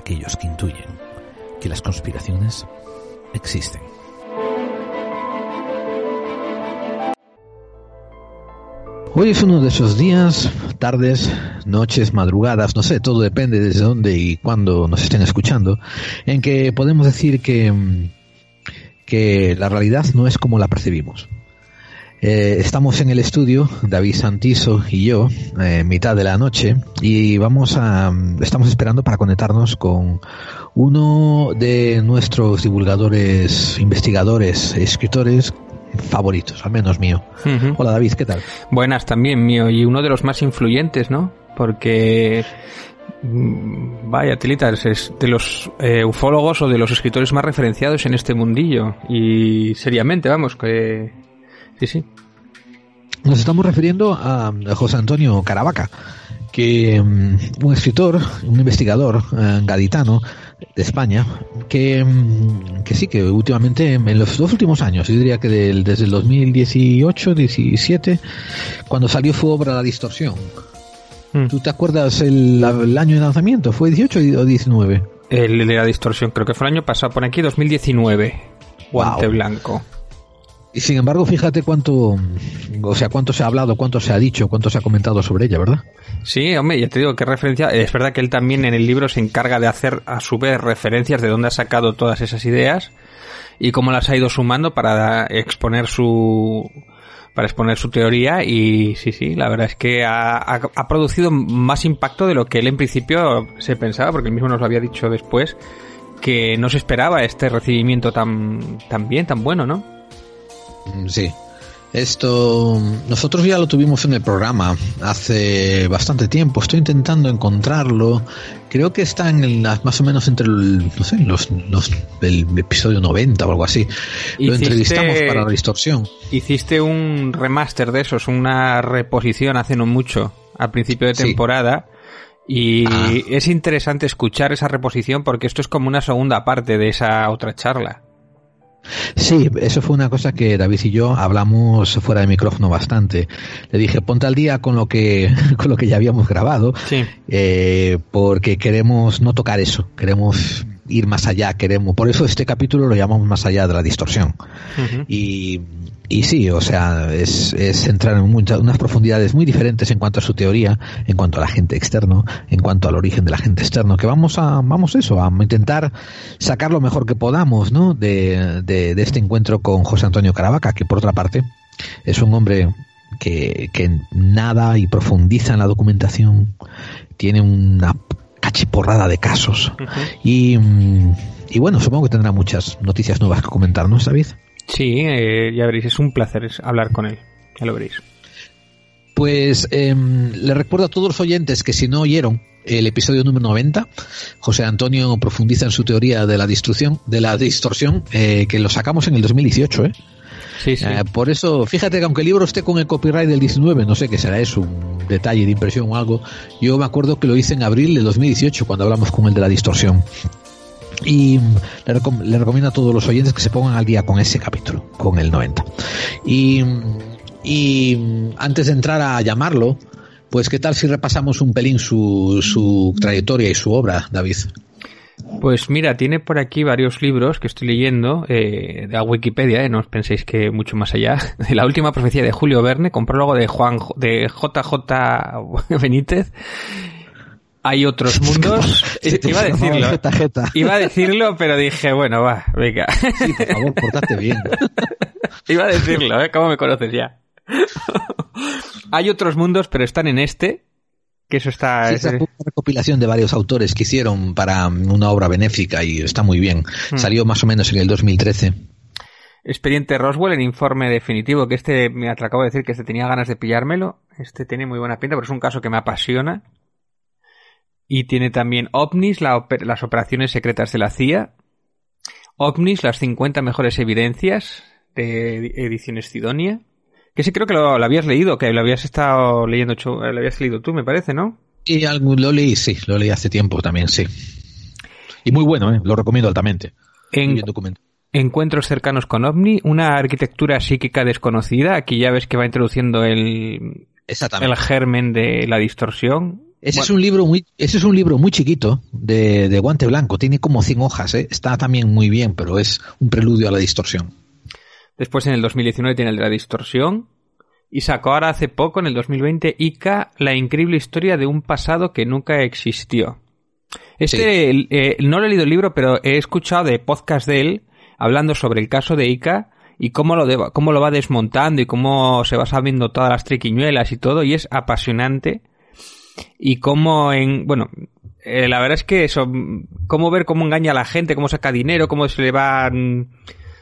aquellos que intuyen que las conspiraciones existen. Hoy es uno de esos días, tardes, noches, madrugadas, no sé, todo depende desde dónde y cuándo nos estén escuchando, en que podemos decir que, que la realidad no es como la percibimos. Eh, estamos en el estudio, David Santiso y yo, eh, mitad de la noche, y vamos a, estamos esperando para conectarnos con uno de nuestros divulgadores, investigadores, escritores favoritos, al menos mío. Hola David, ¿qué tal? Buenas también mío y uno de los más influyentes, ¿no? Porque mm, vaya tilitas, es de los eh, ufólogos o de los escritores más referenciados en este mundillo y seriamente, vamos, que sí, sí. Nos estamos refiriendo a José Antonio Caravaca, que mm, un escritor, un investigador eh, gaditano de España, que, mm, que sí, que últimamente, en los dos últimos años, yo diría que desde el 2018, 17, cuando salió su obra La Distorsión. Hmm. ¿Tú te acuerdas el, año de lanzamiento? ¿Fue 18 o 19? El de La Distorsión, creo que fue el año pasado, pone aquí 2019. Guante blanco. Y sin embargo, fíjate cuánto, o sea, cuánto se ha hablado, cuánto se ha dicho, cuánto se ha comentado sobre ella, ¿verdad? Sí, hombre, ya te digo que referencia, es verdad que él también en el libro se encarga de hacer a su vez referencias de dónde ha sacado todas esas ideas y cómo las ha ido sumando para exponer su para exponer su teoría y sí, sí, la verdad es que ha, ha producido más impacto de lo que él en principio se pensaba, porque él mismo nos lo había dicho después, que no se esperaba este recibimiento tan, tan bien, tan bueno, ¿no? Mm, sí. Esto nosotros ya lo tuvimos en el programa hace bastante tiempo. Estoy intentando encontrarlo. Creo que está en el, más o menos entre el, no sé, los, el episodio 90 o algo así. Lo entrevistamos para la distorsión. Hiciste un remaster de esos, una reposición hace no mucho, al principio de temporada. Y ah. es interesante escuchar esa reposición porque esto es como una segunda parte de esa otra charla. Sí, eso fue una cosa que David y yo hablamos fuera de micrófono bastante. Le dije, ponte al día con lo que, con lo que ya habíamos grabado, eh, porque queremos no tocar eso, queremos ir más allá, queremos, por eso este capítulo lo llamamos más allá de la distorsión. Y y sí, o sea, es, es entrar en muchas, unas profundidades muy diferentes en cuanto a su teoría, en cuanto al agente externo, en cuanto al origen del agente externo, que vamos a, vamos eso, a intentar sacar lo mejor que podamos, ¿no? De, de, de este encuentro con José Antonio Caravaca, que por otra parte es un hombre que, que nada y profundiza en la documentación, tiene una cachiporrada de casos. y, y bueno, supongo que tendrá muchas noticias nuevas que comentar, ¿no, David? Sí, eh, ya veréis, es un placer hablar con él, ya lo veréis. Pues em, le recuerdo a todos los oyentes que si no oyeron el episodio número 90, José Antonio profundiza en su teoría de la destrucción, de la distorsión, eh, que lo sacamos en el 2018, ¿eh? Sí, sí. Eh, por eso, fíjate que aunque el libro esté con el copyright del 19, no sé qué será eso, un detalle de impresión o algo, yo me acuerdo que lo hice en abril del 2018 cuando hablamos con el de la distorsión. Y le, recomiendo a todos los oyentes que se pongan al día con ese capítulo, con el 90. Y, antes de entrar a llamarlo, pues qué tal si repasamos un pelín su, su trayectoria y su obra, David. Pues mira, tiene por aquí varios libros que estoy leyendo eh, de la Wikipedia, eh, no os penséis que mucho más allá. La última profecía de Julio Verne, con prólogo de Juan de JJ Benítez hay otros mundos. iba a decirlo. Iba a decirlo, pero dije, bueno, va, venga. Sí, por favor, portate bien. iba a decirlo, ¿eh? ¿Cómo me conoces ya? hay otros mundos, pero están en este. Que eso está. es una recopilación de varios autores que hicieron para una obra benéfica y está muy bien. Hmm. Salió más o menos en el 2013. Expediente Roswell, el informe definitivo, que este me acabo de decir que este tenía ganas de pillármelo. Este tiene muy buena pinta, pero es un caso que me apasiona. Y tiene también OVNIS, las operaciones secretas de la CIA. OVNIS, las 50 mejores evidencias de ediciones Sidonia. Que sí creo que lo, habías leído, que lo habías estado leyendo, lo habías leído tú, me parece, ¿no? Y lo leí, sí, lo leí hace tiempo también, sí. Y muy bueno, ¿eh? lo recomiendo altamente. En, Encuentros cercanos con OVNI, una arquitectura psíquica desconocida. Aquí ya ves que va introduciendo el, el germen de la distorsión Ese es un libro muy, ese es un libro muy chiquito de, de guante blanco. Tiene como 100 hojas, ¿eh? Está también muy bien, pero es un preludio a la distorsión. Después en el 2019 tiene el de la distorsión. Y sacó ahora hace poco, en el 2020, Ica, la increíble historia de un pasado que nunca existió. Este eh, no lo he leído el libro, pero he escuchado de podcast de él hablando sobre el caso de Ica y cómo lo, cómo lo va desmontando y cómo se va sabiendo todas las triquiñuelas y todo, y es apasionante. Y cómo en, bueno, eh, la verdad es que eso, cómo ver cómo engaña a la gente, cómo saca dinero, cómo se le va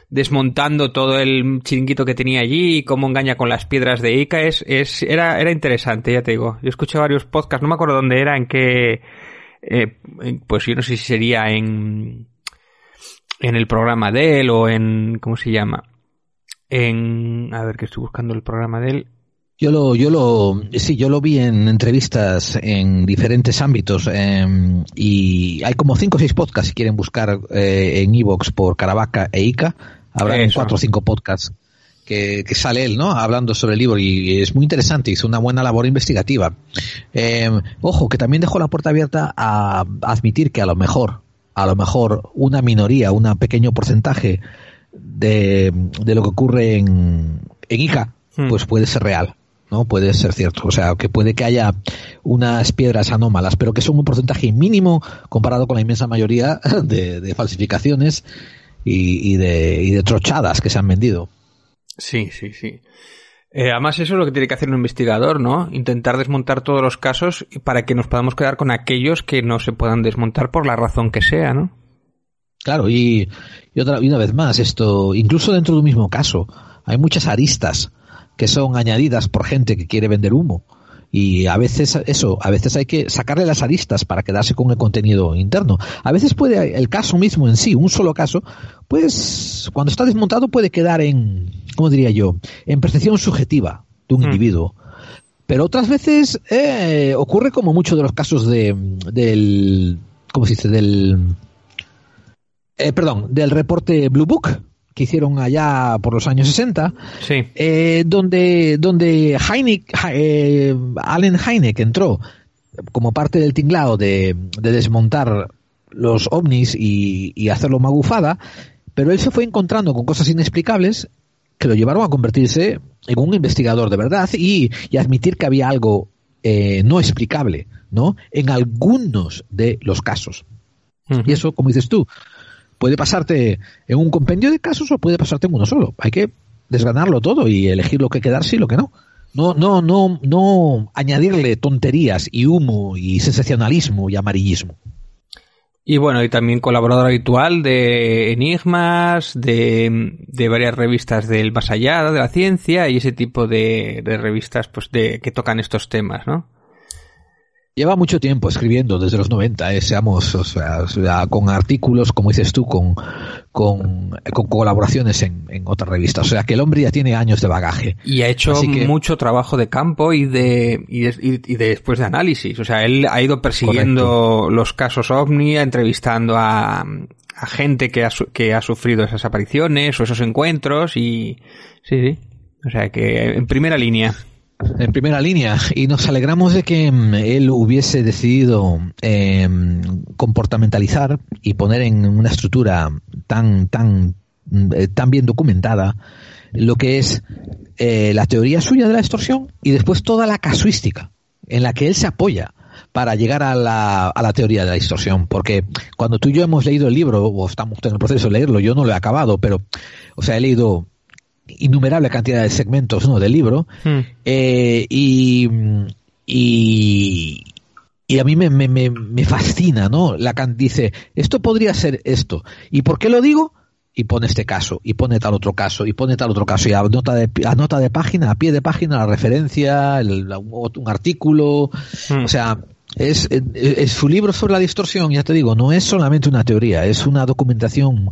desmontando todo el chiringuito que tenía allí, cómo engaña con las piedras de Ica, es, es, era, era interesante, ya te digo. Yo escuché varios podcasts, no me acuerdo dónde era, en qué, eh, pues yo no sé si sería en, en el programa de él o en, ¿cómo se llama? En, a ver que estoy buscando el programa de él. Yo lo, yo lo, sí, yo lo vi en entrevistas en diferentes ámbitos em, y hay como cinco o seis podcasts si quieren buscar eh, en Evox por Caravaca e Ica Habrá cuatro o cinco podcasts que, sale él, ¿no? Hablando sobre el libro y es muy interesante, hizo una buena labor investigativa. Eh, ojo, que también dejó la puerta abierta a admitir que a lo mejor, a lo mejor una minoría, un pequeño porcentaje de, de lo que ocurre en, en ICA, hmm. pues puede ser real. ¿No? Puede ser cierto. O sea, que puede que haya unas piedras anómalas, pero que son un porcentaje mínimo comparado con la inmensa mayoría de falsificaciones y, de, y de trochadas que se han vendido. Sí, sí, sí. Eh, además, eso es lo que tiene que hacer un investigador, ¿no? Intentar desmontar todos los casos para que nos podamos quedar con aquellos que no se puedan desmontar por la razón que sea, ¿no? Claro, y, y otra y una vez más, esto, incluso dentro de un mismo caso, hay muchas aristas que son añadidas por gente que quiere vender humo y a veces eso, a veces hay que sacarle las aristas para quedarse con el contenido interno. A veces puede el caso mismo en sí, un solo caso, pues cuando está desmontado puede quedar en, ¿cómo diría yo?, en percepción subjetiva de un hmm. individuo. Pero otras veces eh, ocurre como muchos de los casos de, del, ¿cómo se dice?, del, eh, perdón, del reporte Blue Book, que hicieron allá por los años 60, eh, donde, donde eh, Allen Hynek entró como parte del tinglado de, desmontar los ovnis y, hacerlo magufada, pero él se fue encontrando con cosas inexplicables que lo llevaron a convertirse en un investigador de verdad y, admitir que había algo eh, no explicable, ¿no? En algunos de los casos. Y eso, como dices tú, puede pasarte en un compendio de casos o puede pasarte en uno solo. Hay que desganarlo todo y elegir lo que quedarse y lo que no. No, no, no, no añadirle tonterías y humo y sensacionalismo y amarillismo. Y bueno, y también colaborador habitual de Enigmas, de, de varias revistas del más allá de la ciencia y ese tipo de, de revistas pues de que tocan estos temas, ¿no? Lleva mucho tiempo escribiendo, desde los 90, eh, seamos, o sea, con artículos, como dices tú, con, con, colaboraciones en, en, otras revistas. O sea, que el hombre ya tiene años de bagaje. Y ha hecho mucho trabajo de campo y de, y, y, después de análisis. O sea, él ha ido persiguiendo los casos ovni, entrevistando a, a gente que ha, que ha sufrido esas apariciones o esos encuentros y, sí, sí. O sea, que en primera línea en primera línea y nos alegramos de que mm, él hubiese decidido em, comportamentalizar y poner en una estructura tan tan mm, eh, tan bien documentada lo que es eh, la teoría suya de la extorsión y después toda la casuística en la que él se apoya para llegar a la, a la teoría de la distorsión. Porque cuando tú y yo hemos leído el libro, o estamos en el proceso de leerlo, yo no lo he acabado, pero, o sea, he leído innumerable cantidad de segmentos ¿no? del libro hmm. eh, y, y, y, a mí me, me, me, fascina, ¿no? Lacan dice, esto podría ser esto. ¿Y por qué lo digo? Y pone este caso, y pone tal otro caso, y pone tal otro caso, y anota de, anota de página, a pie de página, la referencia, un artículo, hmm. o sea, es, es, su libro sobre la distorsión, ya te digo, no es solamente una teoría, es una documentación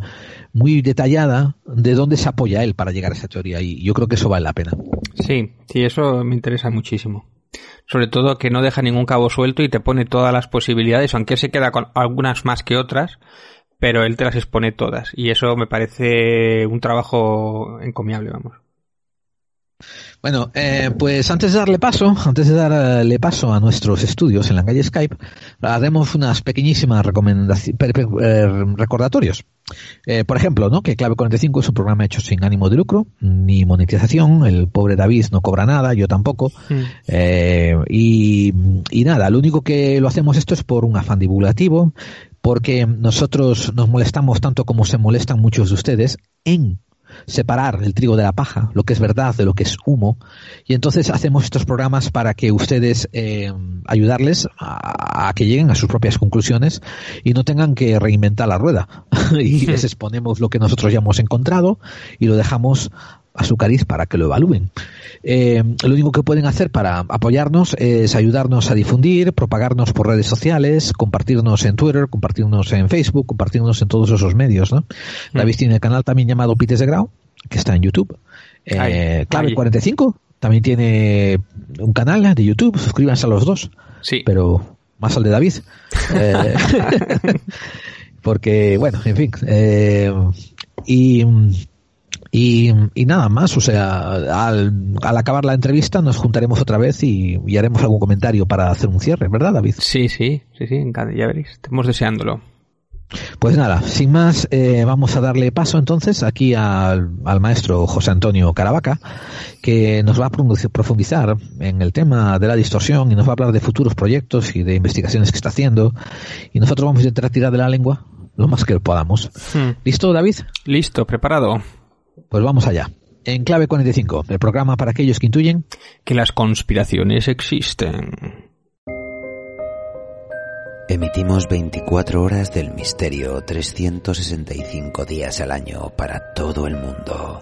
muy detallada de dónde se apoya él para llegar a esa teoría y yo creo que eso vale la pena. Sí, sí, eso me interesa muchísimo. Sobre todo que no deja ningún cabo suelto y te pone todas las posibilidades, aunque se queda con algunas más que otras, pero él te las expone todas y eso me parece un trabajo encomiable, vamos. Bueno, eh, pues antes de darle paso, antes de darle paso a nuestros estudios en la calle Skype, haremos unas pequeñísimas recomendaciones, eh, recordatorios. Eh, por ejemplo, ¿no? que Clave 45 es un programa hecho sin ánimo de lucro, ni monetización, el pobre David no cobra nada, yo tampoco, mm. y, y nada, lo único que lo hacemos esto es por un afán divulgativo, porque nosotros nos molestamos tanto como se molestan muchos de ustedes en separar el trigo de la paja, lo que es verdad de lo que es humo, y entonces hacemos estos programas para que ustedes eh, ayudarles a, que lleguen a sus propias conclusiones y no tengan que reinventar la rueda. y les exponemos lo que nosotros ya hemos encontrado y lo dejamos a su cariz para que lo evalúen. Eh, lo único que pueden hacer para apoyarnos es ayudarnos a difundir, propagarnos por redes sociales, compartirnos en Twitter, compartirnos en Facebook, compartirnos en todos esos medios. ¿no? Mm. David tiene el canal también llamado Pites de Grau, que está en YouTube. Eh, Clave 45 también tiene un canal de YouTube, suscríbanse a los dos. Sí. Pero más al de David. Eh, porque, bueno, en fin. Eh, y y, nada más, o sea, al, acabar la entrevista nos juntaremos otra vez y, haremos algún comentario para hacer un cierre, ¿verdad, David? Sí, sí, sí, sí, ya veréis, estamos deseándolo. Pues nada, sin más, eh, vamos a darle paso entonces aquí al, maestro José Antonio Caravaca, que nos va a profundizar en el tema de la distorsión y nos va a hablar de futuros proyectos y de investigaciones que está haciendo. Y nosotros vamos a intentar tirar de la lengua lo más que podamos. Hmm. ¿Listo, David? Listo, preparado. Pues vamos allá. En clave 45, el programa para aquellos que intuyen que las conspiraciones existen. Emitimos 24 horas del misterio 365 días al año para todo el mundo.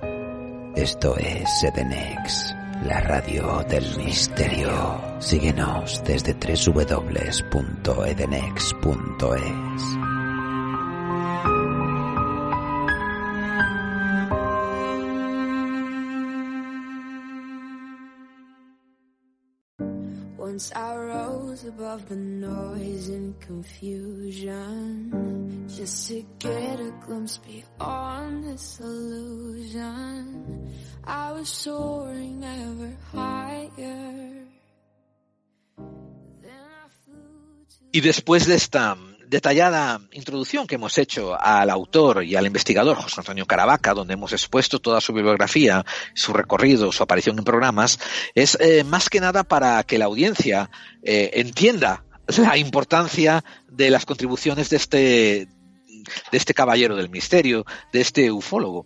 Esto es Edenex, la radio del misterio. Síguenos desde www.edenex.es. Once I rose above the noise and confusion Just to get a glimpse beyond this illusion I was soaring ever higher. Y después de esta detallada introducción que hemos hecho al autor y al investigador José Antonio Caravaca, donde hemos expuesto toda su bibliografía, su recorrido, su aparición en programas, es eh, más que nada para que la audiencia eh, entienda la importancia de las contribuciones de este de este caballero del misterio, de este ufólogo.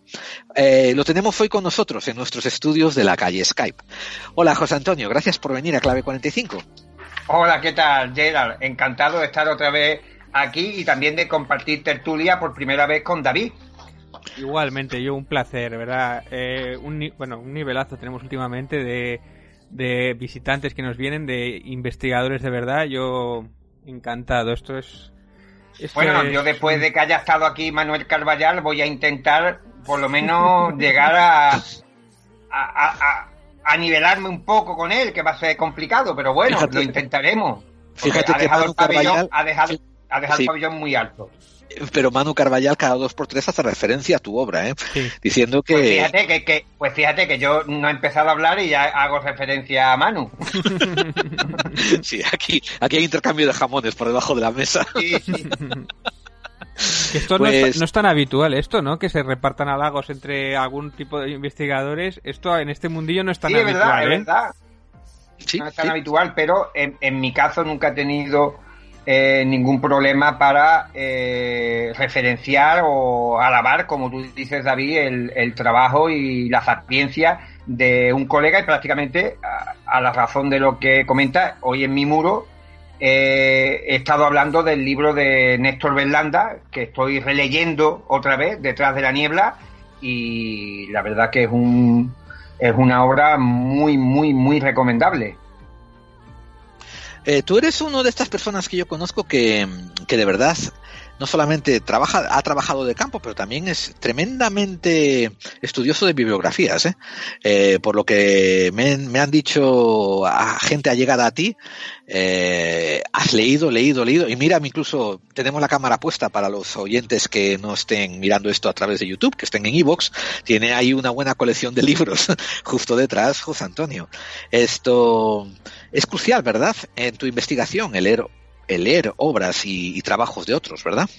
Eh, lo tenemos hoy con nosotros en nuestros estudios de la calle Skype. Hola José Antonio, gracias por venir a Clave 45. Hola, ¿qué tal, Gerald? Encantado de estar otra vez aquí y también de compartir tertulia por primera vez con David. Igualmente, yo un placer, ¿verdad? Eh, un, bueno, un nivelazo tenemos últimamente de, de visitantes que nos vienen, de investigadores de verdad. Yo encantado, esto es... bueno, yo después de que haya estado aquí Manuel Carvallal voy a intentar por lo menos llegar a, a, a, a, nivelarme un poco con él, que va a ser complicado, pero bueno, lo intentaremos. Fíjate ha dejado el pabellón, ha dejado, ha dejado el pabellón muy alto. Pero Manu Carballal cada dos por tres hace referencia a tu obra, ¿eh? Diciendo que... Pues fíjate que, pues fíjate que yo no he empezado a hablar y ya hago referencia a Manu. sí, aquí, aquí hay intercambio de jamones por debajo de la mesa. Esto no, es, pues no, es, tan habitual, esto, ¿no? Que se repartan halagos entre algún tipo de investigadores. Esto en este mundillo no es tan habitual. Verdad, ¿eh? verdad. no es tan habitual, pero en, en, mi caso nunca he tenido eh, ningún problema para eh, referenciar o alabar, como tú dices, David, el, trabajo y la sapiencia de un colega y prácticamente a, la razón de lo que comenta hoy en mi muro eh, he estado hablando del libro de Néstor Berlanda que estoy releyendo otra vez detrás de la niebla y la verdad que es un es una obra muy muy muy recomendable eh, tú eres uno de estas personas que yo conozco que, que de verdad no solamente trabaja, ha trabajado de campo, pero también es tremendamente estudioso de bibliografías. ¿eh? eh por lo que me, me, han dicho a gente allegada a ti, eh, has leído, leído, leído. Y mira, incluso tenemos la cámara puesta para los oyentes que no estén mirando esto a través de YouTube, que estén en Evox. Tiene ahí una buena colección de libros justo detrás, José Antonio. Esto es crucial, ¿verdad? En tu investigación, el leer, el leer obras y, trabajos de otros, ¿verdad?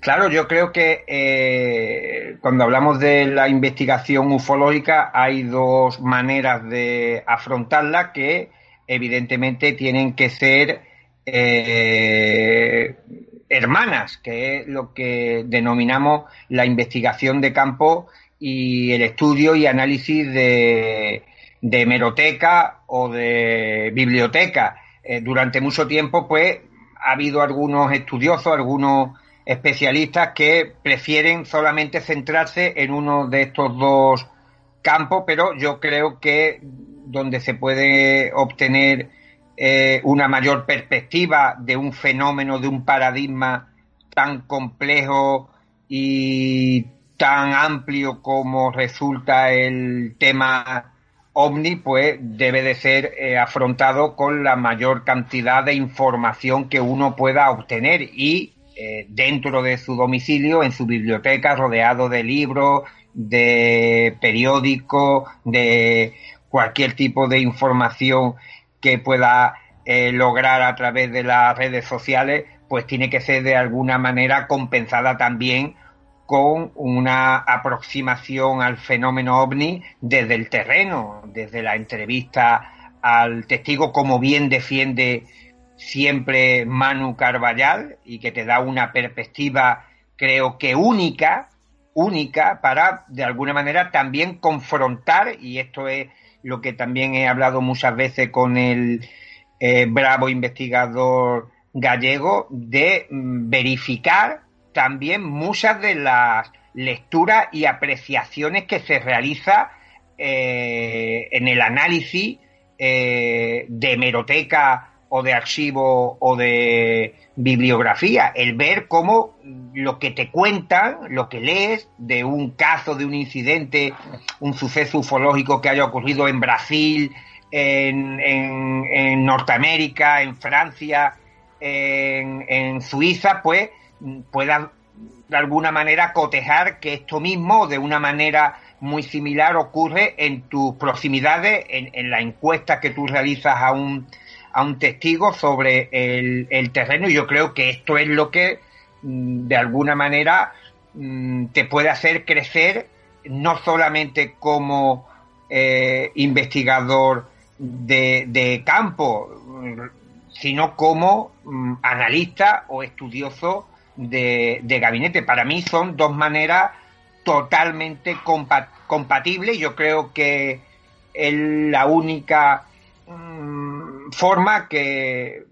Claro, yo creo que eh, cuando hablamos de la investigación ufológica hay dos maneras de afrontarla que evidentemente tienen que ser eh, hermanas, que es lo que denominamos la investigación de campo y el estudio y análisis de, de hemeroteca o de biblioteca. Eh, durante mucho tiempo, pues, ha habido algunos estudiosos, algunos especialistas que prefieren solamente centrarse en uno de estos dos campos, pero yo creo que donde se puede obtener eh, una mayor perspectiva de un fenómeno, de un paradigma tan complejo y tan amplio como resulta el tema ovni, pues debe de ser eh, afrontado con la mayor cantidad de información que uno pueda obtener y eh, dentro de su domicilio, en su biblioteca, rodeado de libros, de periódicos, de cualquier tipo de información que pueda eh, lograr a través de las redes sociales, pues tiene que ser de alguna manera compensada también con una aproximación al fenómeno ovni desde el terreno, desde la entrevista al testigo, como bien defiende siempre Manu Carballal y que te da una perspectiva, creo que única, única para de alguna manera también confrontar, y esto es lo que también he hablado muchas veces con el eh, bravo investigador gallego, de mm, verificar también muchas de las lecturas y apreciaciones que se realiza eh, en el análisis eh, de hemeroteca o de archivo o de bibliografía, el ver cómo lo que te cuentan, lo que lees de un caso, de un incidente, un suceso ufológico que haya ocurrido en Brasil, en, Norteamérica, en Francia, en, en, Suiza, pues puedan de alguna manera cotejar que esto mismo, de una manera muy similar, ocurre en tus proximidades, en, en la encuesta que tú realizas a un a un testigo sobre el, terreno. Y yo creo que esto es lo que mm, de alguna manera mm, te puede hacer crecer no solamente como eh, investigador de, campo, sino como mm, analista o estudioso de, gabinete. Para mí son dos maneras totalmente compatibles. Yo creo que es la única forma que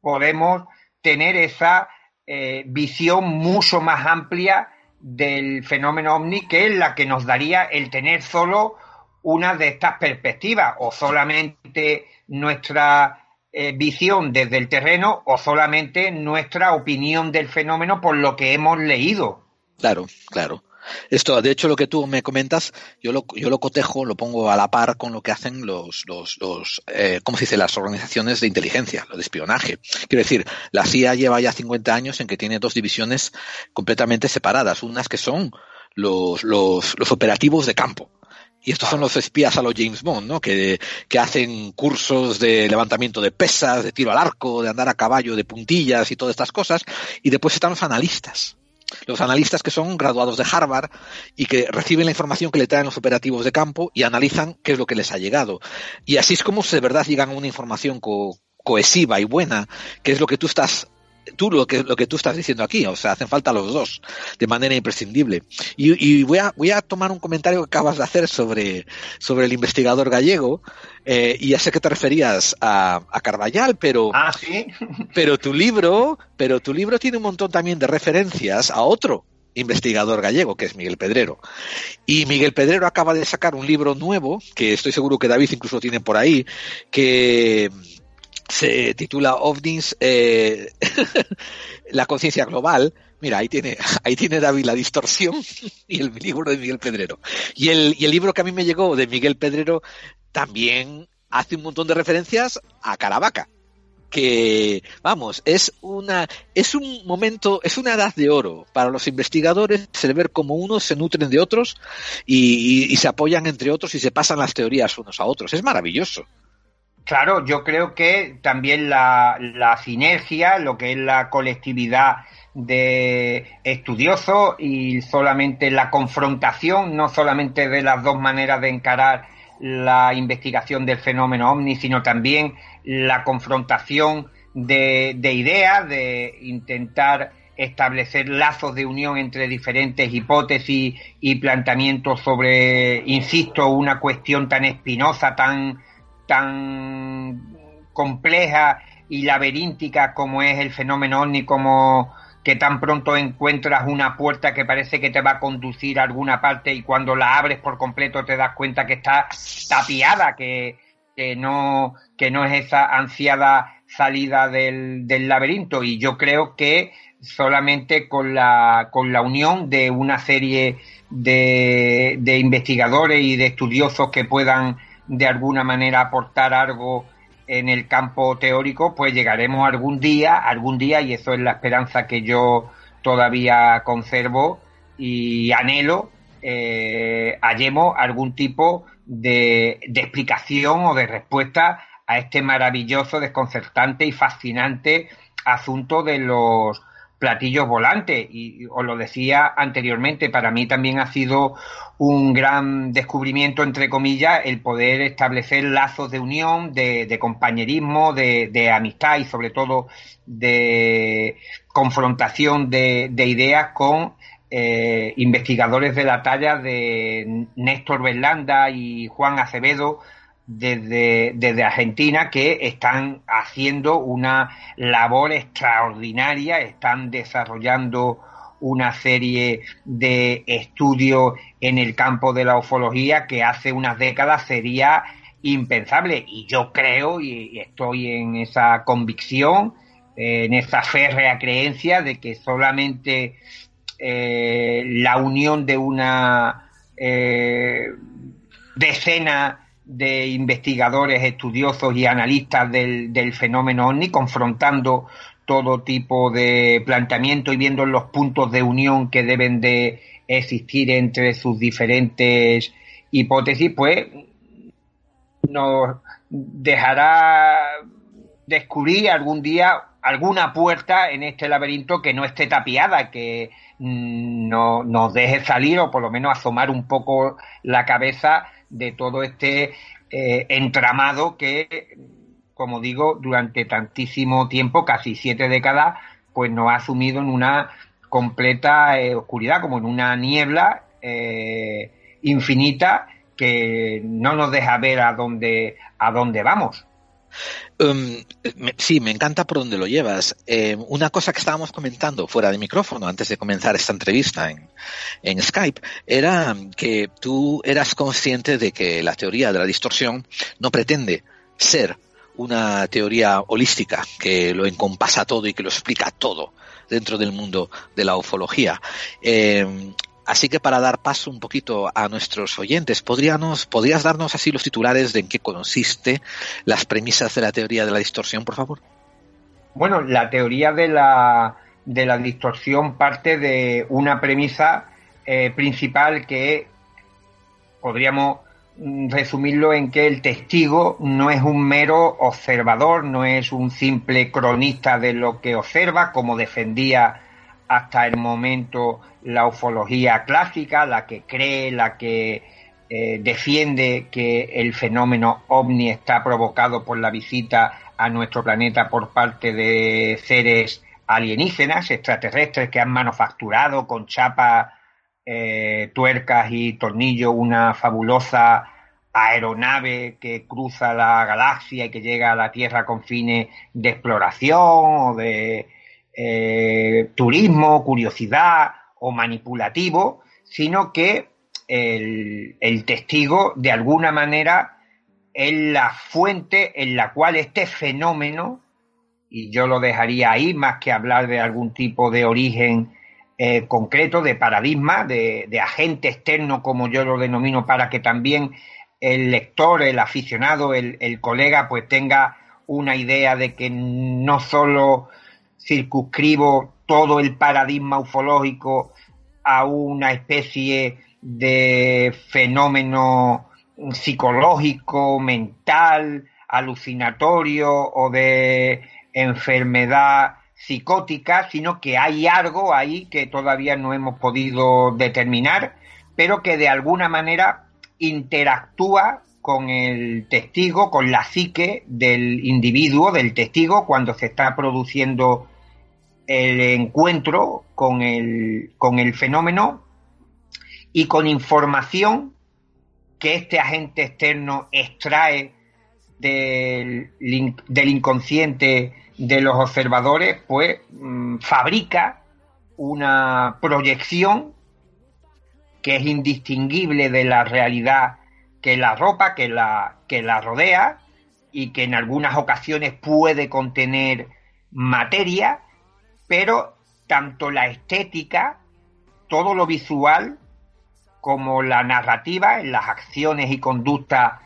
podemos tener esa eh, visión mucho más amplia del fenómeno ovni que es la que nos daría el tener solo una de estas perspectivas o solamente nuestra eh, visión desde el terreno o solamente nuestra opinión del fenómeno por lo que hemos leído. Claro, claro. Esto, de hecho, lo que tú me comentas, yo lo, yo lo cotejo, lo pongo a la par con lo que hacen los, los, los eh, ¿cómo se dice? Las organizaciones de inteligencia, lo de espionaje. Quiero decir, la CIA lleva ya 50 años en que tiene dos divisiones completamente separadas. Unas que son los, los, los operativos de campo. Y estos son los espías a los James Bond, ¿no? Que, que, hacen cursos de levantamiento de pesas, de tiro al arco, de andar a caballo, de puntillas y todas estas cosas. Y después están los analistas, los analistas que son graduados de Harvard y que reciben la información que le traen los operativos de campo y analizan qué es lo que les ha llegado. Y así es como de verdad llegan a una información cohesiva y buena, que es lo que tú estás tú lo que, lo que tú estás diciendo aquí, o sea, hacen falta los dos de manera imprescindible. Y, voy, a, voy a tomar un comentario que acabas de hacer sobre, sobre el investigador gallego, eh, y ya sé que te referías a, a Carballal, pero, ah, ¿sí? pero tu libro, pero tu libro tiene un montón también de referencias a otro investigador gallego, que es Miguel Pedrero. Y Miguel Pedrero acaba de sacar un libro nuevo, que estoy seguro que David incluso tiene por ahí, que se titula OVNIs, eh, la conciencia global. Mira, ahí tiene, ahí tiene David la distorsión y el libro de Miguel Pedrero. Y el, y el libro que a mí me llegó de Miguel Pedrero también hace un montón de referencias a Caravaca que, vamos, es una, es un momento, es una edad de oro para los investigadores, el ver cómo unos se nutren de otros y, se apoyan entre otros y se pasan las teorías unos a otros. Es maravilloso. Claro, yo creo que también la, la sinergia, lo que es la colectividad de estudiosos y solamente la confrontación, no solamente de las dos maneras de encarar la investigación del fenómeno ovni, sino también la confrontación de, ideas, de intentar establecer lazos de unión entre diferentes hipótesis y planteamientos sobre, insisto, una cuestión tan espinosa, tan, tan compleja y laberíntica como es el fenómeno ovni, como que tan pronto encuentras una puerta que parece que te va a conducir a alguna parte y cuando la abres por completo te das cuenta que está tapiada, que, que no, que no es esa ansiada salida del, del laberinto. Y yo creo que solamente con la, con la unión de una serie de, de investigadores y de estudiosos que puedan de alguna manera aportar algo en el campo teórico, pues llegaremos algún día, algún día, y eso es la esperanza que yo todavía conservo y anhelo, eh, hallemos algún tipo de, explicación o de respuesta a este maravilloso, desconcertante y fascinante asunto de los platillos volantes. Y os lo decía anteriormente, para mí también ha sido un gran descubrimiento, entre comillas, el poder establecer lazos de unión, de, compañerismo, de, amistad y sobre todo de confrontación de, ideas con eh, investigadores de la talla de Néstor Berlanda y Juan Acevedo desde, Argentina que están haciendo una labor extraordinaria, están desarrollando una serie de estudios en el campo de la ufología que hace unas décadas sería impensable. Y yo creo, y estoy en esa convicción, en esa férrea creencia de que solamente eh, la unión de una eh, decena de investigadores, estudiosos y analistas del, del fenómeno OVNI, confrontando todo tipo de planteamiento y viendo los puntos de unión que deben de existir entre sus diferentes hipótesis, pues nos dejará descubrir algún día alguna puerta en este laberinto que no esté tapiada, que mm, no, nos deje salir o por lo menos asomar un poco la cabeza de todo este eh, entramado que como digo, durante tantísimo tiempo, casi siete décadas, pues nos ha sumido en una completa eh, oscuridad, como en una niebla eh, infinita que no nos deja ver a dónde, a dónde vamos. Um, sí, me encanta por dónde lo llevas. Eh, una cosa que estábamos comentando fuera de micrófono antes de comenzar esta entrevista en, en, Skype era que tú eras consciente de que la teoría de la distorsión no pretende ser una teoría holística que lo encompasa todo y que lo explica todo dentro del mundo de la ufología. Eh, así que para dar paso un poquito a nuestros oyentes, ¿podríamos, ¿podrías darnos así los titulares de en qué consiste las premisas de la teoría de la distorsión, por favor? Bueno, la teoría de la, de la distorsión parte de una premisa eh, principal que podríamos Mm, resumirlo en que el testigo no es un mero observador, no es un simple cronista de lo que observa, como defendía hasta el momento la ufología clásica, la que cree, la que eh, defiende que el fenómeno ovni está provocado por la visita a nuestro planeta por parte de seres alienígenas, extraterrestres que han manufacturado con chapas eh, tuercas y tornillos, una fabulosa aeronave que cruza la galaxia y que llega a la Tierra con fines de exploración o de eh, turismo, curiosidad o manipulativo, sino que el, testigo de alguna manera es la fuente en la cual este fenómeno, y yo lo dejaría ahí más que hablar de algún tipo de origen eh, concreto, de paradigma, de, agente externo, como yo lo denomino, para que también el lector, el aficionado, el, el colega, pues tenga una idea de que no solo circunscribo todo el paradigma ufológico a una especie de fenómeno psicológico, mental, alucinatorio o de enfermedad psicótica, sino que hay algo ahí que todavía no hemos podido determinar, pero que de alguna manera interactúa con el testigo, con la psique del individuo, del testigo, cuando se está produciendo el encuentro con el, con el fenómeno y con información que este agente externo extrae del, del inconsciente de los observadores, pues mm, fabrica una proyección que es indistinguible de la realidad que la ropa, que la, que la rodea y que en algunas ocasiones puede contener materia, pero tanto la estética, todo lo visual, como la narrativa en las acciones y conductas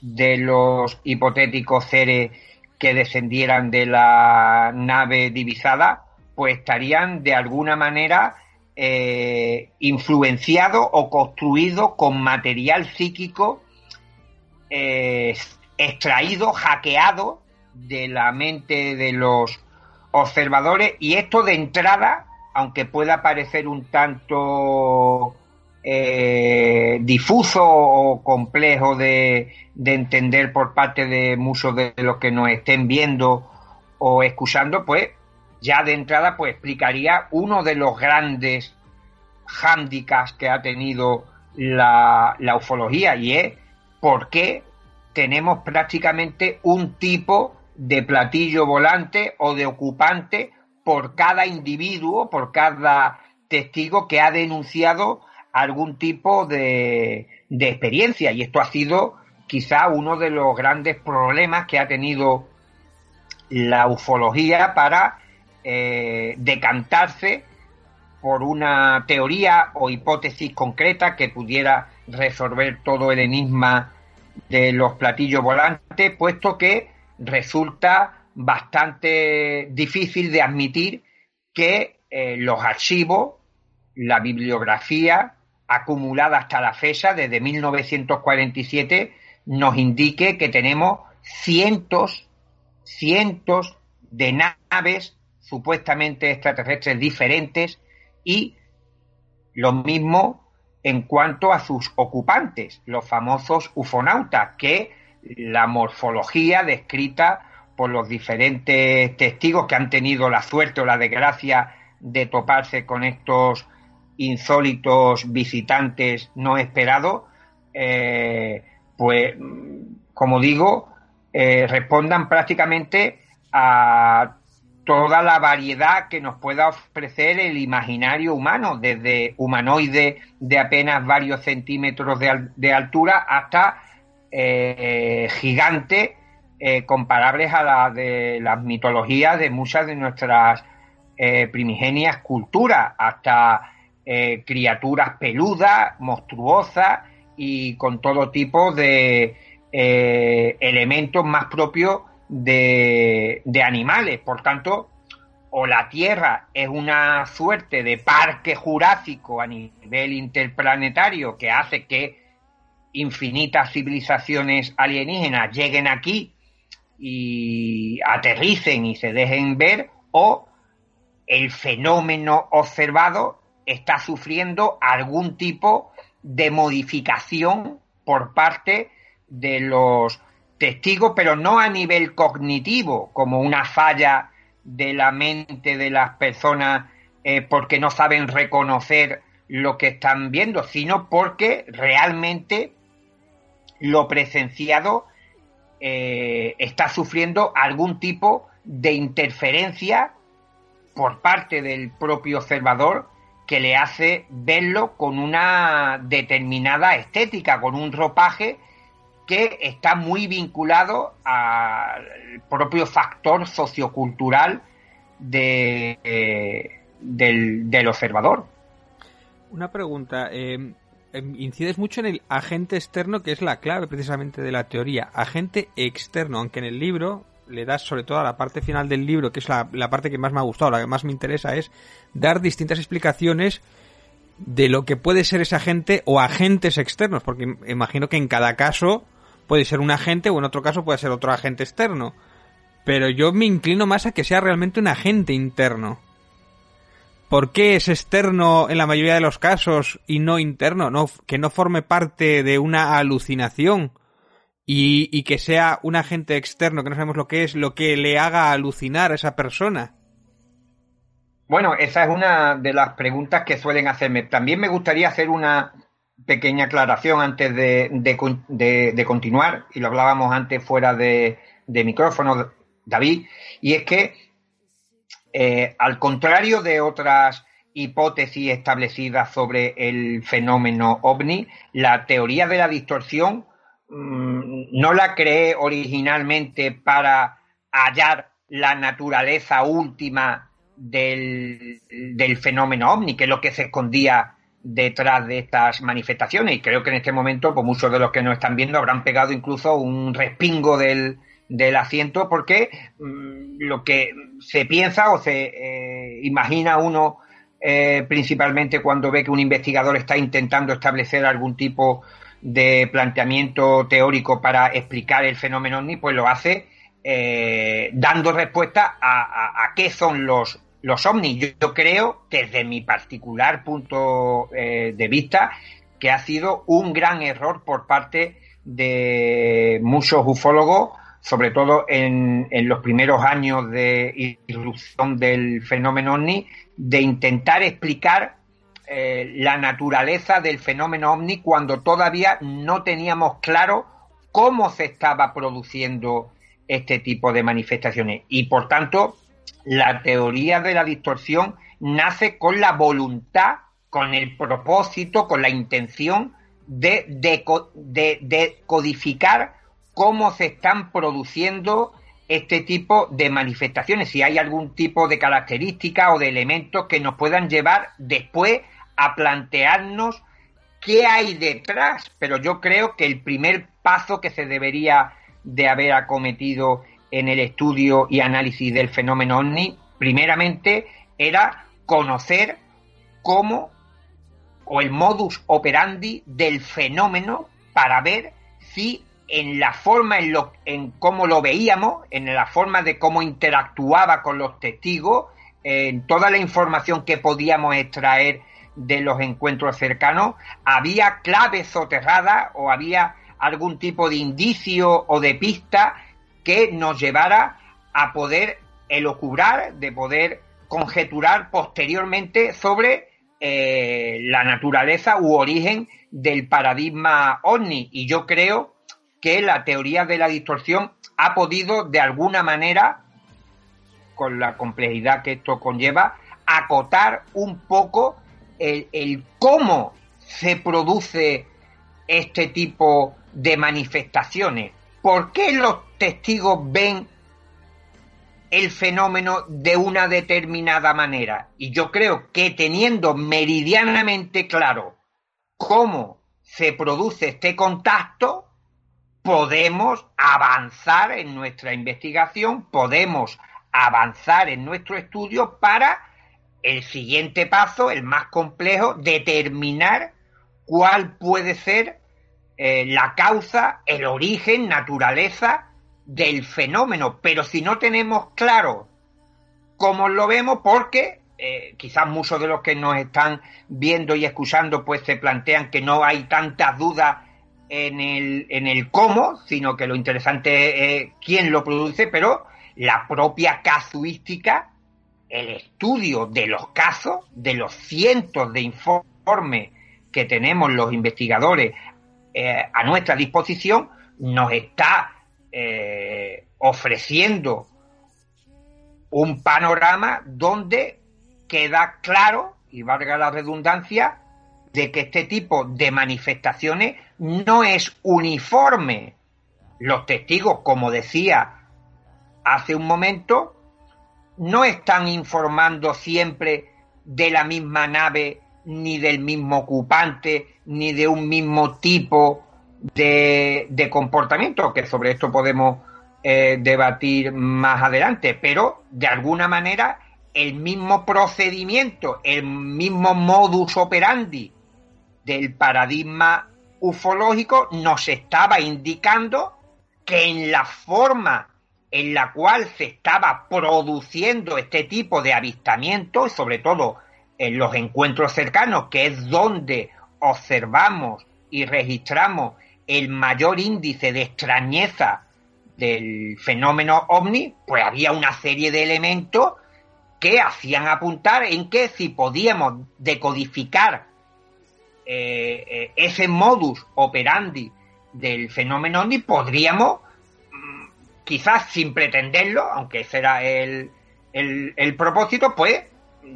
de los hipotéticos seres que descendieran de la nave divisada, pues estarían de alguna manera eh, influenciados o construidos con material psíquico eh, extraído, hackeado de la mente de los observadores y esto de entrada, aunque pueda parecer un tanto eh, difuso o complejo de, entender por parte de muchos de los que nos estén viendo o escuchando, pues ya de entrada pues explicaría uno de los grandes hándicaps que ha tenido la, la ufología y es por qué tenemos prácticamente un tipo de platillo volante o de ocupante por cada individuo, por cada testigo que ha denunciado algún tipo de, experiencia. Y esto ha sido quizá uno de los grandes problemas que ha tenido la ufología para eh, decantarse por una teoría o hipótesis concreta que pudiera resolver todo el enigma de los platillos volantes, puesto que resulta bastante difícil de admitir que eh, los archivos, la bibliografía, acumulada hasta la fecha, desde 1947, nos indique que tenemos cientos, cientos de naves supuestamente extraterrestres diferentes y lo mismo en cuanto a sus ocupantes, los famosos ufonautas, que la morfología descrita por los diferentes testigos que han tenido la suerte o la desgracia de toparse con estos insólitos visitantes no esperados, eh, pues, como digo, eh, respondan prácticamente a toda la variedad que nos pueda ofrecer el imaginario humano, desde humanoide de apenas varios centímetros de, altura hasta eh, gigantes comparables a la de las mitologías de muchas de nuestras primigenias culturas, hasta eh, criaturas peludas, monstruosas y con todo tipo de eh, elementos más propios de, de animales. Por tanto, o la Tierra es una suerte de parque jurásico a nivel interplanetario que hace que infinitas civilizaciones alienígenas lleguen aquí y aterricen y se dejen ver, o el fenómeno observado está sufriendo algún tipo de modificación por parte de los testigos, pero no a nivel cognitivo, como una falla de la mente de las personas eh, porque no saben reconocer lo que están viendo, sino porque realmente lo presenciado eh, está sufriendo algún tipo de interferencia por parte del propio observador que le hace verlo con una determinada estética, con un ropaje que está muy vinculado al propio factor sociocultural de, eh, del, observador. Una pregunta. Eh, incides mucho en el agente externo, que es la clave precisamente de la teoría. Agente externo, aunque en el libro le das sobre todo a la parte final del libro, que es la, la parte que más me ha gustado, la que más me interesa, es dar distintas explicaciones de lo que puede ser ese agente o agentes externos, porque imagino que en cada caso puede ser un agente o en otro caso puede ser otro agente externo. Pero yo me inclino más a que sea realmente un agente interno. ¿Por qué es externo en la mayoría de los casos y no interno? No, que no forme parte de una alucinación y, que sea un agente externo que no sabemos lo que es, lo que le haga alucinar a esa persona. Bueno, esa es una de las preguntas que suelen hacerme. También me gustaría hacer una pequeña aclaración antes de, de, continuar, y lo hablábamos antes fuera de, micrófono, David, y es que, eh, al contrario de otras hipótesis establecidas sobre el fenómeno ovni, la teoría de la distorsión mm, no la creé originalmente para hallar la naturaleza última del, fenómeno ovni, que es lo que se escondía detrás de estas manifestaciones. Y creo que en este momento pues muchos de los que nos están viendo habrán pegado incluso un respingo del, del asiento porque mm, lo que se piensa o se eh, imagina uno eh, principalmente cuando ve que un investigador está intentando establecer algún tipo de planteamiento teórico para explicar el fenómeno OVNI, pues lo hace eh, dando respuesta a, a qué son los los ovnis. Yo, creo que desde mi particular punto de vista que ha sido un gran error por parte de muchos ufólogos, sobre todo en, los primeros años de irrupción del fenómeno ovni, de intentar explicar eh, la naturaleza del fenómeno ovni cuando todavía no teníamos claro cómo se estaba produciendo este tipo de manifestaciones. Y por tanto, la teoría de la distorsión nace con la voluntad, con el propósito, con la intención de, de, cómo se están produciendo este tipo de manifestaciones, si hay algún tipo de característica o de elementos que nos puedan llevar después a plantearnos qué hay detrás. Pero yo creo que el primer paso que se debería de haber acometido en el estudio y análisis del fenómeno OVNI, primeramente era conocer cómo o el modus operandi del fenómeno para ver si en la forma en, lo, en cómo lo veíamos, en la forma de cómo interactuaba con los testigos, en toda la información que podíamos extraer de los encuentros cercanos, había claves soterradas o había algún tipo de indicio o de pista que nos llevara a poder elocubrar, de poder conjeturar posteriormente sobre eh, la naturaleza u origen del paradigma ovni. Y yo creo que la teoría de la distorsión ha podido de alguna manera, con la complejidad que esto conlleva, acotar un poco el, el cómo se produce este tipo de manifestaciones. ¿Por qué los testigos ven el fenómeno de una determinada manera. Y yo creo que teniendo meridianamente claro cómo se produce este contacto, podemos avanzar en nuestra investigación, podemos avanzar en nuestro estudio para el siguiente paso, el más complejo, determinar cuál puede ser eh, la causa, el origen, naturaleza del fenómeno, pero si no tenemos claro cómo lo vemos, porque eh, quizás muchos de los que nos están viendo y escuchando pues se plantean que no hay tantas dudas en el, en el cómo, sino que lo interesante es quién lo produce, pero la propia casuística, el estudio de los casos, de los cientos de informes que tenemos los investigadores eh, a nuestra disposición, nos está eh, ofreciendo un panorama donde queda claro, y valga la redundancia, de que este tipo de manifestaciones no es uniforme. Los testigos, como decía hace un momento, no están informando siempre de la misma nave, ni del mismo ocupante, ni de un mismo tipo de, comportamiento, que sobre esto podemos eh, debatir más adelante, pero de alguna manera el mismo procedimiento, el mismo modus operandi del paradigma ufológico nos estaba indicando que en la forma en la cual se estaba produciendo este tipo de avistamientos, sobre todo en los encuentros cercanos, que es donde observamos y registramos el mayor índice de extrañeza del fenómeno ovni, pues había una serie de elementos que hacían apuntar en que si podíamos decodificar eh, eh, ese modus operandi del fenómeno ovni, podríamos, mm, quizás sin pretenderlo, aunque ese era el, el, propósito, pues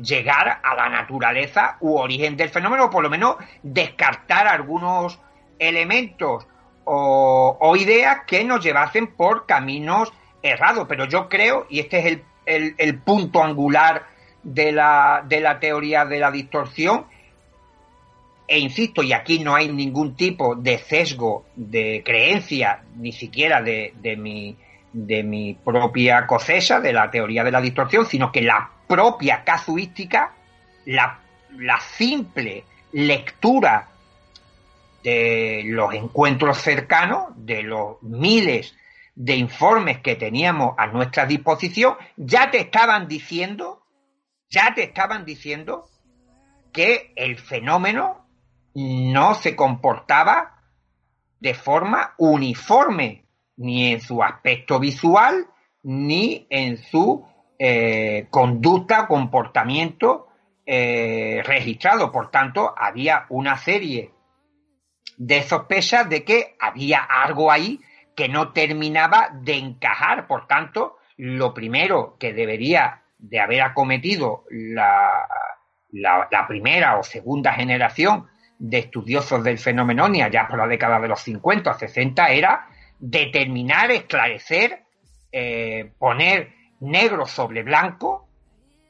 llegar a la naturaleza u origen del fenómeno, o por lo menos descartar algunos elementos o, o, ideas que nos llevasen por caminos errados. Pero yo creo, y este es el el, punto angular de la, de la teoría de la distorsión. E insisto, y aquí no hay ningún tipo de sesgo de creencia, ni siquiera de, de, mi, de mi propia cosecha, de la teoría de la distorsión, sino que la propia casuística, la, la simple lectura de los encuentros cercanos, de los miles de informes que teníamos a nuestra disposición, ya te estaban diciendo, ya te estaban diciendo que el fenómeno no se comportaba de forma uniforme, ni en su aspecto visual, ni en su eh, conducta o comportamiento eh, registrado. Por tanto, había una serie de sospechas de que había algo ahí que no terminaba de encajar. Por tanto, lo primero que debería de haber acometido la, la, primera o segunda generación de estudiosos del fenómeno ni allá por la década de los 50 o 60 era determinar, esclarecer, eh, poner negro sobre blanco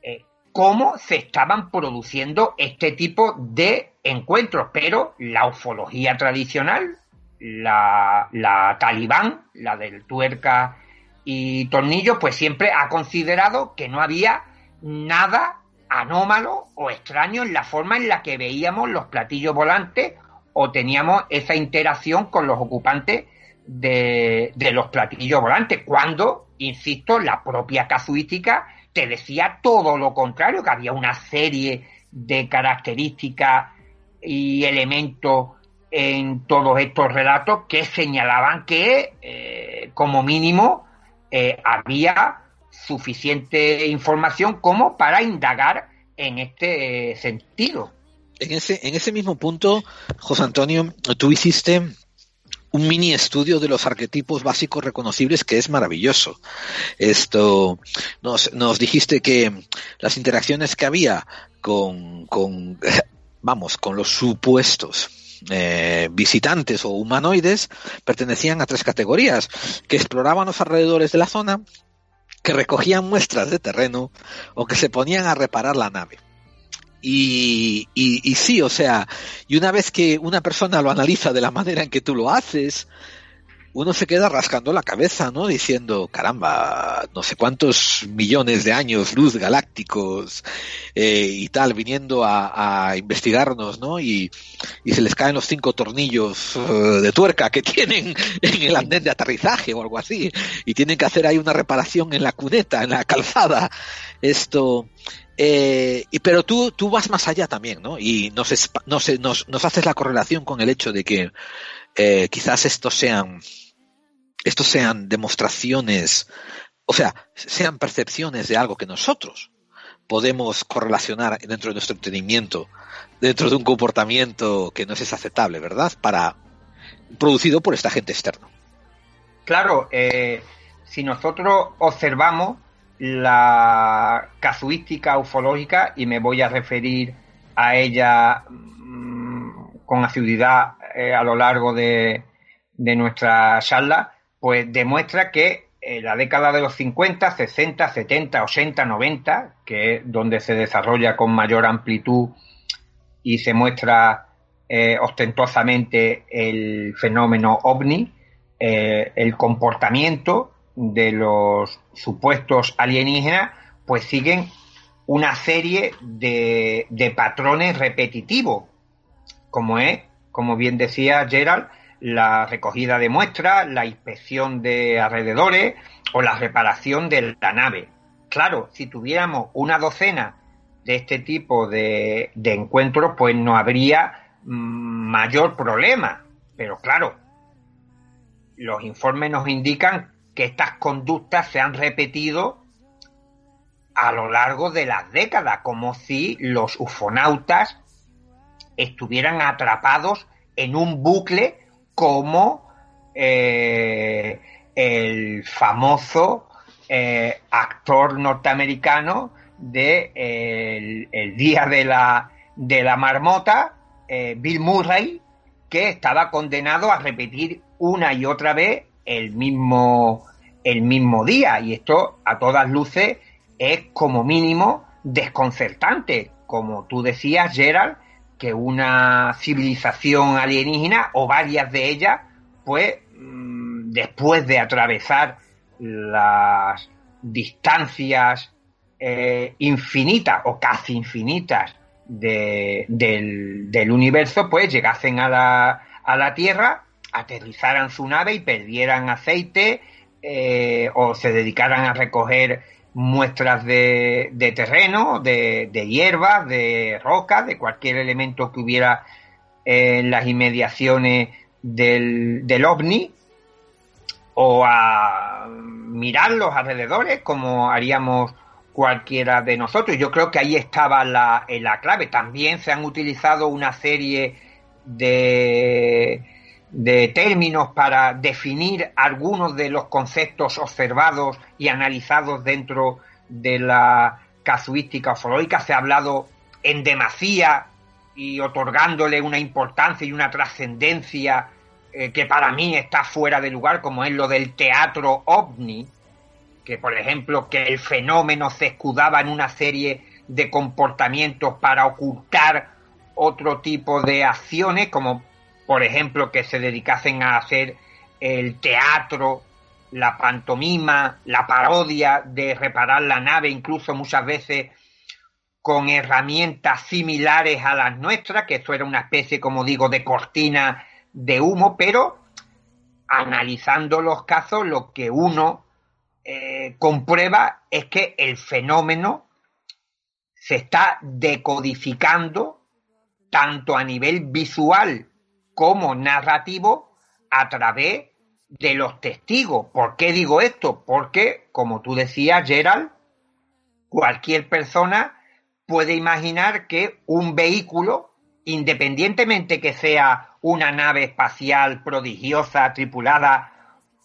eh, cómo se estaban produciendo este tipo de encuentros. Pero la ufología tradicional, la, la talibán, la del tuerca y tornillo, pues siempre ha considerado que no había nada anómalo o extraño en la forma en la que veíamos los platillos volantes o teníamos esa interacción con los ocupantes de, los platillos volantes, cuando, insisto, la propia casuística te decía todo lo contrario, que había una serie de características y elementos en todos estos relatos que señalaban que, eh, como mínimo, eh, había suficiente información como para indagar en este sentido. En ese, en ese mismo punto, José Antonio, tú hiciste un mini estudio de los arquetipos básicos reconocibles que es maravilloso. Esto nos, nos dijiste que las interacciones que había con, con vamos, con los supuestos eh, visitantes o humanoides pertenecían a tres categorías, que exploraban los alrededores de la zona, que recogían muestras de terreno o que se ponían a reparar la nave. Y, y, sí, o sea, y una vez que una persona lo analiza de la manera en que tú lo haces, uno se queda rascando la cabeza, ¿no? Diciendo, caramba, no sé cuántos millones de años luz galácticos eh, y tal, viniendo a, investigarnos, ¿no? Y, se les caen los cinco tornillos eh, de tuerca que tienen en el andén de aterrizaje o algo así, y tienen que hacer ahí una reparación en la cuneta, en la calzada. Esto, eh, y, pero tú, tú vas más allá también, ¿no? Y nos, nos, nos, nos haces la correlación con el hecho de que eh, quizás estos sean, estos sean demostraciones, o sea, sean percepciones de algo que nosotros podemos correlacionar dentro de nuestro entendimiento, dentro de un comportamiento que no es aceptable, ¿verdad? Para producido por esta gente externa. Claro, eh, si nosotros observamos la casuística ufológica, y me voy a referir a ella mm, con asiduidad eh, a lo largo de, de nuestra charla, pues demuestra que en la década de los 50, 60, 70, 80, 90, que es donde se desarrolla con mayor amplitud y se muestra eh, ostentosamente el fenómeno ovni, eh, el comportamiento de los supuestos alienígenas, pues siguen una serie de, de patrones repetitivos, como es, como bien decía Gerald, la recogida de muestras, la inspección de alrededores o la reparación de la nave. Claro, si tuviéramos una docena de este tipo de, encuentros, pues no habría mm, mayor problema. Pero claro, los informes nos indican que estas conductas se han repetido a lo largo de las décadas, como si los ufonautas estuvieran atrapados en un bucle como eh, el famoso eh, actor norteamericano de el, día de la, de la marmota, eh, Bill Murray, que estaba condenado a repetir una y otra vez el mismo, el mismo día. Y esto, a todas luces, es como mínimo desconcertante. Como tú decías, Gerald, que una civilización alienígena o varias de ellas, pues mm, después de atravesar las distancias eh, infinitas o casi infinitas del, del, universo, pues llegasen a la, a la Tierra, aterrizaran su nave y perdieran aceite eh, o se dedicaran a recoger muestras de, de terreno, de, de hierbas, de rocas, de cualquier elemento que hubiera en las inmediaciones del, del ovni, o a mirar los alrededores como haríamos cualquiera de nosotros. Yo creo que ahí estaba la, la clave. También se han utilizado una serie de de términos para definir algunos de los conceptos observados y analizados dentro de la casuística ufológica. Se ha hablado en demasía y otorgándole una importancia y una trascendencia eh, que para mí está fuera de lugar, como es lo del teatro ovni, que por ejemplo que el fenómeno se escudaba en una serie de comportamientos para ocultar otro tipo de acciones, como por ejemplo, que se dedicasen a hacer el teatro, la pantomima, la parodia de reparar la nave, incluso muchas veces con herramientas similares a las nuestras, que eso era una especie, como digo, de cortina de humo, pero analizando los casos, lo que uno eh, comprueba es que el fenómeno se está decodificando tanto a nivel visual como narrativo a través de los testigos. ¿Por qué digo esto? Porque, como tú decías, Gerald, cualquier persona puede imaginar que un vehículo, independientemente que sea una nave espacial prodigiosa, tripulada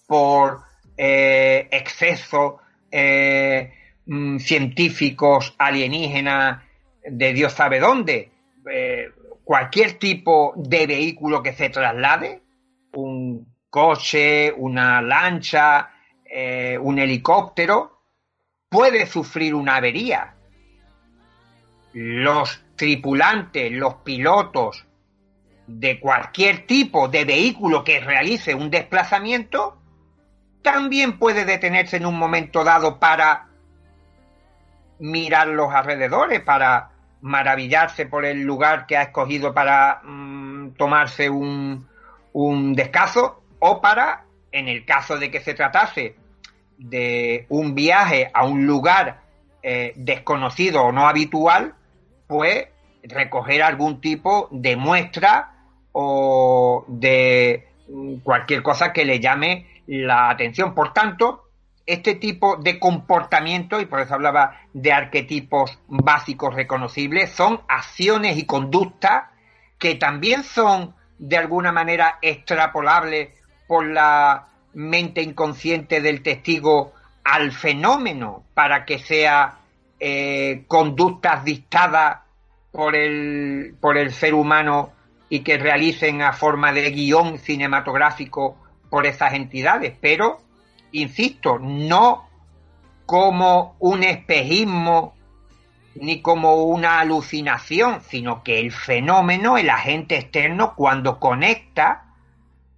por eh, exceso eh, mm, científicos alienígenas de Dios sabe dónde, eh, cualquier tipo de vehículo que se traslade, un coche, una lancha, eh, un helicóptero, puede sufrir una avería. Los tripulantes, los pilotos de cualquier tipo de vehículo que realice un desplazamiento, también puede detenerse en un momento dado para mirar los alrededores, para maravillarse por el lugar que ha escogido para mm, tomarse un, un descanso o para, en el caso de que se tratase de un viaje a un lugar eh, desconocido o no habitual, pues recoger algún tipo de muestra o de mm, cualquier cosa que le llame la atención. Por tanto, este tipo de comportamiento, y por eso hablaba de arquetipos básicos reconocibles, son acciones y conductas que también son de alguna manera extrapolables por la mente inconsciente del testigo al fenómeno para que sea eh, conductas dictadas por el, por el ser humano y que realicen a forma de guion cinematográfico por esas entidades, pero, insisto, no como un espejismo ni como una alucinación, sino que el fenómeno, el agente externo, cuando conecta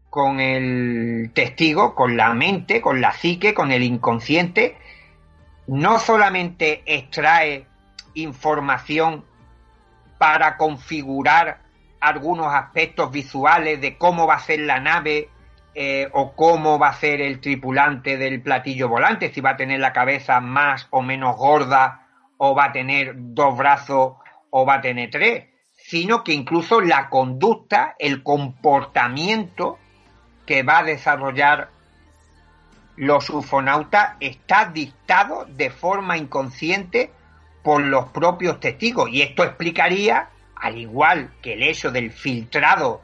con el testigo, con la mente, con la psique, con el inconsciente, no solamente extrae información para configurar algunos aspectos visuales de cómo va a ser la nave eh, o cómo va a ser el tripulante del platillo volante, si va a tener la cabeza más o menos gorda o va a tener dos brazos o va a tener tres, sino que incluso la conducta, el comportamiento que va a desarrollar los ufonautas está dictado de forma inconsciente por los propios testigos. Y esto explicaría, al igual que el hecho del filtrado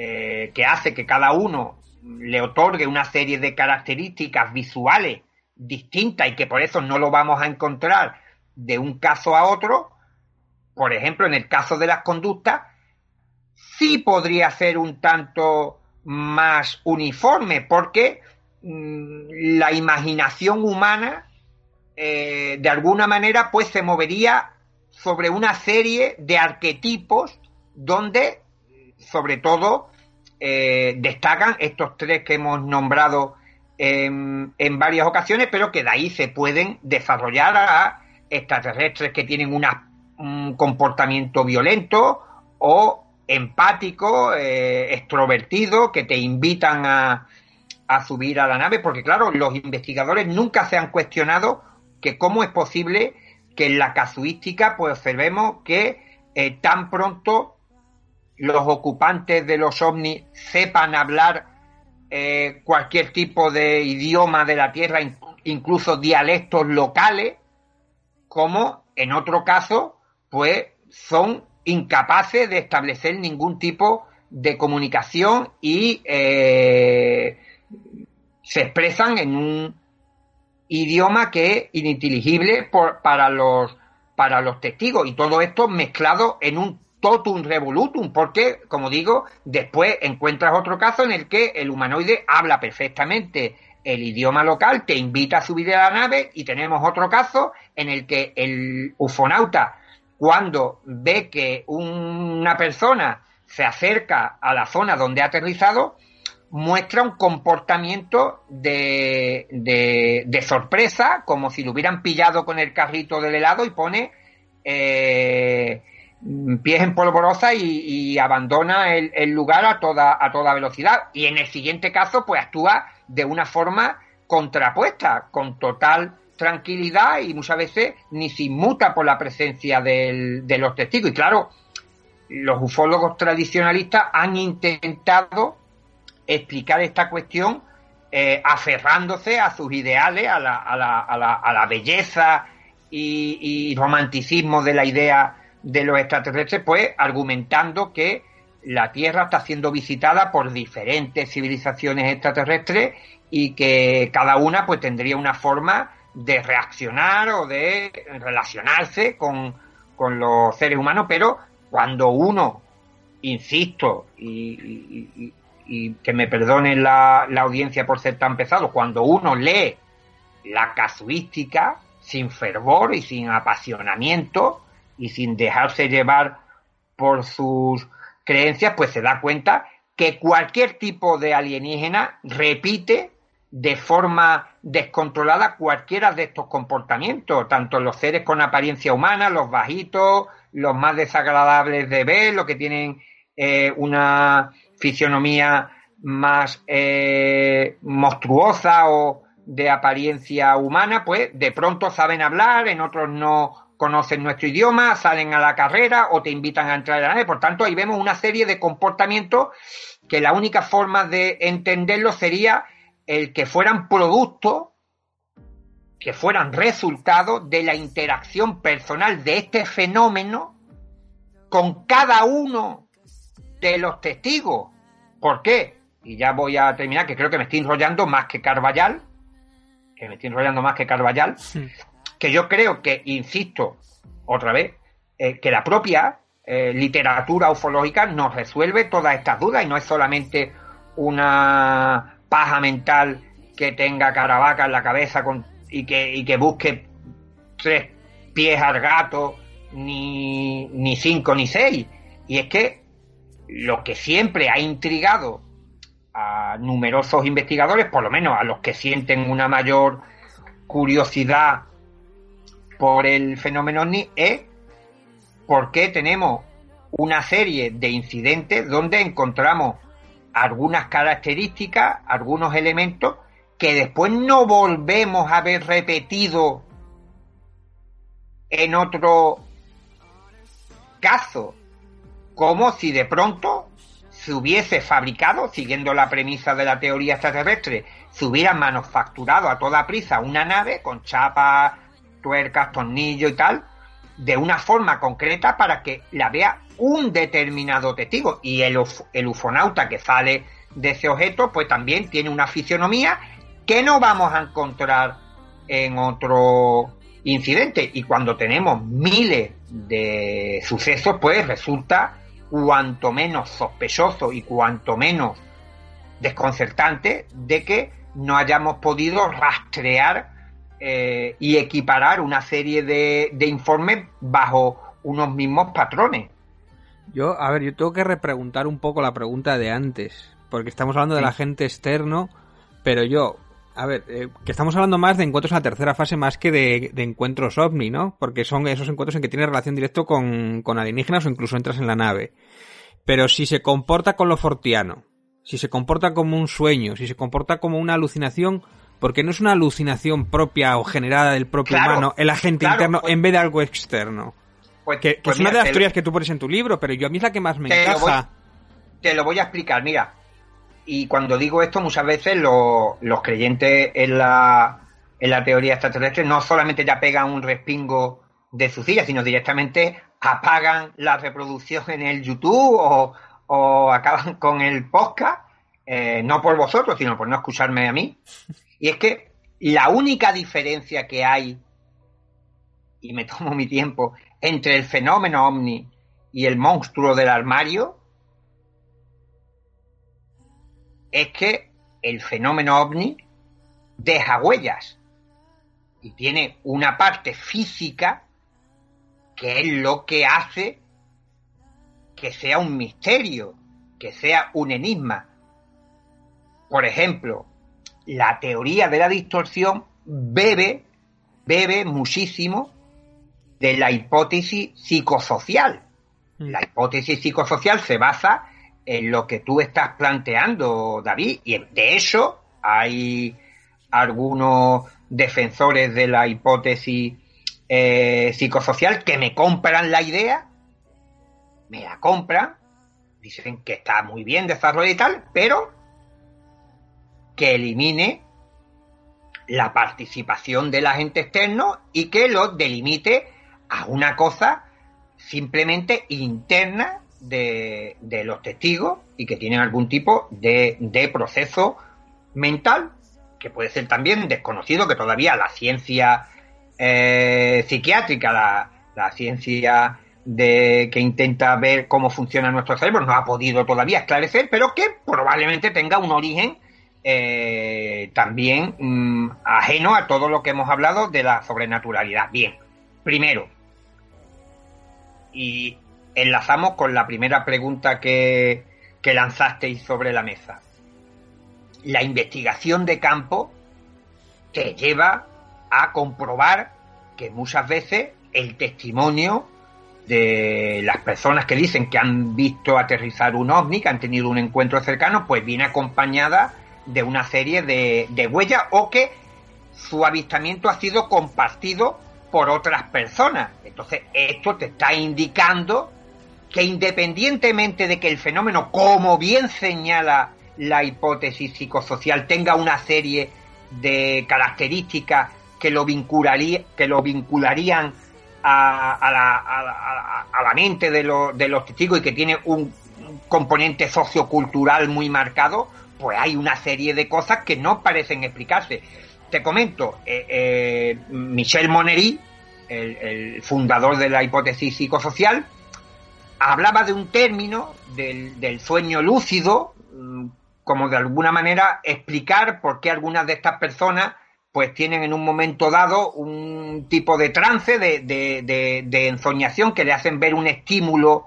eh, que hace que cada uno le otorgue una serie de características visuales distintas y que por eso no lo vamos a encontrar de un caso a otro, por ejemplo, en el caso de las conductas, sí podría ser un tanto más uniforme, porque mm, la imaginación humana, eh, de alguna manera, pues se movería sobre una serie de arquetipos donde, sobre todo, eh, destacan estos tres que hemos nombrado en, en, varias ocasiones, pero que de ahí se pueden desarrollar a extraterrestres que tienen un comportamiento violento o empático, eh, extrovertido, que te invitan a, a subir a la nave, porque claro, los investigadores nunca se han cuestionado que cómo es posible que en la casuística pues observemos que eh, tan pronto los ocupantes de los ovnis sepan hablar eh, cualquier tipo de idioma de la Tierra, incluso dialectos locales, como en otro caso, pues son incapaces de establecer ningún tipo de comunicación y eh, se expresan en un idioma que es ininteligible para los para los testigos. Y todo esto mezclado en un totum revolutum porque como digo después encuentras otro caso en el que el humanoide habla perfectamente el idioma local, te invita a subir a la nave y tenemos otro caso en el que el ufonauta, cuando ve que una persona se acerca a la zona donde ha aterrizado, muestra un comportamiento de, de, sorpresa, como si lo hubieran pillado con el carrito del helado y pone eh, pies en polvorosa y, abandona el, el, lugar a toda, a toda velocidad. Y en el siguiente caso, pues actúa de una forma contrapuesta, con total tranquilidad y muchas veces ni se inmuta por la presencia de los testigos. Y claro, los ufólogos tradicionalistas han intentado explicar esta cuestión eh, aferrándose a sus ideales, a la, a la, a la, a la belleza y, y, romanticismo de la idea de los extraterrestres, pues argumentando que la Tierra está siendo visitada por diferentes civilizaciones extraterrestres y que cada una pues tendría una forma de reaccionar o de relacionarse con, los seres humanos, pero cuando uno, insisto, y, que me perdone la, la, audiencia por ser tan pesado, cuando uno lee la casuística sin fervor y sin apasionamiento y sin dejarse llevar por sus creencias, pues se da cuenta que cualquier tipo de alienígena repite de forma descontrolada cualquiera de estos comportamientos, tanto los seres con apariencia humana, los bajitos, los más desagradables de ver, los que tienen eh, una fisionomía más eh, monstruosa o de apariencia humana, pues de pronto saben hablar, en otros no conocen nuestro idioma, salen a la carrera o te invitan a entrar a la nave. Por tanto, ahí vemos una serie de comportamientos que la única forma de entenderlo sería el que fueran producto, que fueran resultado de la interacción personal de este fenómeno con cada uno de los testigos. ¿Por qué? Y ya voy a terminar, que creo que me estoy enrollando más que Carvallal, que me estoy enrollando más que Carvallal, que yo creo que, insisto, otra vez, eh, que la propia eh, literatura ufológica nos resuelve todas estas dudas y no es solamente una paja mental que tenga caravaca en la cabeza con, y, que, y que busque tres pies al gato, ni, ni cinco ni seis. Y es que lo que siempre ha intrigado a numerosos investigadores, por lo menos a los que sienten una mayor curiosidad por el fenómeno OVNI, es por qué tenemos una serie de incidentes donde encontramos algunas características, algunos elementos que después no volvemos a ver repetido en otro caso, como si de pronto se hubiese fabricado, siguiendo la premisa de la teoría extraterrestre, se hubiera manufacturado a toda prisa una nave con chapas, tuercas, tornillos y tal, de una forma concreta para que la vea un determinado testigo. Y el, el ufonauta que sale de ese objeto, pues también tiene una fisionomía que no vamos a encontrar en otro incidente. Y cuando tenemos miles de sucesos, pues resulta cuanto menos sospechoso y cuanto menos desconcertante de que no hayamos podido rastrear eh, y equiparar una serie de, de informes bajo unos mismos patrones. Yo, a ver, yo tengo que repreguntar un poco la pregunta de antes, porque estamos hablando del agente externo, pero yo, a ver, eh, que estamos hablando más de encuentros en la tercera fase más que de, encuentros ovni, ¿no? Porque son esos encuentros en que tiene relación directo con, con alienígenas o incluso entras en la nave. Pero si se comporta con lo fortiano, si se comporta como un sueño, si se comporta como una alucinación, porque no es una alucinación propia o generada del propio humano, el agente interno, pues en vez de algo externo. Pues, que, pues es una de las teorías que tú pones en tu libro, pero yo a mí es la que más me encaja. te lo voy a explicar, mira. Y cuando digo esto, muchas veces los creyentes en la, en la teoría extraterrestre no solamente ya pegan un respingo de su silla, sino directamente apagan la reproducción en el YouTube o, acaban con el podcast, eh, no por vosotros, sino por no escucharme a mí. Y es que la única diferencia que hay, y me tomo mi tiempo, entre el fenómeno ovni y el monstruo del armario es que el fenómeno ovni deja huellas y tiene una parte física que es lo que hace que sea un misterio, que sea un enigma. Por ejemplo, la teoría de la distorsión bebe, bebe muchísimo de la hipótesis psicosocial. Mm. La hipótesis psicosocial se basa en lo que tú estás planteando, David, y de hecho hay algunos defensores de la hipótesis eh, psicosocial que me compran la idea, me la compran, dicen que está muy bien desarrollada y tal, pero que elimine la participación del agente externo y que lo delimite a una cosa simplemente interna de, los testigos y que tienen algún tipo de, proceso mental que puede ser también desconocido, que todavía la ciencia eh, psiquiátrica, la, la ciencia de que intenta ver cómo funciona nuestro cerebro no ha podido todavía esclarecer, pero que probablemente tenga un origen eh, también mm, ajeno a todo lo que hemos hablado de la sobrenaturalidad. Bien, primero, y enlazamos con la primera pregunta que, que lanzasteis sobre la mesa. La investigación de campo te lleva a comprobar que muchas veces el testimonio de las personas que dicen que han visto aterrizar un ovni, que han tenido un encuentro cercano, pues viene acompañada de una serie de, de huellas o que su avistamiento ha sido compartido por otras personas. Entonces, esto te está indicando que independientemente de que el fenómeno, como bien señala la hipótesis psicosocial, tenga una serie de características que lo, vincularía, que lo vincularían a, la, mente de, de los testigos y que tiene un componente sociocultural muy marcado, pues hay una serie de cosas que no parecen explicarse. Te comento, eh, eh, Michel Monery, el, fundador de la hipótesis psicosocial, hablaba de un término del, sueño lúcido, mm, como de alguna manera explicar por qué algunas de estas personas pues tienen en un momento dado un tipo de trance, de, de, de, ensoñación que le hacen ver un estímulo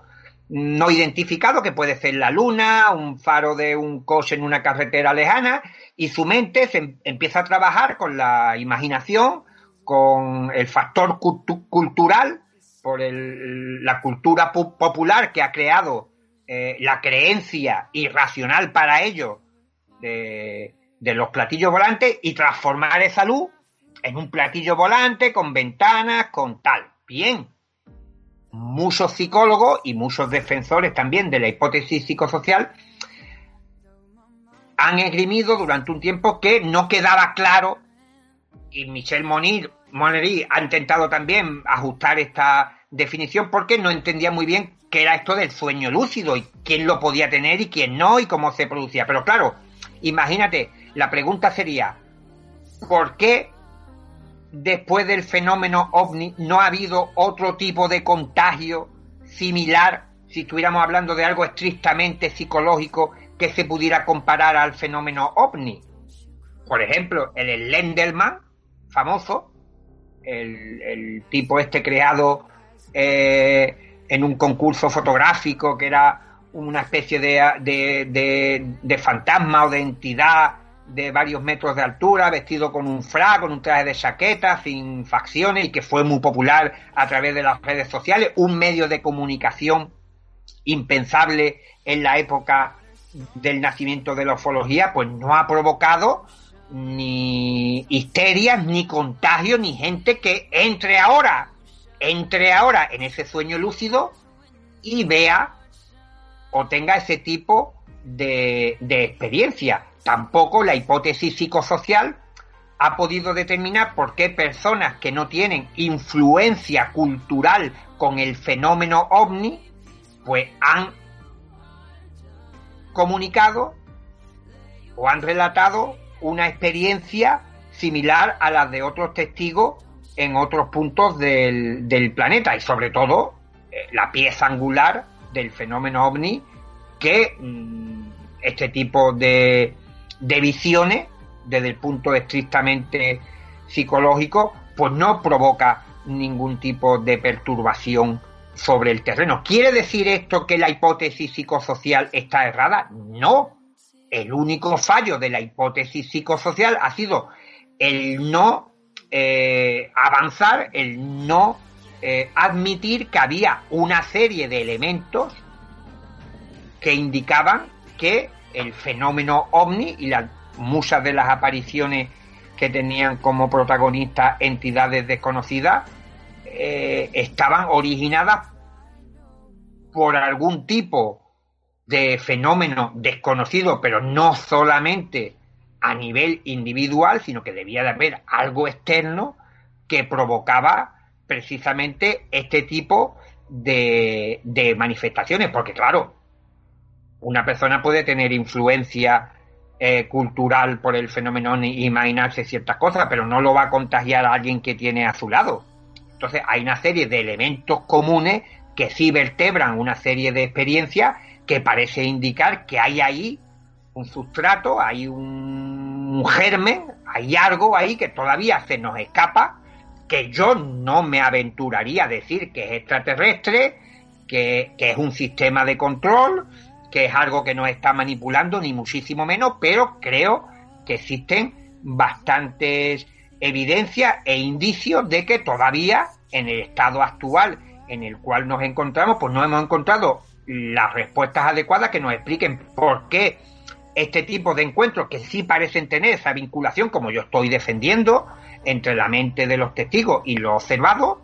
no identificado, que puede ser la luna, un faro de un coche en una carretera lejana, y su mente se em, empieza a trabajar con la imaginación, con el factor cultural, por la cultura popular que ha creado eh, la creencia irracional para ellos de, de los platillos volantes y transformar esa luz en un platillo volante con ventanas, con tal. Bien. Muchos psicólogos y muchos defensores también de la hipótesis psicosocial han esgrimido durante un tiempo que no quedaba claro y Michel Monir, Monery ha intentado también ajustar esta definición porque no entendía muy bien qué era esto del sueño lúcido y quién lo podía tener y quién no y cómo se producía. Pero claro, imagínate, la pregunta sería, ¿por qué después del fenómeno ovni no ha habido otro tipo de contagio similar, si estuviéramos hablando de algo estrictamente psicológico, que se pudiera comparar al fenómeno ovni? Por ejemplo, el Lendelman, famoso, el, tipo este creado eh, en un concurso fotográfico que era una especie de, de, de fantasma o de entidad de varios metros de altura, vestido con un fra, con un traje de chaqueta, sin facciones, y que fue muy popular a través de las redes sociales, un medio de comunicación impensable en la época del nacimiento de la ufología, pues no ha provocado ni histerias, ni contagios, ni gente que entre ahora, entre ahora en ese sueño lúcido y vea o tenga ese tipo de, de experiencia tampoco la hipótesis psicosocial ha podido determinar por qué personas que no tienen influencia cultural con el fenómeno ovni, pues han comunicado o han relatado una experiencia similar a la de otros testigos en otros puntos del, planeta y sobre todo eh, la pieza angular del fenómeno ovni que mm, este tipo de, de visiones desde el punto estrictamente psicológico, pues no provoca ningún tipo de perturbación sobre el terreno. ¿Quiere decir esto que la hipótesis psicosocial está errada? No. El único fallo de la hipótesis psicosocial ha sido el no eh, avanzar, el no eh, admitir que había una serie de elementos que indicaban que el fenómeno ovni y las muchas de las apariciones que tenían como protagonistas entidades desconocidas eh, estaban originadas por algún tipo de fenómeno desconocido, pero no solamente a nivel individual, sino que debía de haber algo externo que provocaba precisamente este tipo de, de manifestaciones, porque claro, una persona puede tener influencia eh, cultural por el fenómeno y imaginarse ciertas cosas, pero no lo va a contagiar a alguien que tiene a su lado. Entonces hay una serie de elementos comunes que sí vertebran una serie de experiencias que parece indicar que hay ahí un sustrato, hay un germen, hay algo ahí que todavía se nos escapa, que yo no me aventuraría a decir que es extraterrestre, que, que es un sistema de control, que es algo que no está manipulando, ni muchísimo menos, pero creo que existen bastantes evidencias e indicios de que todavía en el estado actual en el cual nos encontramos, pues no hemos encontrado las respuestas adecuadas que nos expliquen por qué este tipo de encuentros que sí parecen tener esa vinculación, como yo estoy defendiendo, entre la mente de los testigos y lo observado,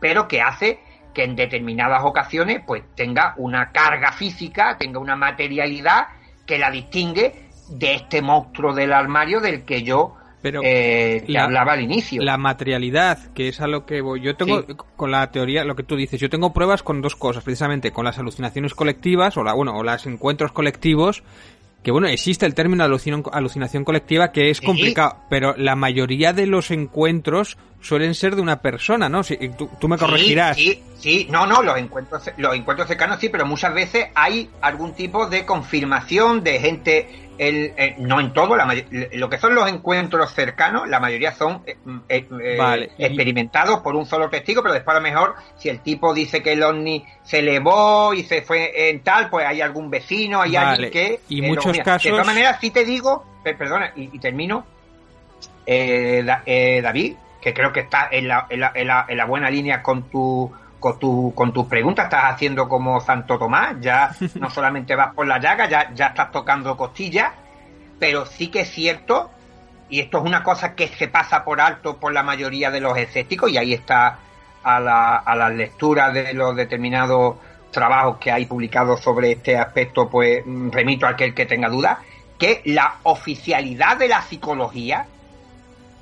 pero que hace que en determinadas ocasiones pues tenga una carga física, tenga una materialidad que la distingue de este monstruo del armario del que yo pero eh, hablaba al inicio. La materialidad, que es a lo que voy. Yo tengo, con la teoría, lo que tú dices, yo tengo pruebas con dos cosas, precisamente con las alucinaciones colectivas, o la, bueno, o los encuentros colectivos, que bueno, existe el término alucinación, alucinación colectiva que es complicado, pero la mayoría de los encuentros suelen ser de una persona, ¿no? Si, tú, tú me corregirás. Sí, sí, no, no, los encuentros, los encuentros cercanos sí, pero muchas veces hay algún tipo de confirmación de gente el, eh, no en todo, la lo que son los encuentros cercanos, la mayoría son eh, eh, experimentados por un solo testigo, pero después a lo mejor si el tipo dice que el ovni se elevó y se fue en tal, pues hay algún vecino, hay alguien que... Y muchos casos... De todas maneras, sí te digo, perdona, y, termino, David, que creo que está en la, en la, en la buena línea con tu con, tu, con tus preguntas estás haciendo como Santo Tomás, ya no solamente vas por la llaga, ya, ya estás tocando costillas, pero sí que es cierto, y esto es una cosa que se pasa por alto por la mayoría de los escépticos, y ahí está a la, a la lectura de los determinados trabajos que hay publicados sobre este aspecto, pues mm, remito a aquel que tenga dudas, que la oficialidad de la psicología,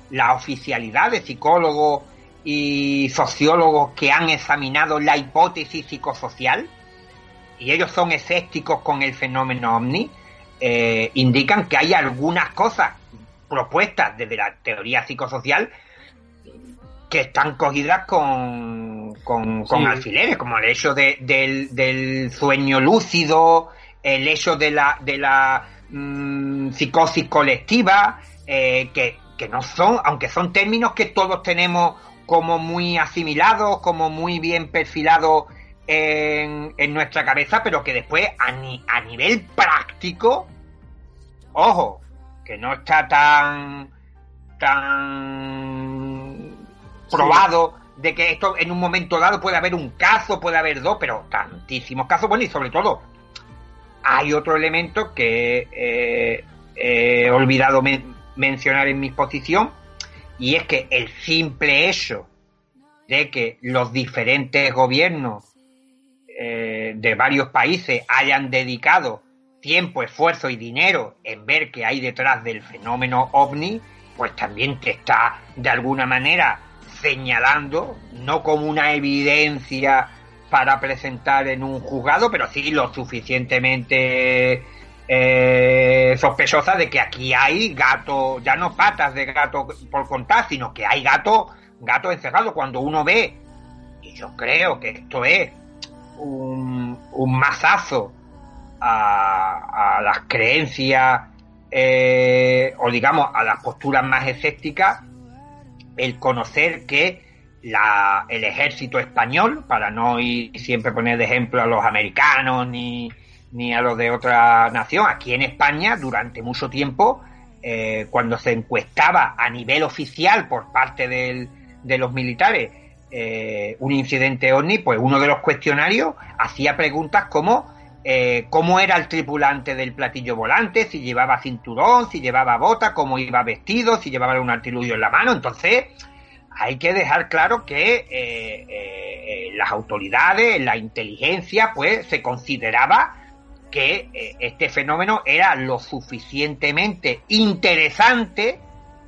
la oficialidad de psicólogos y sociólogos que han examinado la hipótesis psicosocial, y ellos son escépticos con el fenómeno ovni, eh, indican que hay algunas cosas propuestas desde la teoría psicosocial que están cogidas con, con, alfileres, como el hecho de, del, sueño lúcido, el hecho de la, de la mm, psicosis colectiva, eh, que, que no son, aunque son términos que todos tenemos como muy asimilados, como muy bien perfilados en, nuestra cabeza, pero que después a, a nivel práctico, ojo, que no está tan tan probado de que esto en un momento dado puede haber un caso, puede haber dos, pero tantísimos casos, bueno, y sobre todo hay otro elemento que eh, he olvidado mencionar en mi exposición, y es que el simple hecho de que los diferentes gobiernos eh, de varios países hayan dedicado tiempo, esfuerzo y dinero en ver qué hay detrás del fenómeno ovni, pues también te está de alguna manera señalando, no como una evidencia para presentar en un juzgado, pero sí lo suficientemente eh, sospechosa de que aquí hay gato, ya no patas de gato por contar, sino que hay gato, gato encerrado. Cuando uno ve, y yo creo que esto es un, un mazazo a, las creencias eh, o digamos a las posturas más escépticas, el conocer que la, el ejército español, para no ir siempre poner de ejemplo a los americanos ni, ni a los de otra nación. Aquí en España, durante mucho tiempo, eh, cuando se encuestaba a nivel oficial por parte de los militares eh, un incidente ovni, pues uno de los cuestionarios hacía preguntas como eh, cómo era el tripulante del platillo volante, si llevaba cinturón, si llevaba bota, cómo iba vestido, si llevaba un artilugio en la mano. Entonces, hay que dejar claro que las autoridades, la inteligencia, pues se consideraba que eh, este fenómeno era lo suficientemente interesante,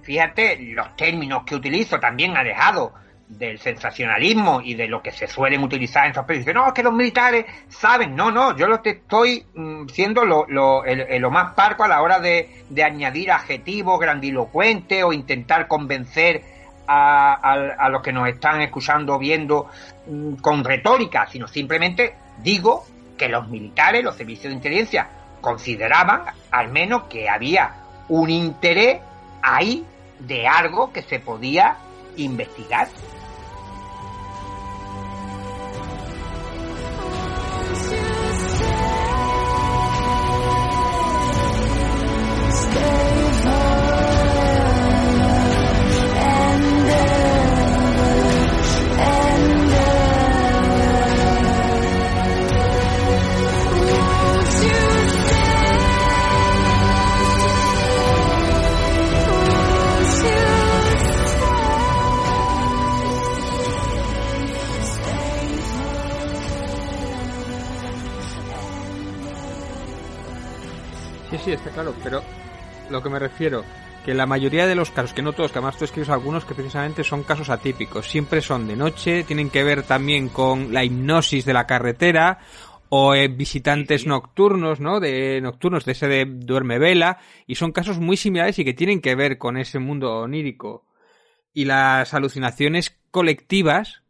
fíjate, los términos que utilizo también alejado del sensacionalismo y de lo que se suelen utilizar en esos países. No, es que los militares saben. No, no, yo lo que estoy mm, siendo lo, lo, más parco a la hora de, añadir adjetivos grandilocuentes o intentar convencer a, a, los que nos están escuchando, viendo mm, con retórica, sino simplemente digo que los militares, los servicios de inteligencia, consideraban al menos que había un interés ahí de algo que se podía investigar. Claro, pero lo que me refiero, que la mayoría de los casos, que no todos, que además tú escribes algunos que precisamente son casos atípicos, siempre son de noche, tienen que ver también con la hipnosis de la carretera o eh, visitantes nocturnos, ¿no? De nocturnos, de ese de duerme vela, y son casos muy similares y que tienen que ver con ese mundo onírico. y las alucinaciones colectivas,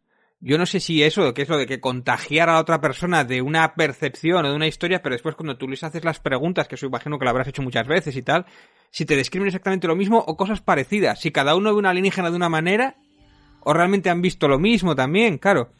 yo no sé si eso, que es lo de que contagiar a otra persona de una percepción o de una historia, pero después cuando tú les haces las preguntas, que eso imagino que lo habrás hecho muchas veces y tal, si te describen exactamente lo mismo o cosas parecidas, si cada uno ve una alienígena de una manera o realmente han visto lo mismo también, claro.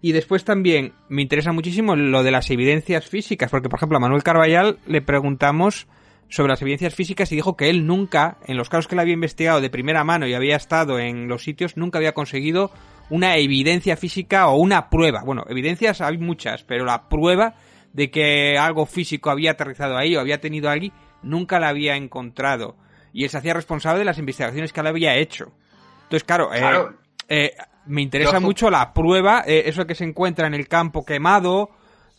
Y después también me interesa muchísimo lo de las evidencias físicas, porque por ejemplo a Manuel Carballal le preguntamos sobre las evidencias físicas y dijo que él nunca, en los casos que él había investigado de primera mano y había estado en los sitios, nunca había conseguido una evidencia física o una prueba. Bueno, evidencias hay muchas, pero la prueba de que algo físico había aterrizado ahí o había tenido allí, nunca la había encontrado. Y él se hacía responsable de las investigaciones que él había hecho. Entonces, claro, eh, eh, me interesa mucho la prueba, eh, eso que se encuentra en el campo quemado,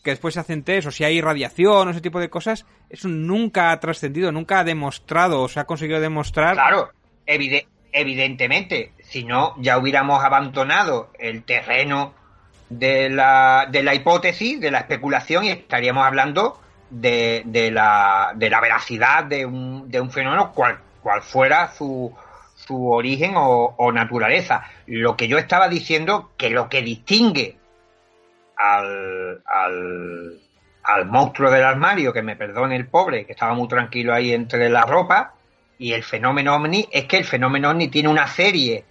que después se hacen test o si hay radiación o ese tipo de cosas, eso nunca ha trascendido, nunca ha demostrado o se ha conseguido demostrar. Claro, evidentemente, si no, ya hubiéramos abandonado el terreno de la, de la hipótesis, de la especulación y estaríamos hablando de, de, la, de la veracidad de un, de un fenómeno cual, cual fuera su, su origen o, o naturaleza. Lo que yo estaba diciendo, que lo que distingue al, al, monstruo del armario, que me perdone el pobre, que estaba muy tranquilo ahí entre la ropa, y el fenómeno ovni, es que el fenómeno ovni tiene una serie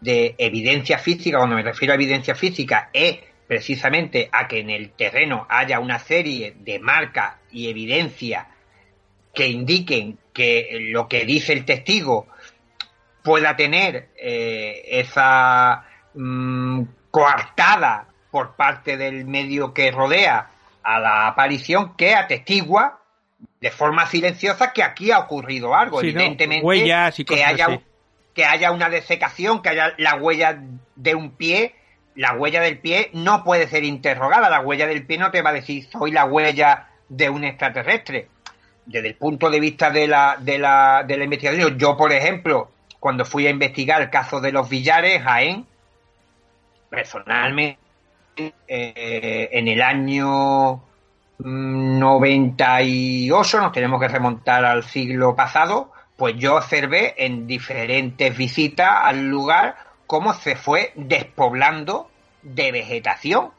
de evidencia física, cuando me refiero a evidencia física, es precisamente a que en el terreno haya una serie de marcas y evidencia que indiquen que lo que dice el testigo pueda tener eh, esa mm, coartada por parte del medio que rodea a la aparición que atestigua de forma silenciosa que aquí ha ocurrido algo. Evidentemente, que, haya, que haya una desecación, que haya la huella de un pie, la huella del pie no puede ser interrogada. La huella del pie no te va a decir soy la huella de un extraterrestre. Desde el punto de vista de la, de la, investigación, yo, por ejemplo, cuando fui a investigar el caso de los Villares, Jaén, personalmente eh, en el año 98, nos tenemos que remontar al siglo pasado, pues yo observé en diferentes visitas al lugar cómo se fue despoblando de vegetación.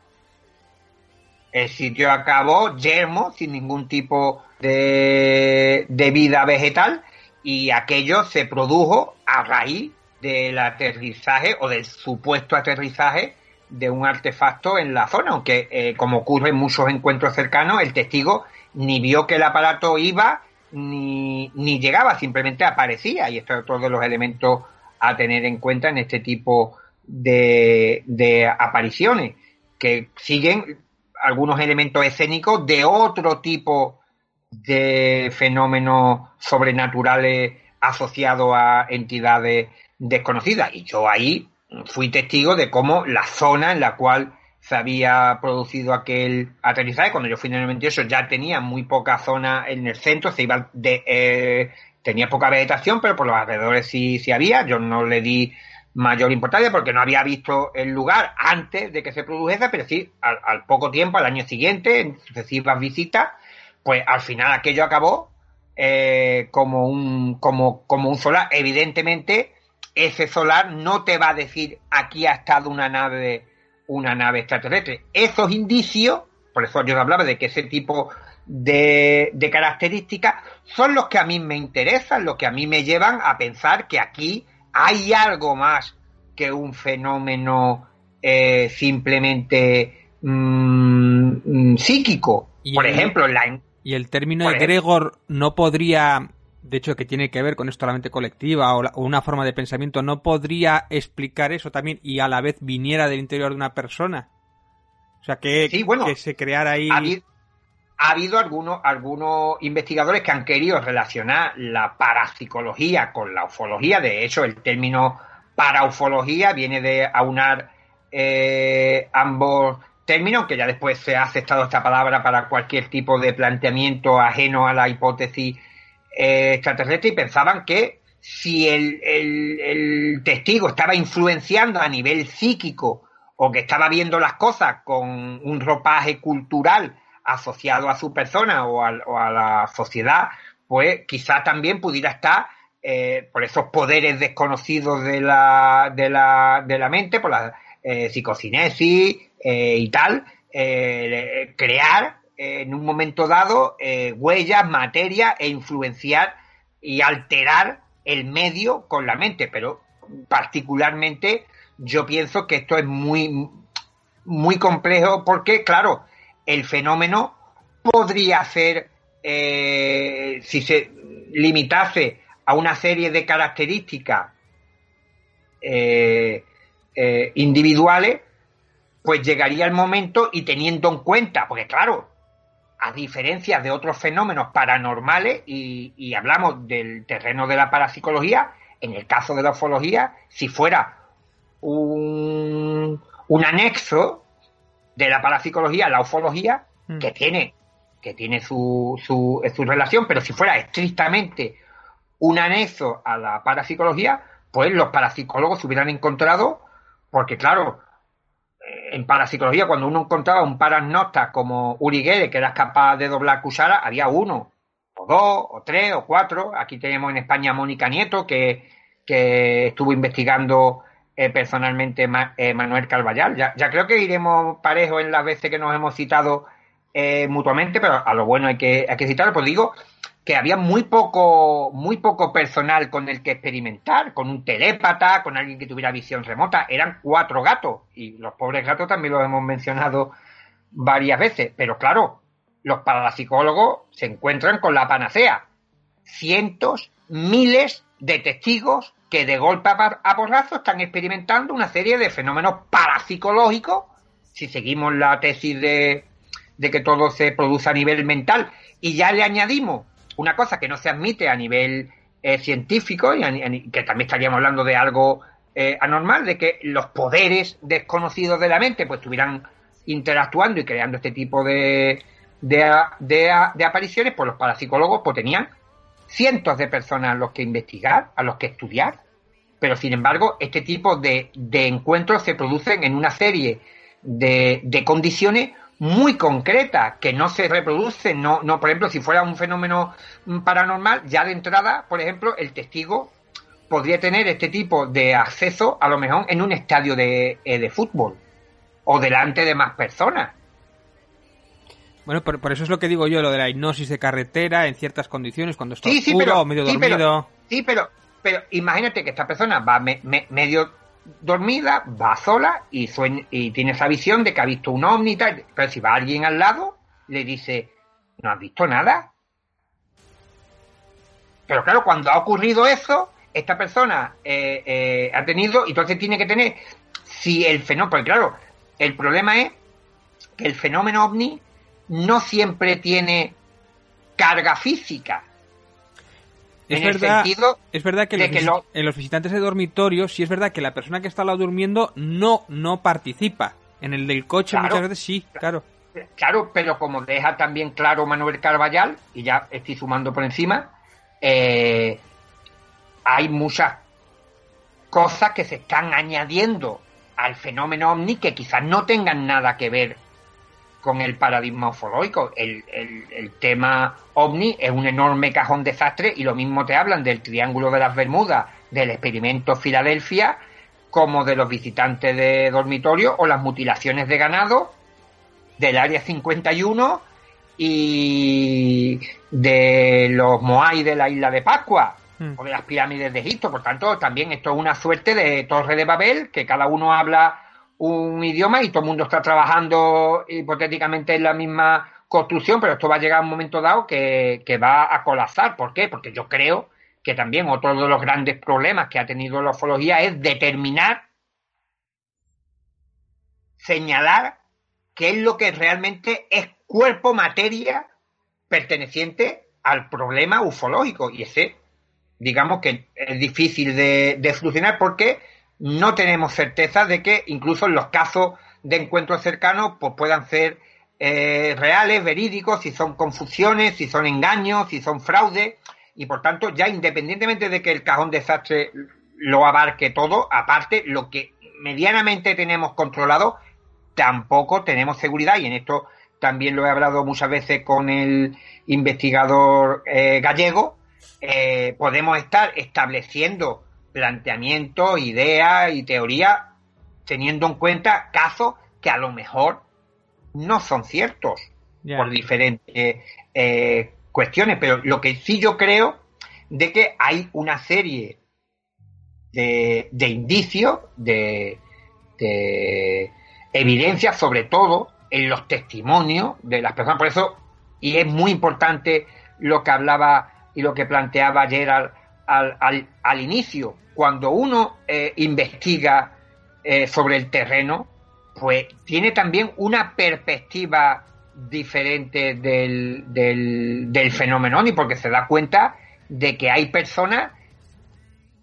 El sitio acabó yermo, sin ningún tipo de, de vida vegetal, y aquello se produjo a raíz del aterrizaje o del supuesto aterrizaje de un artefacto en la zona, aunque eh, como ocurre en muchos encuentros cercanos, el testigo ni vio que el aparato iba ni, ni llegaba, simplemente aparecía. Y esto es otro de los elementos a tener en cuenta en este tipo de, de apariciones, que siguen algunos elementos escénicos de otro tipo de fenómenos sobrenaturales asociados a entidades desconocidas. Y yo ahí fui testigo de cómo la zona en la cual se había producido aquel aterrizaje, cuando yo fui en el 98 ya tenía muy poca zona en el centro, se iba de, eh, tenía poca vegetación, pero por los alrededores sí, sí había, yo no le di mayor importancia porque no había visto el lugar antes de que se produjese, pero sí al, poco tiempo, al año siguiente, en sucesivas visitas, pues al final aquello acabó eh, como un como, como un solar. Evidentemente, ese solar no te va a decir aquí ha estado una nave, una nave extraterrestre. Esos indicios, por eso yo hablaba de que ese tipo de, características son los que a mí me interesan, los que a mí me llevan a pensar que aquí hay algo más que un fenómeno eh, simplemente mm, mm, psíquico. Por ejemplo, la, y el término de Gregor no podría de hecho que tiene que ver con esto la mente colectiva o, una forma de pensamiento, ¿no podría explicar eso también y a la vez viniera del interior de una persona? O sea, que, que se creara ahí... Ha habido, algunos, algunos investigadores que han querido relacionar la parapsicología con la ufología. De hecho, el término paraufología viene de aunar eh, ambos términos, que ya después se ha aceptado esta palabra para cualquier tipo de planteamiento ajeno a la hipótesis eh, extraterrestres y pensaban que si el, testigo estaba influenciando a nivel psíquico o que estaba viendo las cosas con un ropaje cultural asociado a su persona o a, la sociedad, pues quizá también pudiera estar eh, por esos poderes desconocidos de la, de la, de la mente, por la eh, psicocinesis y tal, crear en un momento dado huellas, materia e influenciar y alterar el medio con la mente, pero particularmente yo pienso que esto es muy, muy complejo porque, claro, el fenómeno podría ser, eh, si se limitase a una serie de características eh, eh, individuales, pues llegaría el momento y teniendo en cuenta, porque claro, a diferencia de otros fenómenos paranormales, y, hablamos del terreno de la parapsicología, en el caso de la ufología, si fuera un, un anexo de la parapsicología, la ufología, mm. que tiene, que tiene su, su, su relación, pero si fuera estrictamente un anexo a la parapsicología, pues los parapsicólogos se hubieran encontrado, porque claro, en parapsicología, cuando uno encontraba un parasnota como Uri que era capaz de doblar cuchara, había uno, o dos, o tres, o cuatro. Aquí tenemos en España a Mónica Nieto, que, que estuvo investigando eh, personalmente eh, Manuel Carvallal. Ya, ya, creo que iremos parejo en las veces que nos hemos citado eh, mutuamente, pero a lo bueno hay que, hay que citarlo. Pues digo que había muy poco, muy poco personal con el que experimentar, con un telépata, con alguien que tuviera visión remota. Eran cuatro gatos, y los pobres gatos también los hemos mencionado varias veces. Pero claro, los parapsicólogos se encuentran con la panacea. Cientos, miles de testigos que de golpe a porrazo están experimentando una serie de fenómenos parapsicológicos, si seguimos la tesis de, de que todo se produce a nivel mental, y ya le añadimos una cosa que no se admite a nivel eh, científico y que también estaríamos hablando de algo eh, anormal, de que los poderes desconocidos de la mente pues estuvieran interactuando y creando este tipo de, de, apariciones, pues los parapsicólogos pues tenían cientos de personas a los que investigar, a los que estudiar, pero sin embargo este tipo de, de encuentros se producen en una serie de, de condiciones muy concreta, que no se reproduce, no, no, por ejemplo, si fuera un fenómeno paranormal, ya de entrada, por ejemplo, el testigo podría tener este tipo de acceso a lo mejor en un estadio de, eh, de fútbol o delante de más personas. Bueno, por, eso es lo que digo yo, lo de la hipnosis de carretera en ciertas condiciones, cuando está oscuro o medio dormido. sí, pero, pero imagínate que esta persona va medio dormida, va sola y, y tiene esa visión de que ha visto un ovni y tal. Pero si va alguien al lado, le dice, ¿no has visto nada? Pero claro, cuando ha ocurrido eso, esta persona eh, eh, ha tenido, entonces tiene que tener, si el fenómeno, porque claro, el problema es que el fenómeno ovni no siempre tiene carga física. Es verdad, es verdad que, en los visitantes de dormitorio, sí es verdad que la persona que está al lado durmiendo no, no participa. En el del coche muchas veces sí, claro. Claro, pero como deja también claro Manuel Carballal, y ya estoy sumando por encima, eh, hay muchas cosas que se están añadiendo al fenómeno ovni que quizás no tengan nada que ver con el paradigma ufológico. El, el, tema ovni es un enorme cajón desastre y lo mismo te hablan del Triángulo de las Bermudas, del experimento Filadelfia, como de los visitantes de dormitorio o las mutilaciones de ganado del Área 51 y de los Moai de la isla de Pascua hmm. o de las pirámides de Egipto. Por tanto, también esto es una suerte de Torre de Babel, que cada uno habla un idioma y todo el mundo está trabajando hipotéticamente en la misma construcción, pero esto va a llegar a un momento dado que, va a colapsar. ¿Por qué? Porque yo creo que también otro de los grandes problemas que ha tenido la ufología es determinar, señalar qué es lo que realmente es cuerpo, materia perteneciente al problema ufológico. Y ese, digamos que es difícil de, de solucionar porque no tenemos certeza de que incluso en los casos de encuentros cercanos pues puedan ser eh, reales, verídicos, si son confusiones, si son engaños, si son fraudes, y por tanto ya independientemente de que el cajón desastre lo abarque todo, aparte lo que medianamente tenemos controlado, tampoco tenemos seguridad, y en esto también lo he hablado muchas veces con el investigador eh, gallego, eh, podemos estar estableciendo planteamientos, ideas y teorías teniendo en cuenta casos que a lo mejor no son ciertos por diferentes eh, cuestiones, pero lo que sí yo creo de que hay una serie de, indicios, de, de evidencias, sobre todo en los testimonios de las personas. Por eso, y es muy importante lo que hablaba y lo que planteaba ayer al, al, al inicio, cuando uno eh, investiga eh, sobre el terreno, pues tiene también una perspectiva diferente del, del, fenómeno, y porque se da cuenta de que hay personas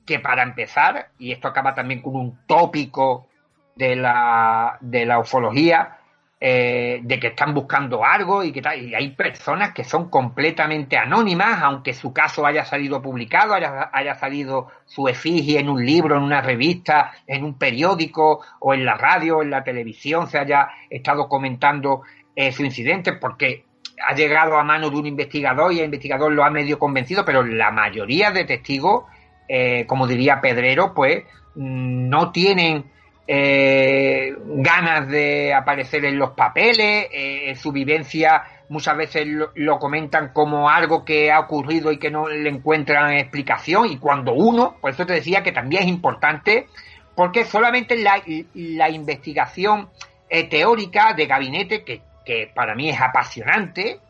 que para empezar, y esto acaba también con un tópico de la, de la ufología, eh, de que están buscando algo y que y hay personas que son completamente anónimas, aunque su caso haya salido publicado, haya, salido su efigie en un libro, en una revista, en un periódico o en la radio, en la televisión, se haya estado comentando eh, su incidente, porque ha llegado a mano de un investigador y el investigador lo ha medio convencido, pero la mayoría de testigos, eh, como diría Pedrero, pues mm, no tienen eh, ganas de aparecer en los papeles, eh, su vivencia muchas veces lo, comentan como algo que ha ocurrido y que no le encuentran explicación y cuando uno, por eso te decía que también es importante, porque solamente la, investigación eh, teórica de gabinete, que, que, para mí es apasionante,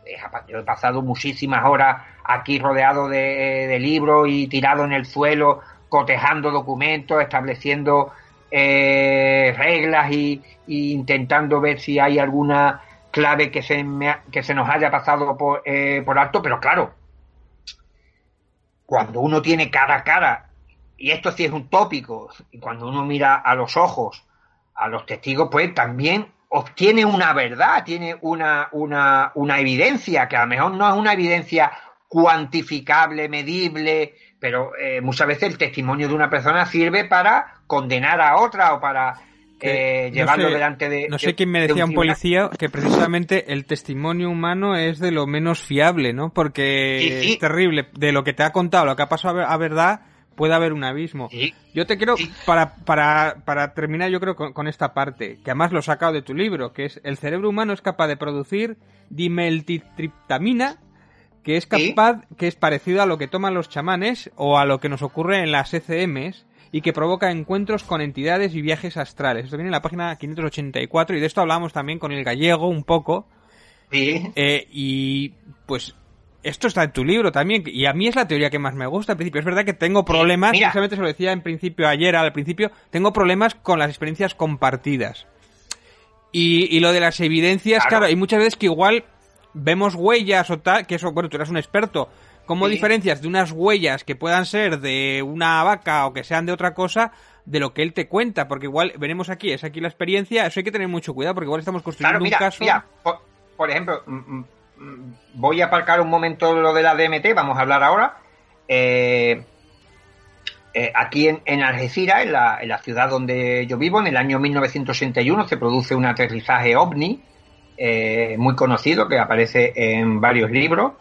yo he pasado muchísimas horas aquí rodeado de, de libros y tirado en el suelo, cotejando documentos, estableciendo eh, reglas y, intentando ver si hay alguna clave que se, que se nos haya pasado por, eh, por alto, pero claro, cuando uno tiene cara a cara, y esto sí es un tópico, y cuando uno mira a los ojos a los testigos, pues también obtiene una verdad, tiene una, una, una evidencia, que a lo mejor no es una evidencia cuantificable, medible, pero eh, muchas veces el testimonio de una persona sirve para condenar a otra o para eh, llevarlo delante de. No sé quién me decía un, policía que precisamente el testimonio humano es de lo menos fiable, ¿no? Porque es terrible. De lo que te ha contado, lo que ha pasado a, verdad, puede haber un abismo. Yo te quiero, para, para, para terminar, yo creo con, esta parte, que además lo he sacado de tu libro, que es el cerebro humano es capaz de producir dimeltitriptamina que es capaz, que es parecido a lo que toman los chamanes o a lo que nos ocurre en las ECMs y que provoca encuentros con entidades y viajes astrales. Esto viene en la página 584 y de esto hablamos también con el gallego un poco. Sí. Eh, y pues esto está en tu libro también, y a mí es la teoría que más me gusta al principio. Es verdad que tengo problemas, precisamente se lo decía en principio ayer, al principio, tengo problemas con las experiencias compartidas. Y, y lo de las evidencias, claro, hay muchas veces que igual vemos huellas o tal, que eso, bueno, tú eres un experto, ¿cómo diferencias de unas huellas que puedan ser de una vaca o que sean de otra cosa de lo que él te cuenta? Porque igual, veremos aquí, es aquí la experiencia, eso hay que tener mucho cuidado porque igual estamos construyendo un caso... Mira, por, ejemplo, mm, mm, mm, voy a aparcar un momento lo de la DMT, vamos a hablar ahora. Eh, eh, aquí en, en Algeciras, en la, en la, ciudad donde yo vivo, en el año 1981 se produce un aterrizaje ovni eh, muy conocido que aparece en varios libros,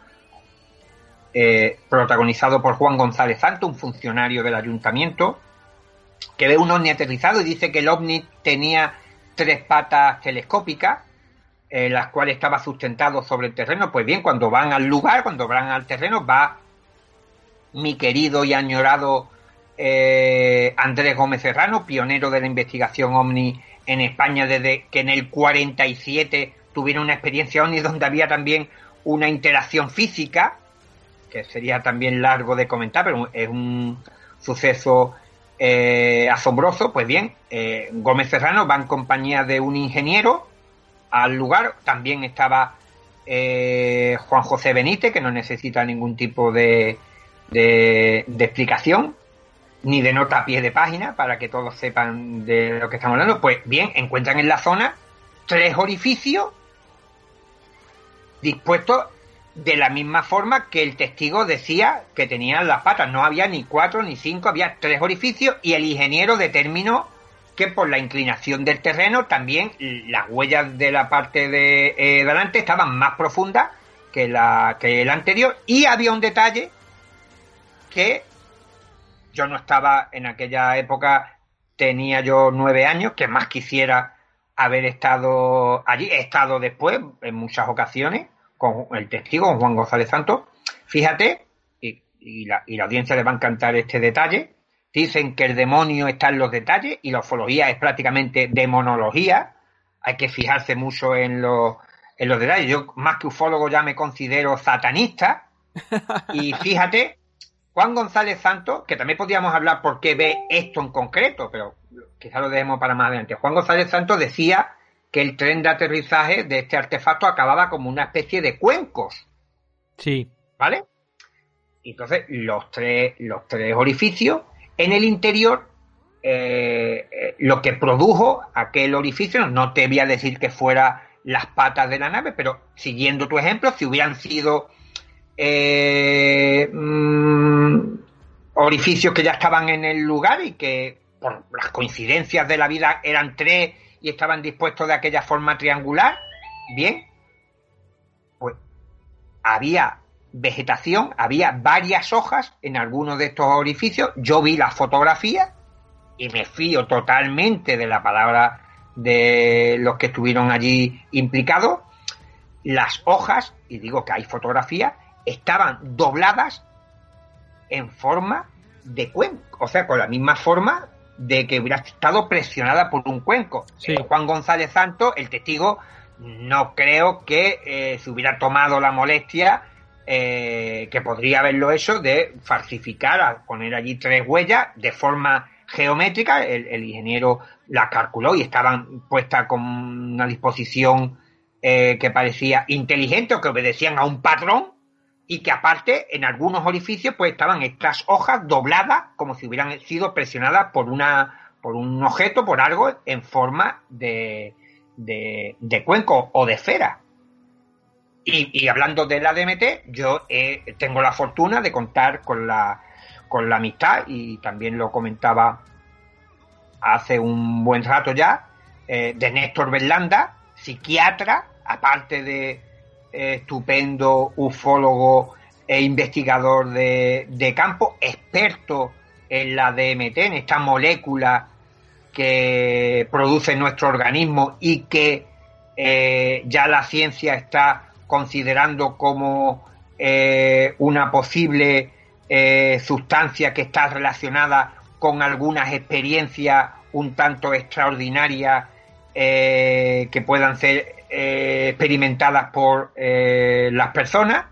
eh, protagonizado por Juan González Santo, un funcionario del ayuntamiento, que ve un ovni aterrizado y dice que el ovni tenía tres patas telescópicas, eh, las cuales estaba sustentado sobre el terreno. Pues bien, cuando van al lugar, cuando van al terreno, va mi querido y añorado Andrés Gómez Serrano, pionero de la investigación ovni en España desde que en el 47 tuvieron una experiencia OVNI donde había también una interacción física, que sería también largo de comentar, pero es un suceso eh, asombroso. Pues bien, eh, Gómez Serrano va en compañía de un ingeniero al lugar. También estaba eh, Juan José Benítez, que no necesita ningún tipo de, de, de, explicación, ni de nota a pie de página, para que todos sepan de lo que estamos hablando. Pues bien, encuentran en la zona tres orificios dispuestos de la misma forma que el testigo decía que tenían las patas. No había ni cuatro ni cinco, había tres orificios y el ingeniero determinó que por la inclinación del terreno también las huellas de la parte de eh, delante estaban más profundas que la que el anterior y había un detalle que yo no estaba en aquella época, tenía yo nueve años, que más quisiera haber estado allí. He estado después en muchas ocasiones con el testigo, con Juan González Santos. Fíjate, y, la, audiencia le va a encantar este detalle, dicen que el demonio está en los detalles y la ufología es prácticamente demonología. Hay que fijarse mucho en, en los detalles. Yo, más que ufólogo, ya me considero satanista. Y fíjate, Juan González Santos, que también podríamos hablar por qué ve esto en concreto, pero quizá lo dejemos para más adelante. Juan González Santos decía que el tren de aterrizaje de este artefacto acababa como una especie de cuencos. Sí. ¿Vale? Entonces, los tres, los tres orificios en el interior, eh, eh, lo que produjo aquel orificio, no te voy a decir que fuera las patas de la nave, pero siguiendo tu ejemplo, si hubieran sido eh, mm, orificios que ya estaban en el lugar y que por las coincidencias de la vida eran tres y estaban dispuestos de aquella forma triangular, bien, pues había vegetación, había varias hojas en algunos de estos orificios, yo vi la fotografía y me fío totalmente de la palabra de los que estuvieron allí implicados, las hojas, y digo que hay fotografía, estaban dobladas en forma de cuenco, o sea, con la misma forma de que hubiera estado presionada por un cuenco. Juan González Santos, el testigo, no creo que eh, se hubiera tomado la molestia eh, que podría haberlo hecho de falsificar, poner allí tres huellas de forma geométrica. El, ingeniero la calculó y estaban puestas con una disposición eh, que parecía inteligente o que obedecían a un patrón y que aparte en algunos orificios pues estaban estas hojas dobladas como si hubieran sido presionadas por una por un objeto, por algo en forma de, de, cuenco o de esfera. Y, hablando de la DMT, yo tengo la fortuna de contar con la, con la amistad y también lo comentaba hace un buen rato ya, eh, de Néstor Berlanda, psiquiatra, aparte de, estupendo ufólogo e investigador de, campo, experto en la DMT, en esta molécula que produce nuestro organismo y que eh, ya la ciencia está considerando como eh, una posible eh, sustancia que está relacionada con algunas experiencias un tanto extraordinarias que puedan ser eh, experimentadas por eh, las personas,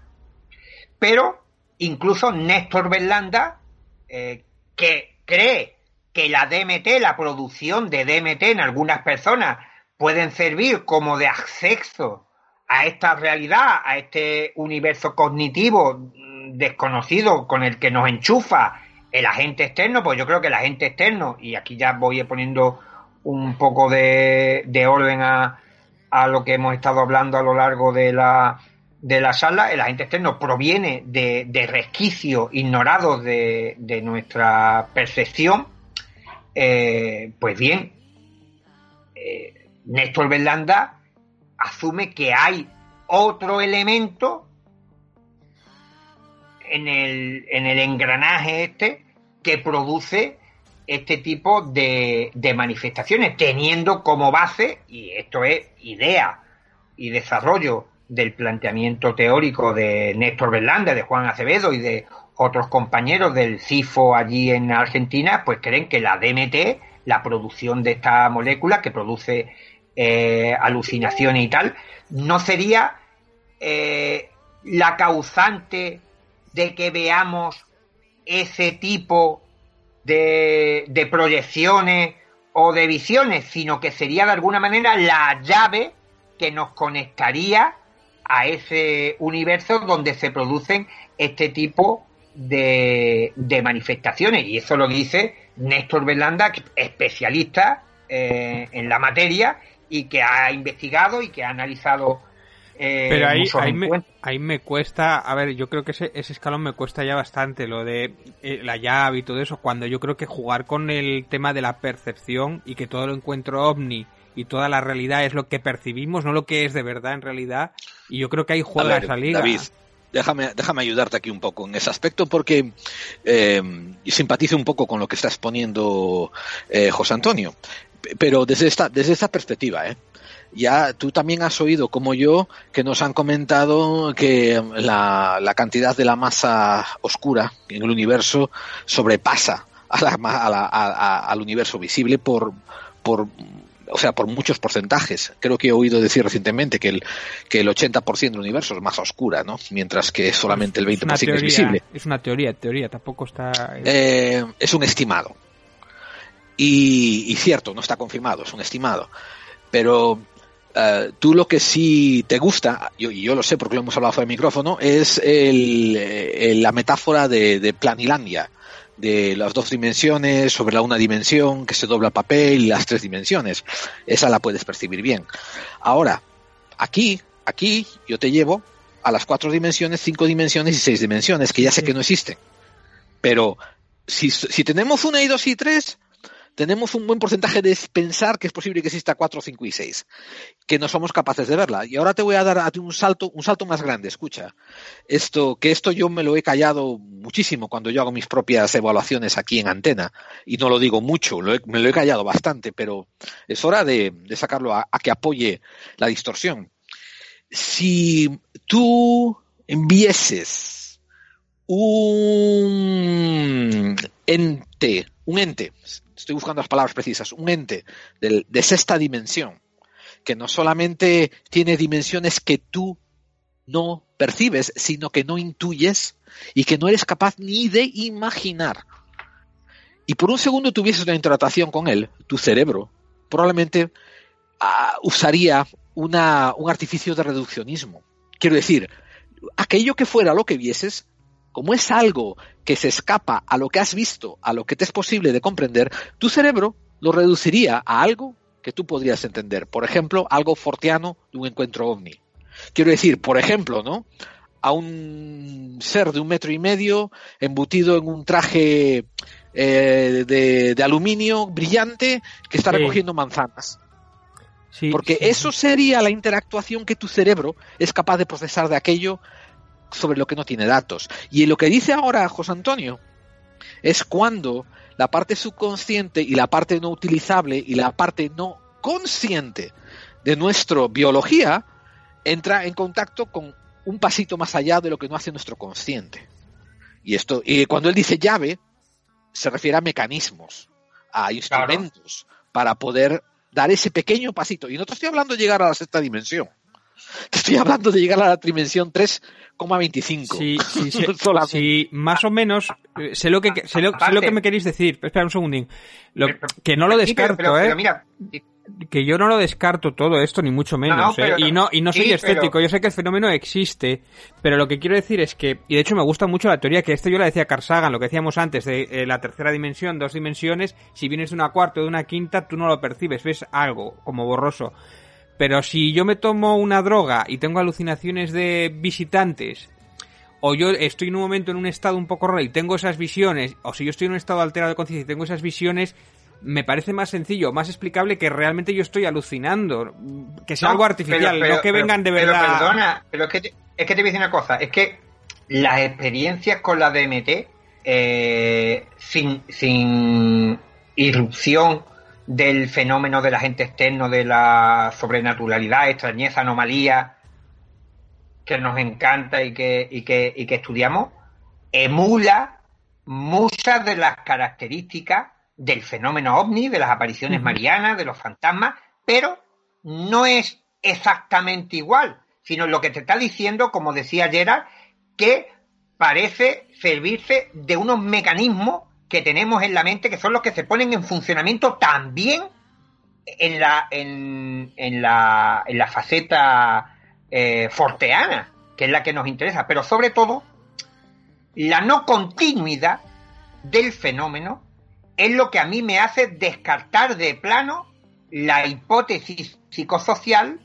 pero incluso Néstor Berlanda, eh, que cree que la DMT, la producción de DMT en algunas personas, pueden servir como de acceso a esta realidad, a este universo cognitivo desconocido con el que nos enchufa el agente externo, pues yo creo que el agente externo, y aquí ya voy poniendo un poco de orden a, a lo que hemos estado hablando a lo largo de la, de la sala, el agente externo proviene de, de resquicios ignorados de, de nuestra percepción, eh, pues bien, eh, Néstor Berlanda asume que hay otro elemento en el, en el engranaje este que produce este tipo de, manifestaciones, teniendo como base, y esto es idea y desarrollo del planteamiento teórico de Néstor Berlanda, de Juan Acevedo y de otros compañeros del CIFO allí en Argentina, pues creen que la DMT, la producción de esta molécula que produce eh, alucinaciones y tal, no sería eh, la causante de que veamos ese tipo de, proyecciones o de visiones, sino que sería de alguna manera la llave que nos conectaría a ese universo donde se producen este tipo de, manifestaciones. Y eso lo dice Néstor Berlanda, especialista eh, en la materia y que ha investigado y que ha analizado eh, Pero ahí, ahí me, cuesta, a ver, yo creo que ese, ese escalón me cuesta ya bastante, lo de eh, la llave y todo eso, cuando yo creo que jugar con el tema de la percepción y que todo lo encuentro ovni y toda la realidad es lo que percibimos, no lo que es de verdad en realidad, y yo creo que ahí juega esa liga. David, déjame, déjame ayudarte aquí un poco en ese aspecto porque eh, simpatizo un poco con lo que está exponiendo eh, José Antonio, pero desde esta, desde esta perspectiva, ¿eh? Ya tú también has oído, como yo, que nos han comentado que la, la cantidad de la masa oscura en el universo sobrepasa a la, a la, a, al universo visible por, por o sea, por muchos porcentajes. Creo que he oído decir recientemente que el, que el 80% del universo es más oscura, ¿no? Mientras que solamente el 20% es, visible. Es una teoría, teoría, tampoco está... Eh, es un estimado. Y, y, cierto, no está confirmado, es un estimado. Pero uh, tú lo que sí te gusta, y yo, yo, lo sé porque lo hemos hablado fuera del micrófono, es el, el, la metáfora de, de Planilandia de las dos dimensiones sobre la una dimensión que se dobla el papel y las tres dimensiones. Esa la puedes percibir bien. Ahora, aquí, aquí yo te llevo a las cuatro dimensiones, cinco dimensiones y seis dimensiones, que ya sé que no existen. Pero si, si tenemos una y dos y tres, tenemos un buen porcentaje de pensar que es posible que exista 4, 5 y 6, que no somos capaces de verla. Y ahora te voy a dar a ti un salto, un salto más grande, escucha. Esto, que esto yo me lo he callado muchísimo cuando yo hago mis propias evaluaciones aquí en antena, y no lo digo mucho, me lo he callado bastante, pero es hora de, sacarlo a que apoye la distorsión. Si tú envieses un ente, un ente, estoy buscando las palabras precisas, un ente de, de sexta dimensión, que no solamente tiene dimensiones que tú no percibes, sino que no intuyes y que no eres capaz ni de imaginar. Y por un segundo tuvieses una interacción con él, tu cerebro probablemente uh, usaría una, un artificio de reduccionismo. Quiero decir, aquello que fuera lo que vieses, como es algo que se escapa a lo que has visto, a lo que te es posible de comprender, tu cerebro lo reduciría a algo que tú podrías entender. Por ejemplo, algo forteano de un encuentro ovni. Quiero decir, por ejemplo, ¿no? A un ser de un metro y medio embutido en un traje eh, de, de, aluminio brillante que está sí. recogiendo manzanas. Sí, Porque sí, eso sería la interactuación que tu cerebro es capaz de procesar de aquello sobre lo que no tiene datos. Y lo que dice ahora José Antonio es cuando la parte subconsciente y la parte no utilizable y la parte no consciente de nuestra biología entra en contacto con un pasito más allá de lo que no hace nuestro consciente. Y esto, y cuando él dice llave, se refiere a mecanismos, a instrumentos claro. para poder dar ese pequeño pasito. Y no te estoy hablando de llegar a la sexta dimensión. Te estoy hablando de llegar a la dimensión 3,25. Sí, sí, sí, sí, más o menos eh, sé lo que sé lo, sé lo, que me queréis decir. Espera un segundín. Lo, que no lo descarto, pero, pero, ¿eh? Mira, que yo no lo descarto todo esto ni mucho menos no, no, ¿eh? y no y no soy sí, escéptico pero... yo sé que el fenómeno existe pero lo que quiero decir es que y de hecho me gusta mucho la teoría que esto yo la decía Carl Sagan lo que decíamos antes de eh, la tercera dimensión dos dimensiones si vienes de una cuarta o de una quinta tú no lo percibes ves algo como borroso pero si yo me tomo una droga y tengo alucinaciones de visitantes o yo estoy en un momento en un estado un poco raro y tengo esas visiones o si yo estoy en un estado alterado de conciencia y tengo esas visiones me parece más sencillo, más explicable que realmente yo estoy alucinando, que sea no, algo artificial, pero, pero, no que pero, vengan de verdad. Pero perdona, pero es que, te, es que te voy a decir una cosa, es que las experiencias con la DMT, eh, sin, sin irrupción del fenómeno del agente externo, de la sobrenaturalidad, extrañeza, anomalía, que nos encanta y que, y que, y que estudiamos, emula muchas de las características del fenómeno ovni, de las apariciones uh -huh. marianas, de los fantasmas, pero no es exactamente igual, sino lo que te está diciendo, como decía Gerard, que parece servirse de unos mecanismos que tenemos en la mente que son los que se ponen en funcionamiento también en la, en, en la, en la faceta eh, forteana, que es la que nos interesa, pero sobre todo la no continuidad del fenómeno es lo que a mí me hace descartar de plano la hipótesis psicosocial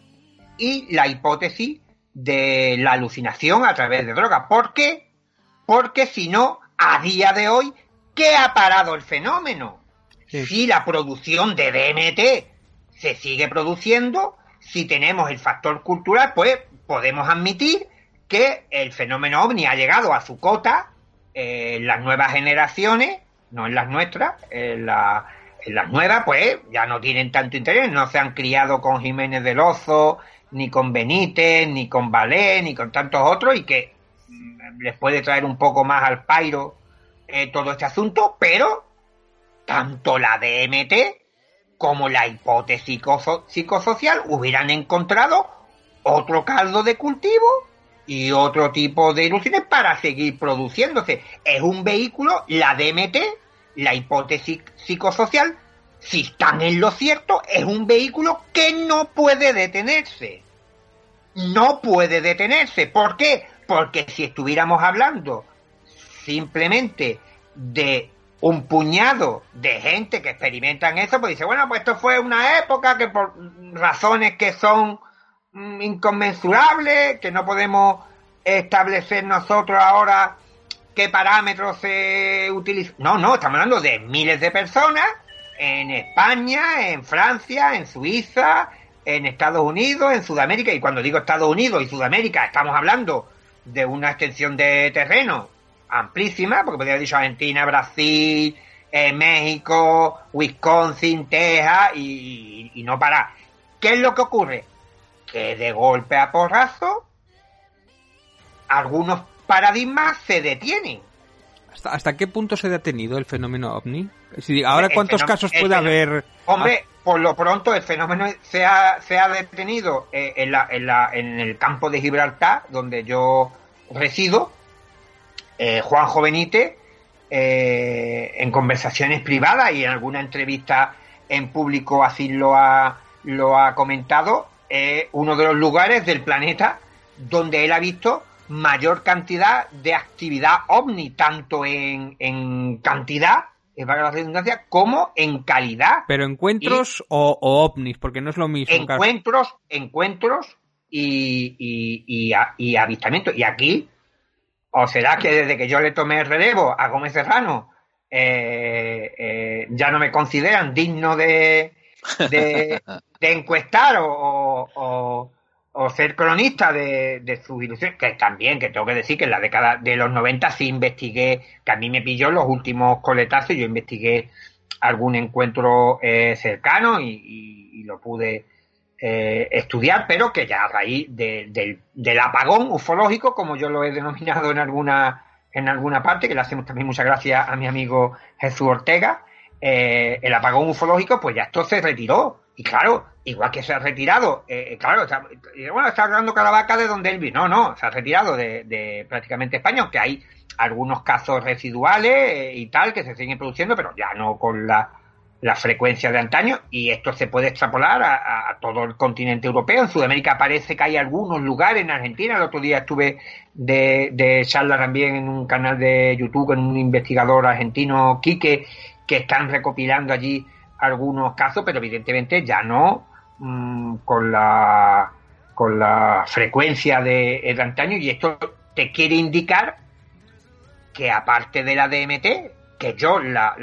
y la hipótesis de la alucinación a través de droga. ¿Por qué? Porque si no, a día de hoy, ¿qué ha parado el fenómeno? Sí. Si la producción de DMT se sigue produciendo, si tenemos el factor cultural, pues podemos admitir que el fenómeno ovni ha llegado a su cota en las nuevas generaciones, no en las nuestras, en, la, en las nuevas, pues ya no tienen tanto interés, no se han criado con Jiménez del Ozo, ni con Benítez, ni con Valé, ni con tantos otros, y que les puede traer un poco más al pairo eh, todo este asunto, pero tanto la DMT como la hipótesis psicosocial hubieran encontrado otro caldo de cultivo y otro tipo de ilusiones para seguir produciéndose. Es un vehículo, la DMT, la hipótesis psicosocial, si están en lo cierto, es un vehículo que no puede detenerse. No puede detenerse. ¿Por qué? Porque si estuviéramos hablando simplemente de un puñado de gente que experimentan eso, pues dice, bueno, pues esto fue una época que por razones que son mm, inconmensurables, que no podemos establecer nosotros ahora qué parámetros se utilizan. No, no, estamos hablando de miles de personas en España, en Francia, en Suiza, en Estados Unidos, en Sudamérica, y cuando digo Estados Unidos y Sudamérica, estamos hablando de una extensión de terreno amplísima, porque podría haber dicho Argentina, Brasil, eh, México, Wisconsin, Texas y, no para. ¿Qué es lo que ocurre? Que de golpe a porrazo algunos paradigmas se detienen. ¿Hasta, ¿Hasta qué punto se ha detenido el fenómeno ovni? ahora, ¿cuántos casos puede haber? Hombre, por lo pronto el fenómeno se ha, se ha detenido eh, en, la, en, la, en el campo de Gibraltar, donde yo resido, eh, Juan Jovenite, eh, en conversaciones privadas y en alguna entrevista en público así lo ha, lo ha comentado, es uno de los lugares del planeta donde él ha visto mayor cantidad de actividad ovni, tanto en, en cantidad, para la redundancia, como en calidad. Pero encuentros o, ovnis, porque no es lo mismo. Encuentros, encuentros y, y, y, y avistamientos. Y aquí ¿O será que desde que yo le tomé el relevo a Gómez Serrano eh, eh, ya no me consideran digno de, de, encuestar o, ser cronista de, su ilusión? Que también, que tengo que decir que en la década de los 90 sí investigué, que a mí me pilló los últimos coletazos, yo investigué algún encuentro eh, cercano y lo pude eh, estudiar, pero que ya a raíz del apagón ufológico, como yo lo he denominado en alguna, en alguna parte, que le hacemos también muchas gracias a mi amigo Jesús Ortega, eh, el apagón ufológico, pues ya esto se retiró. Y claro, igual que se ha retirado, eh, claro, está, bueno, está hablando Caravaca de donde él vino. No, se ha retirado de, prácticamente España, aunque hay algunos casos residuales y tal que se siguen produciendo, pero ya no con la la frecuencia de antaño y esto se puede extrapolar a, todo el continente europeo. En Sudamérica parece que hay algunos lugares, en Argentina, el otro día estuve de, de charla también en un canal de YouTube con un investigador argentino, Quique, que están recopilando allí algunos casos, pero evidentemente ya no mm, con la con la frecuencia de antaño y esto te quiere indicar que aparte de la DMT, que yo la,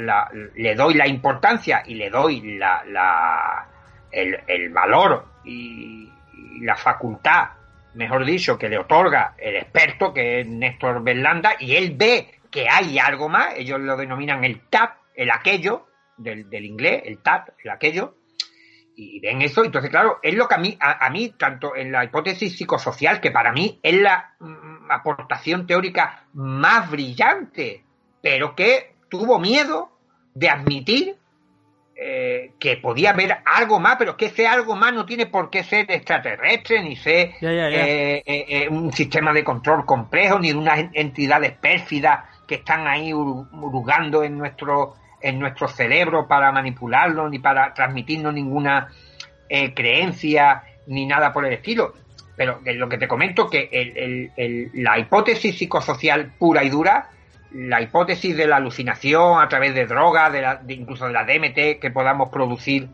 le doy la importancia y le doy la, el, valor y, la facultad, mejor dicho, que le otorga el experto, que es Néstor Berlanda, y él ve que hay algo más, ellos lo denominan el TAP, el aquello, del, inglés, el TAP, el aquello, y ven eso, entonces claro, es lo que a mí, a, mí, tanto en la hipótesis psicosocial, que para mí es la mm, aportación teórica más brillante, pero que tuvo miedo de admitir eh, que podía haber algo más, pero que ese algo más no tiene por qué ser extraterrestre, ni ser eh, eh, un sistema de control complejo, ni de unas entidades pérfidas que están ahí hurgando en nuestro, en nuestro cerebro para manipularlo, ni para transmitirnos ninguna creencia, ni nada por el estilo. Pero lo que te comento, que la hipótesis psicosocial pura y dura la hipótesis de la alucinación a través de drogas, de, incluso de la DMT que podamos producir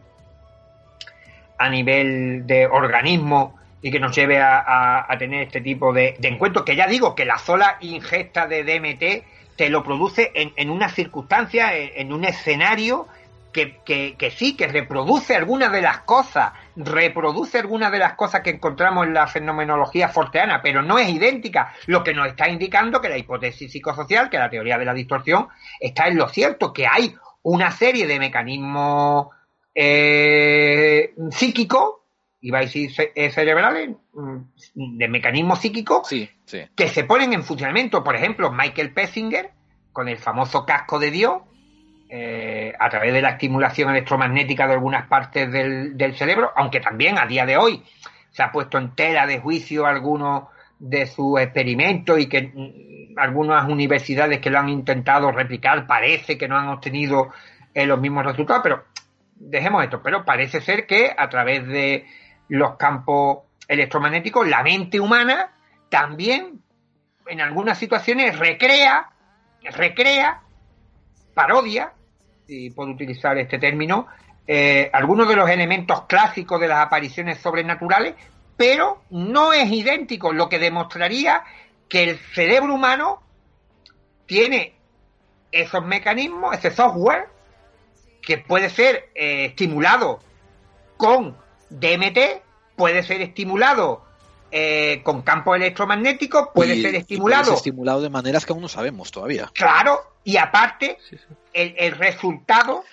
a nivel de organismo y que nos lleve a, tener este tipo de, encuentros, que ya digo que la sola ingesta de DMT te lo produce en, una circunstancia, en, un escenario que, que, sí, que reproduce algunas de las cosas reproduce algunas de las cosas que encontramos en la fenomenología forteana, pero no es idéntica, lo que nos está indicando que la hipótesis psicosocial, que la teoría de la distorsión, está en lo cierto, que hay una serie de mecanismos eh, psíquicos, iba a decir eh, cerebrales, mm, de mecanismos psíquicos, que se ponen en funcionamiento. Por ejemplo, Michael Pessinger, con el famoso casco de Dios, eh, a través de la estimulación electromagnética de algunas partes del, cerebro, aunque también a día de hoy se ha puesto en tela de juicio algunos de sus experimentos y que mm, algunas universidades que lo han intentado replicar parece que no han obtenido eh, los mismos resultados, pero dejemos esto, pero parece ser que a través de los campos electromagnéticos la mente humana también en algunas situaciones recrea, recrea, parodia si puedo utilizar este término, eh, algunos de los elementos clásicos de las apariciones sobrenaturales, pero no es idéntico, lo que demostraría que el cerebro humano tiene esos mecanismos, ese software, que puede ser eh, estimulado con DMT, puede ser estimulado eh, con campo electromagnético, puede ser estimulado. estimulado de maneras que aún no sabemos todavía. Claro, y aparte, El, resultado,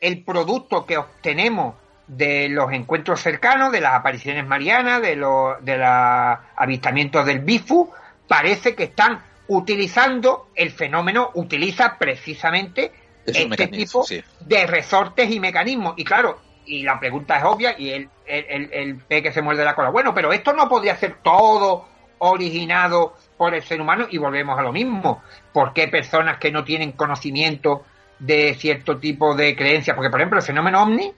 el producto que obtenemos de los encuentros cercanos, de las apariciones marianas, de los de los avistamientos del BIFU, parece que están utilizando el fenómeno, utiliza precisamente este tipo de resortes y mecanismos. Y claro, y la pregunta es obvia y el, el, el, pe que se muerde la cola. Bueno, pero esto no podría ser todo originado por el ser humano y volvemos a lo mismo. ¿Por qué personas que no tienen conocimiento de cierto tipo de creencias? Porque, por ejemplo, el fenómeno ovni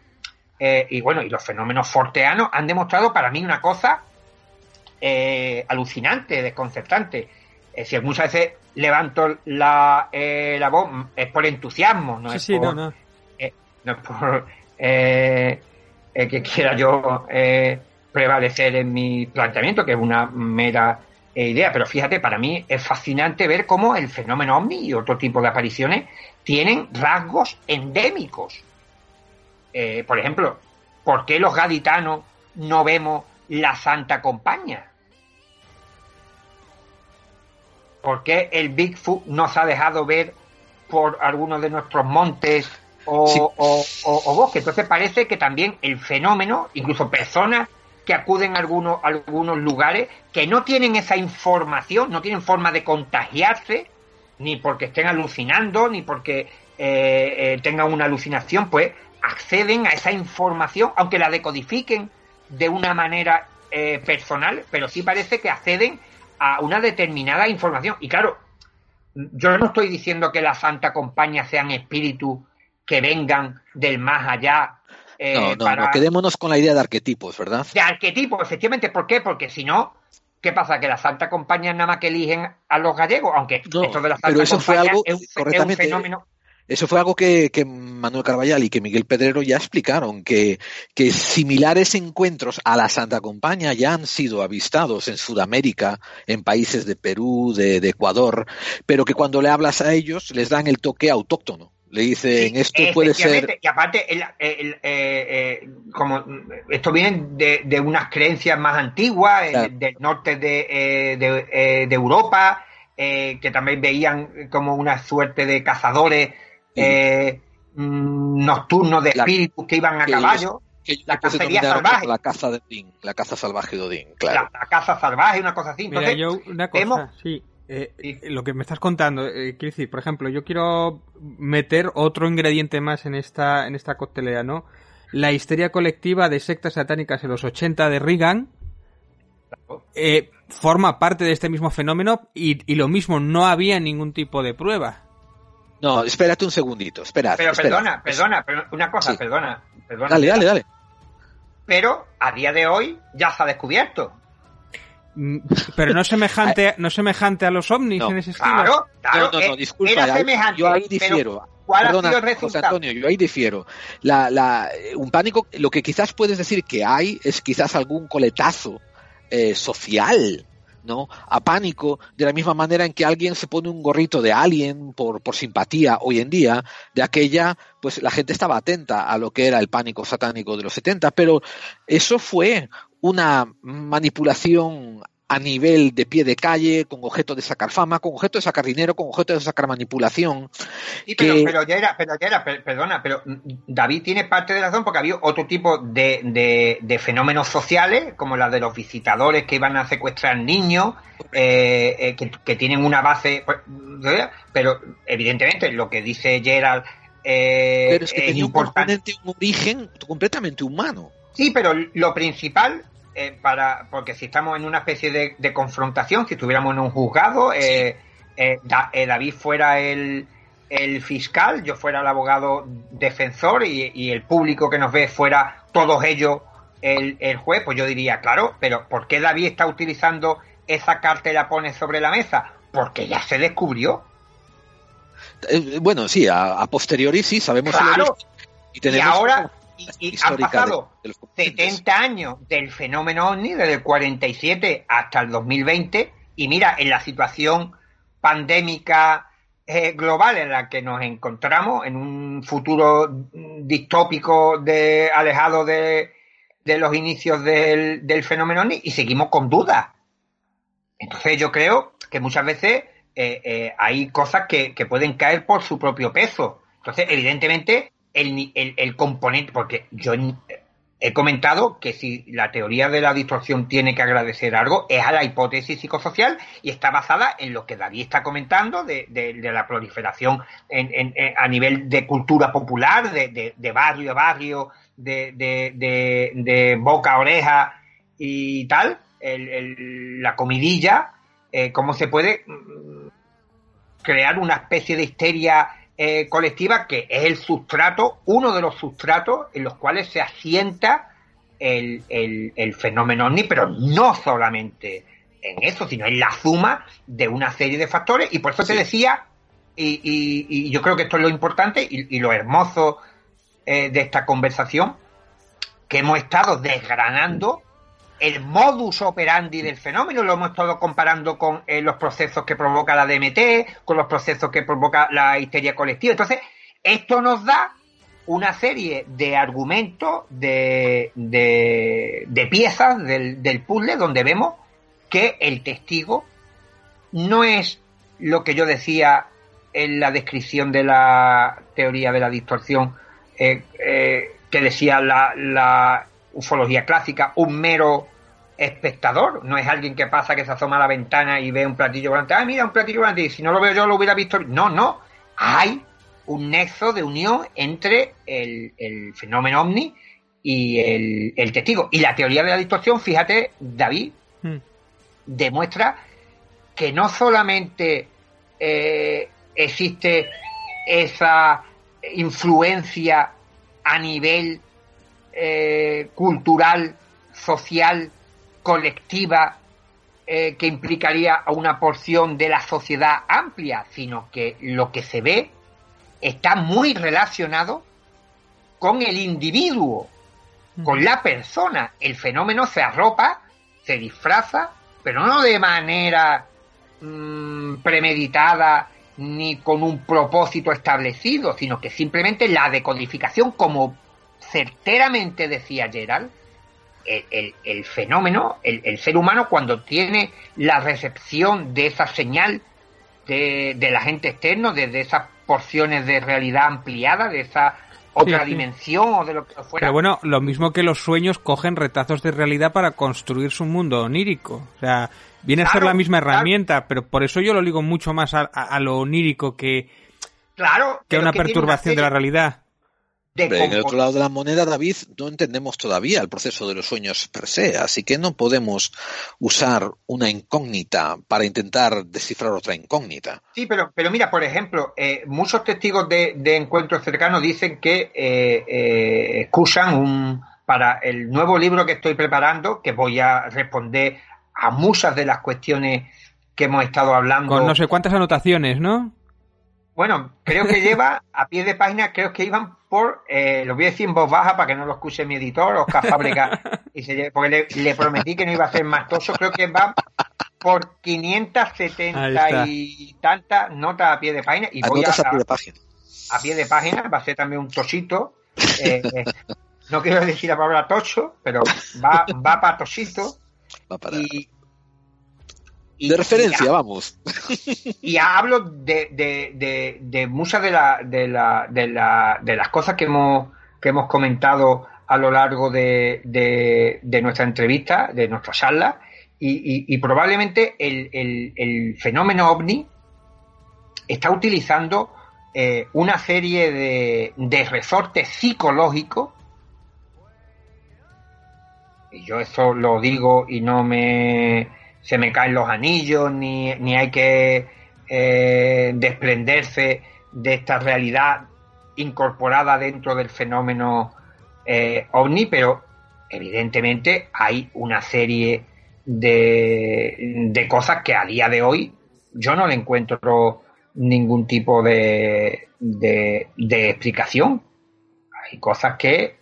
eh, y bueno, y los fenómenos forteanos han demostrado para mí una cosa eh, alucinante, desconcertante. Eh, si muchas veces levanto la, la voz es por entusiasmo, no es por, no, es por que quiera yo prevalecer en mi planteamiento, que es una mera eh, idea, pero fíjate, para mí es fascinante ver cómo el fenómeno ovni y otro tipo de apariciones tienen rasgos endémicos. Eh, por ejemplo, ¿por qué los gaditanos no vemos la Santa Compañía? ¿Por qué el Bigfoot nos ha dejado ver por algunos de nuestros montes o, o bosques? Entonces parece que también el fenómeno, incluso personas que acuden a algunos, algunos lugares que no tienen esa información, no tienen forma de contagiarse, ni porque estén alucinando, ni porque eh, eh, tengan una alucinación, pues acceden a esa información, aunque la decodifiquen de una manera eh, personal, pero sí parece que acceden a una determinada información. Y claro, yo no estoy diciendo que la Santa Compañía sean espíritus que vengan del más allá eh, no, no, no, quedémonos con la idea de arquetipos, ¿verdad? De arquetipos, efectivamente. ¿Por qué? Porque si no, ¿qué pasa? Que la Santa Compañía nada más que eligen a los gallegos, aunque esto de la Santa pero eso fue algo, es, un, fenómeno. Eso fue algo que, Manuel Carballal y que Miguel Pedrero ya explicaron, que, que similares encuentros a la Santa Compañía ya han sido avistados en Sudamérica, en países de Perú, de Ecuador, pero que cuando le hablas a ellos les dan el toque autóctono. Le dicen, esto puede ser... Y aparte, el, eh, eh, como esto viene de, unas creencias más antiguas, eh, del norte de, de, Europa, que también veían como una suerte de cazadores mm, nocturnos de espíritus que iban a caballo. la cacería salvaje. La caza de Odín, la caza salvaje de Odín, claro. La, caza salvaje, una cosa así. Entonces, yo una cosa, sí eh, lo que me estás contando, eh, quiero decir, por ejemplo, yo quiero meter otro ingrediente más en esta, en esta coctelera, ¿no? La histeria colectiva de sectas satánicas en los 80 de Reagan eh, forma parte de este mismo fenómeno y, lo mismo, no había ningún tipo de prueba. No, espérate un segundito, espera. Pero perdona, perdona, una cosa, perdona, perdona. Dale, dale, dale. Pero a día de hoy ya se ha descubierto. Mm, pero no semejante, no semejante a los ovnis en ese estilo. Claro, claro. No, no, no, disculpa, yo ahí difiero. ¿Cuál Perdona, ha sido el José Antonio, yo ahí difiero. La, la, un pánico, lo que quizás puedes decir que hay es quizás algún coletazo eh, social ¿no? a pánico, de la misma manera en que alguien se pone un gorrito de alien por, por simpatía hoy en día, de aquella, pues la gente estaba atenta a lo que era el pánico satánico de los 70, pero eso fue una manipulación a nivel de pie de calle, con objeto de sacar fama, con objeto de sacar dinero, con objeto de sacar manipulación. pero, ya era, pero ya era, perdona, pero David tiene parte de razón porque había otro tipo de, de, fenómenos sociales, como la de los visitadores que iban a secuestrar niños, eh, eh, que, tienen una base, pues, pero evidentemente lo que dice Gerald eh, pero es que tenía componente, un origen completamente humano. Sí, pero lo principal eh, para, porque si estamos en una especie de, confrontación, si estuviéramos en un juzgado, eh, eh, David fuera el, fiscal, yo fuera el abogado defensor y, el público que nos ve fuera todos ellos el, juez, pues yo diría, claro, pero ¿por qué David está utilizando esa carta y la pone sobre la mesa? Porque ya se descubrió. bueno, sí, a, posteriori sí, sabemos. Claro. y, y ahora y, han pasado 70 años del fenómeno OVNI, desde el 47 hasta el 2020, y mira, en la situación pandémica eh, global en la que nos encontramos, en un futuro distópico de, alejado de, los inicios del, fenómeno OVNI, y seguimos con dudas. Entonces yo creo que muchas veces eh, eh, hay cosas que, que pueden caer por su propio peso. Entonces, evidentemente, el, el, componente, porque yo he comentado que si la teoría de la distorsión tiene que agradecer algo, es a la hipótesis psicosocial y está basada en lo que David está comentando de, de, la proliferación en, a nivel de cultura popular, de, de barrio a barrio, de, boca a oreja y tal, la comidilla, eh, cómo se puede mm, crear una especie de histeria eh, colectiva que es el sustrato, uno de los sustratos en los cuales se asienta el, el, fenómeno OVNI, pero no solamente en eso, sino en la suma de una serie de factores. Y por eso te decía, y, y, yo creo que esto es lo importante y, lo hermoso eh, de esta conversación, que hemos estado desgranando el modus operandi del fenómeno, lo hemos estado comparando con eh, los procesos que provoca la DMT, con los procesos que provoca la histeria colectiva. Entonces, esto nos da una serie de argumentos, de, de, piezas del, del, puzzle donde vemos que el testigo no es lo que yo decía en la descripción de la teoría de la distorsión, eh, eh, que decía la ufología clásica, un mero espectador, no es alguien que pasa, que se asoma a la ventana y ve un platillo volante, ah, mira, un platillo volante, y si no lo veo yo lo hubiera visto. No, no, hay un nexo de unión entre el, fenómeno ovni y el, testigo. Y la teoría de la distorsión, fíjate, David, hmm. demuestra que no solamente eh, existe esa influencia a nivel eh, cultural, social, colectiva eh, que implicaría a una porción de la sociedad amplia, sino que lo que se ve está muy relacionado con el individuo, con la persona. El fenómeno se arropa, se disfraza, pero no de manera mm, premeditada ni con un propósito establecido, sino que simplemente la decodificación, como certeramente decía Gerald, el, fenómeno, el, ser humano, cuando tiene la recepción de esa señal de, del agente externo, de, esas porciones de realidad ampliada, de esa otra dimensión o de lo que fuera. Pero bueno, lo mismo que los sueños cogen retazos de realidad para construir su mundo onírico. O sea, viene a ser la misma herramienta, pero por eso yo lo digo mucho más a, lo onírico que, claro, que una perturbación de la realidad en el otro lado de la moneda, David, no entendemos todavía el proceso de los sueños per se, así que no podemos usar una incógnita para intentar descifrar otra incógnita. Sí, pero, pero mira, por ejemplo, eh, muchos testigos de, encuentros cercanos dicen que eh, eh, excusan un, para el nuevo libro que estoy preparando, que voy a responder a muchas de las cuestiones que hemos estado hablando. Con no sé cuántas anotaciones, ¿no? Bueno, creo que lleva a pie de página, creo que iban por, eh, lo voy a decir en voz baja para que no lo escuche mi editor, Oscar Fábrica, y se, porque le, prometí que no iba a ser más toso, creo que va por 570 y tantas notas a pie de página. Y voy a, a, pie de página. A pie de página, va a ser también un tosito. Eh, eh, no quiero decir la palabra tocho, pero va, va para tosito. Va para... de referencia, vamos. Y hablo de, de, de, muchas de, la, de, la, de, la, de las cosas que hemos, que hemos comentado a lo largo de, de, nuestra entrevista, de nuestra charla, y, probablemente el, fenómeno ovni está utilizando eh, una serie de, de resortes psicológicos, y yo eso lo digo y no me se me caen los anillos, ni, ni hay que eh, desprenderse de esta realidad incorporada dentro del fenómeno eh, ovni, pero evidentemente hay una serie de, de cosas que a día de hoy yo no le encuentro ningún tipo de, de, explicación. Hay cosas que,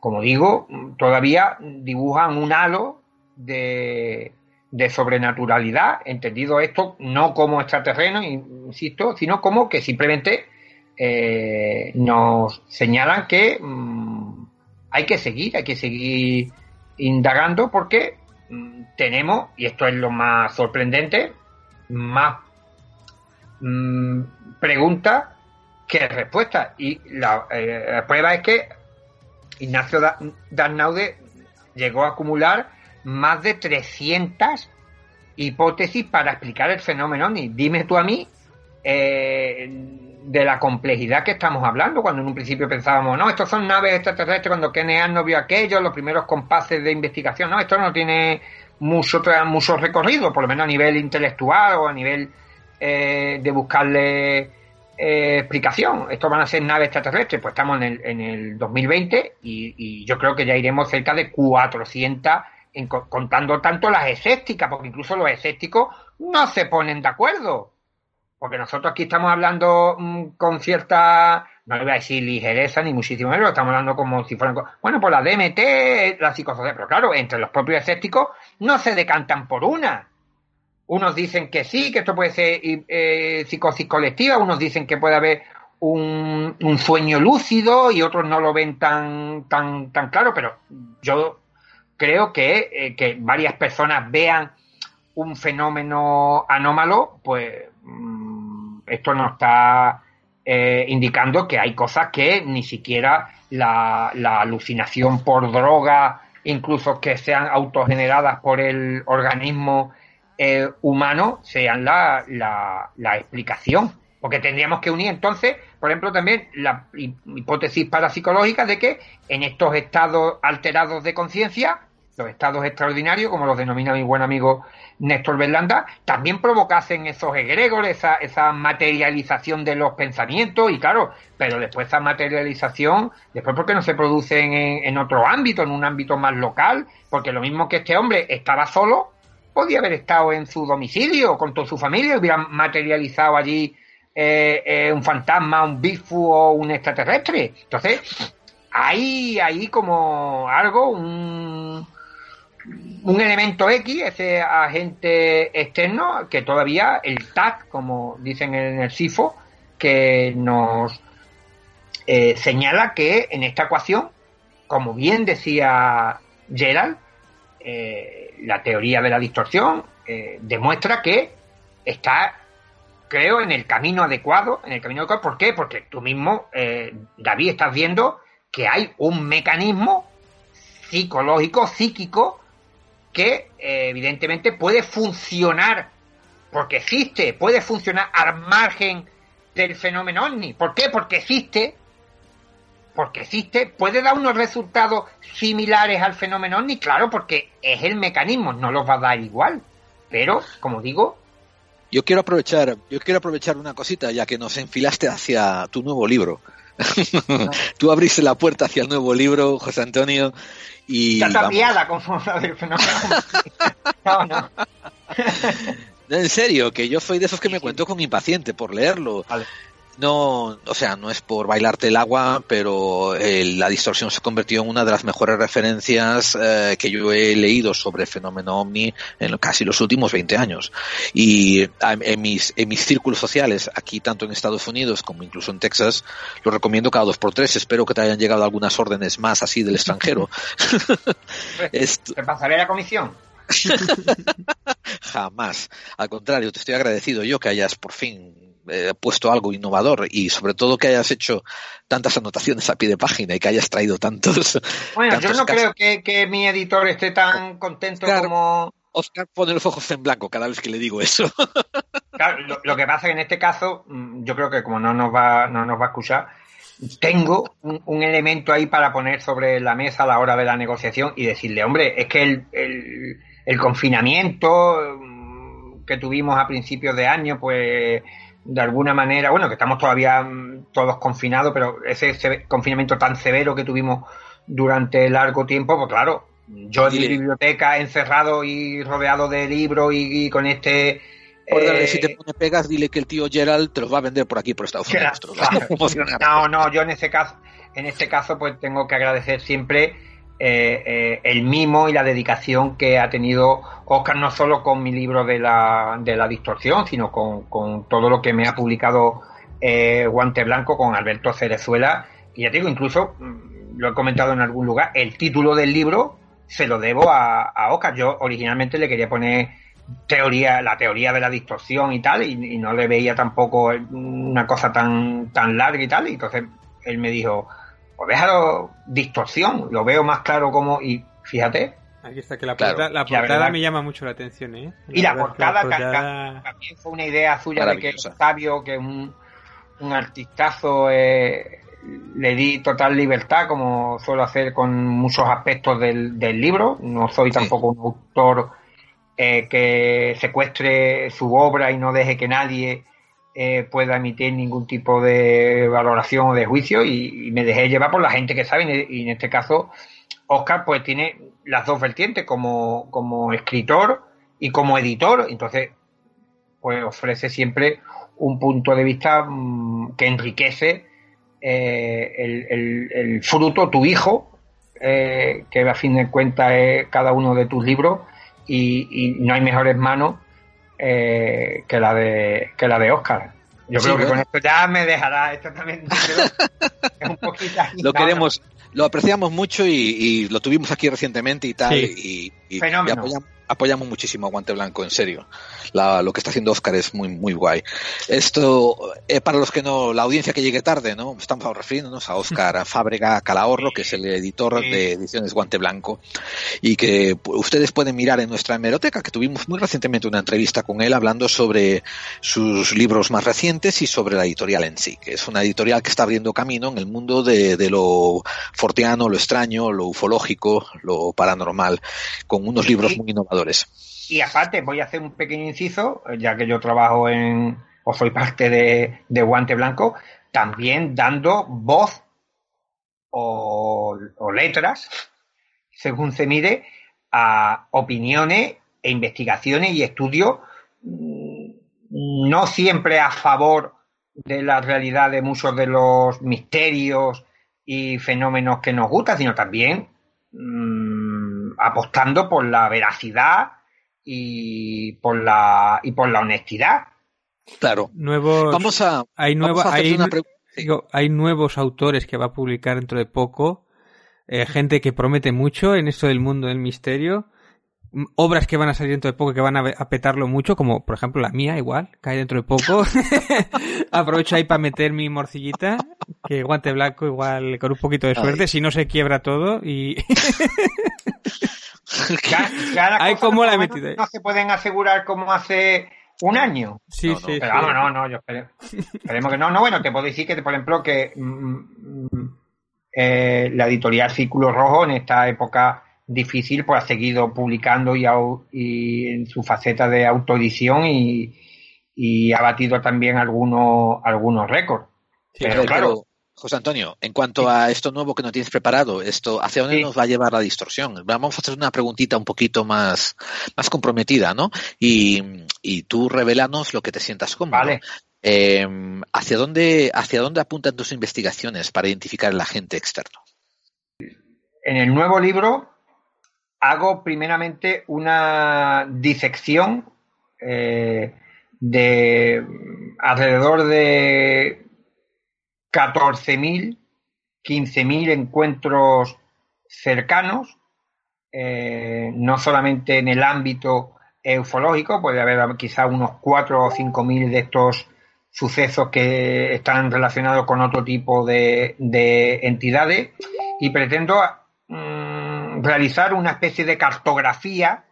como digo, todavía dibujan un halo de, sobrenaturalidad, entendido esto no como extraterreno, insisto, sino como que simplemente eh, nos señalan que mm, hay que seguir, hay que seguir indagando porque mm, tenemos, y esto es lo más sorprendente, más mm, preguntas que respuestas. Y la, eh, prueba es que Ignacio Darnaude llegó a acumular más de 300 hipótesis para explicar el fenómeno Dime tú a mí eh, de la complejidad que estamos hablando, cuando en un principio pensábamos, no, estos son naves extraterrestres, cuando Kenean no vio aquello, los primeros compases de investigación, no, esto no tiene mucho, mucho recorrido, por lo menos a nivel intelectual o a nivel eh, de buscarle eh, explicación. Estos van a ser naves extraterrestres, pues estamos en el, en el 2020 y, y yo creo que ya iremos cerca de 400 en, contando tanto las escépticas, porque incluso los escépticos no se ponen de acuerdo porque nosotros aquí estamos hablando mm, con cierta, no voy a decir ligereza ni muchísimo menos, estamos hablando como si fueran, bueno, pues la DMT, la psicosocial, pero claro, entre los propios escépticos no se decantan por una. Unos dicen que sí, que esto puede ser eh, psicosis colectiva, unos dicen que puede haber un, sueño lúcido y otros no lo ven tan, tan, tan claro, pero yo creo que, eh, que varias personas vean un fenómeno anómalo, pues mm, esto nos está eh, indicando que hay cosas que ni siquiera la, alucinación por droga, incluso que sean autogeneradas por el organismo eh, humano, sean la, la, explicación. Porque tendríamos que unir entonces, por ejemplo, también la hipótesis parapsicológica de que en estos estados alterados de conciencia, los estados extraordinarios, como los denomina mi buen amigo Néstor Berlanda, también provocasen esos egregores, esa, esa materialización de los pensamientos, y claro, pero después esa materialización, después porque no se produce en, en otro ámbito, en un ámbito más local, porque lo mismo que este hombre estaba solo, podía haber estado en su domicilio con toda su familia hubiera materializado allí eh, eh, un fantasma, un bifu o un extraterrestre. Entonces, hay ahí como algo, un un elemento X, ese agente externo, que todavía el TAC, como dicen en el SIFO, que nos eh, señala que en esta ecuación, como bien decía Gerald, eh, la teoría de la distorsión eh, demuestra que está, creo, en el camino adecuado, en el camino adecuado. ¿Por qué? Porque tú mismo, David, estás viendo que hay un mecanismo psicológico, psíquico, que eh, evidentemente puede funcionar, porque existe, puede funcionar al margen del fenómeno ovni. ¿Por qué? Porque existe, porque existe, puede dar unos resultados similares al fenómeno ovni, claro, porque es el mecanismo, no los va a dar igual. Pero, como digo, yo quiero aprovechar, yo quiero aprovechar una cosita, ya que nos enfilaste hacia tu nuevo libro. Tú abriste la puerta hacia el nuevo libro, José Antonio, y. Está tapiada como no, no. En serio, que yo soy de esos que me cuento con impaciente por leerlo. No, o sea, no es por bailarte el agua, pero eh, la distorsión se convirtió en una de las mejores referencias eh, que yo he leído sobre el fenómeno ovni en casi los últimos 20 años. Y en mis, en mis círculos sociales, aquí tanto en Estados Unidos como incluso en Texas, lo recomiendo cada dos por tres. Espero que te hayan llegado algunas órdenes más así del extranjero. ¿Te pasaré la comisión? Jamás. Al contrario, te estoy agradecido yo que hayas por fin eh, puesto algo innovador y sobre todo que hayas hecho tantas anotaciones a pie de página y que hayas traído tantos. Bueno, yo no creo que, mi editor esté tan contento como. Oscar pone los ojos en blanco cada vez que le digo eso. Claro, lo, que pasa es que en este caso, mm, yo creo que como no nos va, no nos va a escuchar, tengo un, elemento ahí para poner sobre la mesa a la hora de la negociación y decirle, hombre, es que el, el confinamiento mm, que tuvimos a principios de año, pues de alguna manera, bueno, que estamos todavía mm, todos confinados, pero ese, confinamiento tan severo que tuvimos durante largo tiempo, pues claro, yo en mi biblioteca encerrado y rodeado de libros y, con este... Eh, si te pone pegas, dile que el tío Gerald te los va a vender por aquí, por Estados Unidos. no, no, yo en ese caso, en este caso, pues tengo que agradecer siempre eh, eh, el mimo y la dedicación que ha tenido Oscar no solo con mi libro de la, de la distorsión, sino con, todo lo que me ha publicado eh, Guante Blanco con Alberto Cerezuela. Y ya digo, incluso, mm, lo he comentado en algún lugar, el título del libro se lo debo a, Oscar. Yo originalmente le quería poner teoría, la teoría de la distorsión y tal, y, no le veía tampoco una cosa tan, tan larga y tal. Y entonces él me dijo, pues déjalo distorsión, lo veo más claro como, y fíjate. Aquí está, que la, portada, me llama mucho la atención, ¿eh? y la portada, también fue una idea suya de que Octavio, que es un, un artistazo, eh, le di total libertad, como suelo hacer con muchos aspectos del, del libro. No soy tampoco un autor eh, que secuestre su obra y no deje que nadie eh, pueda emitir ningún tipo de valoración o de juicio y, me dejé llevar por la gente que sabe. Y en este caso Oscar pues tiene las dos vertientes como, como escritor y como editor. Entonces pues ofrece siempre un punto de vista mm, que enriquece eh, el, fruto, tu hijo, eh, que a fin de cuentas es cada uno de tus libros, y, y no hay mejores manos eh, que la de que la de Oscar. Yo creo que con esto ya me dejará esto también es un poquito lo queremos lo apreciamos mucho y, lo tuvimos aquí recientemente y tal y, y, apoyamos muchísimo a Guante Blanco, en serio. lo que está haciendo Oscar es muy, muy guay. Esto, eh, para los que no, la audiencia que llegue tarde, ¿no? Estamos refiriéndonos a Oscar Fábrega Calahorro, que es el editor de ediciones Guante Blanco, y que ustedes pueden mirar en nuestra hemeroteca, que tuvimos muy recientemente una entrevista con él hablando sobre sus libros más recientes y sobre la editorial en sí, que es una editorial que está abriendo camino en el mundo de, de lo forteano, lo extraño, lo ufológico, lo paranormal, con unos libros muy innovadores y aparte, voy a hacer un pequeño inciso, ya que yo trabajo en, o soy parte de, Guante Blanco, también dando voz o, letras, según se mide, a opiniones e investigaciones y estudios, mm, no siempre a favor de la realidad de muchos de los misterios y fenómenos que nos gustan, sino también mm, apostando por la veracidad y por la y por la honestidad. Claro. Nuevos, vamos a hay hay, nuevos autores que va a publicar dentro de poco, eh, gente que promete mucho en esto del mundo del misterio obras que van a salir dentro de poco que van a, petarlo mucho, como por ejemplo la mía, igual, cae dentro de poco. Aprovecho ahí para meter mi morcillita, que guante blanco, igual con un poquito de suerte, si no se quiebra todo y. Hay como la he metido. No se pueden asegurar como hace un año. Sí, sí. Pero, Vamos, no, no, yo esperemos que no. No, bueno, te puedo decir que, por ejemplo, que mm, mm, eh, la editorial Círculo Rojo en esta época difícil, pues ha seguido publicando y, y en su faceta de autoedición y, y ha batido también algunos, algunos récords. pero claro, José Antonio, en cuanto a esto nuevo que no tienes preparado, esto, ¿hacia dónde nos va a llevar la distorsión? Vamos a hacer una preguntita un poquito más, más comprometida, ¿no? Y, y tú revelanos lo que te sientas cómodo. Vale. Em, ¿hacia, dónde, ¿Hacia dónde apuntan tus investigaciones para identificar el agente externo? En el nuevo libro hago primeramente una disección eh, de alrededor de 14.000, 15.000 encuentros cercanos, eh, no solamente en el ámbito ufológico, puede haber quizá unos 4 o 5.000 de estos sucesos que están relacionados con otro tipo de, entidades y pretendo mm, realizar una especie de cartografía,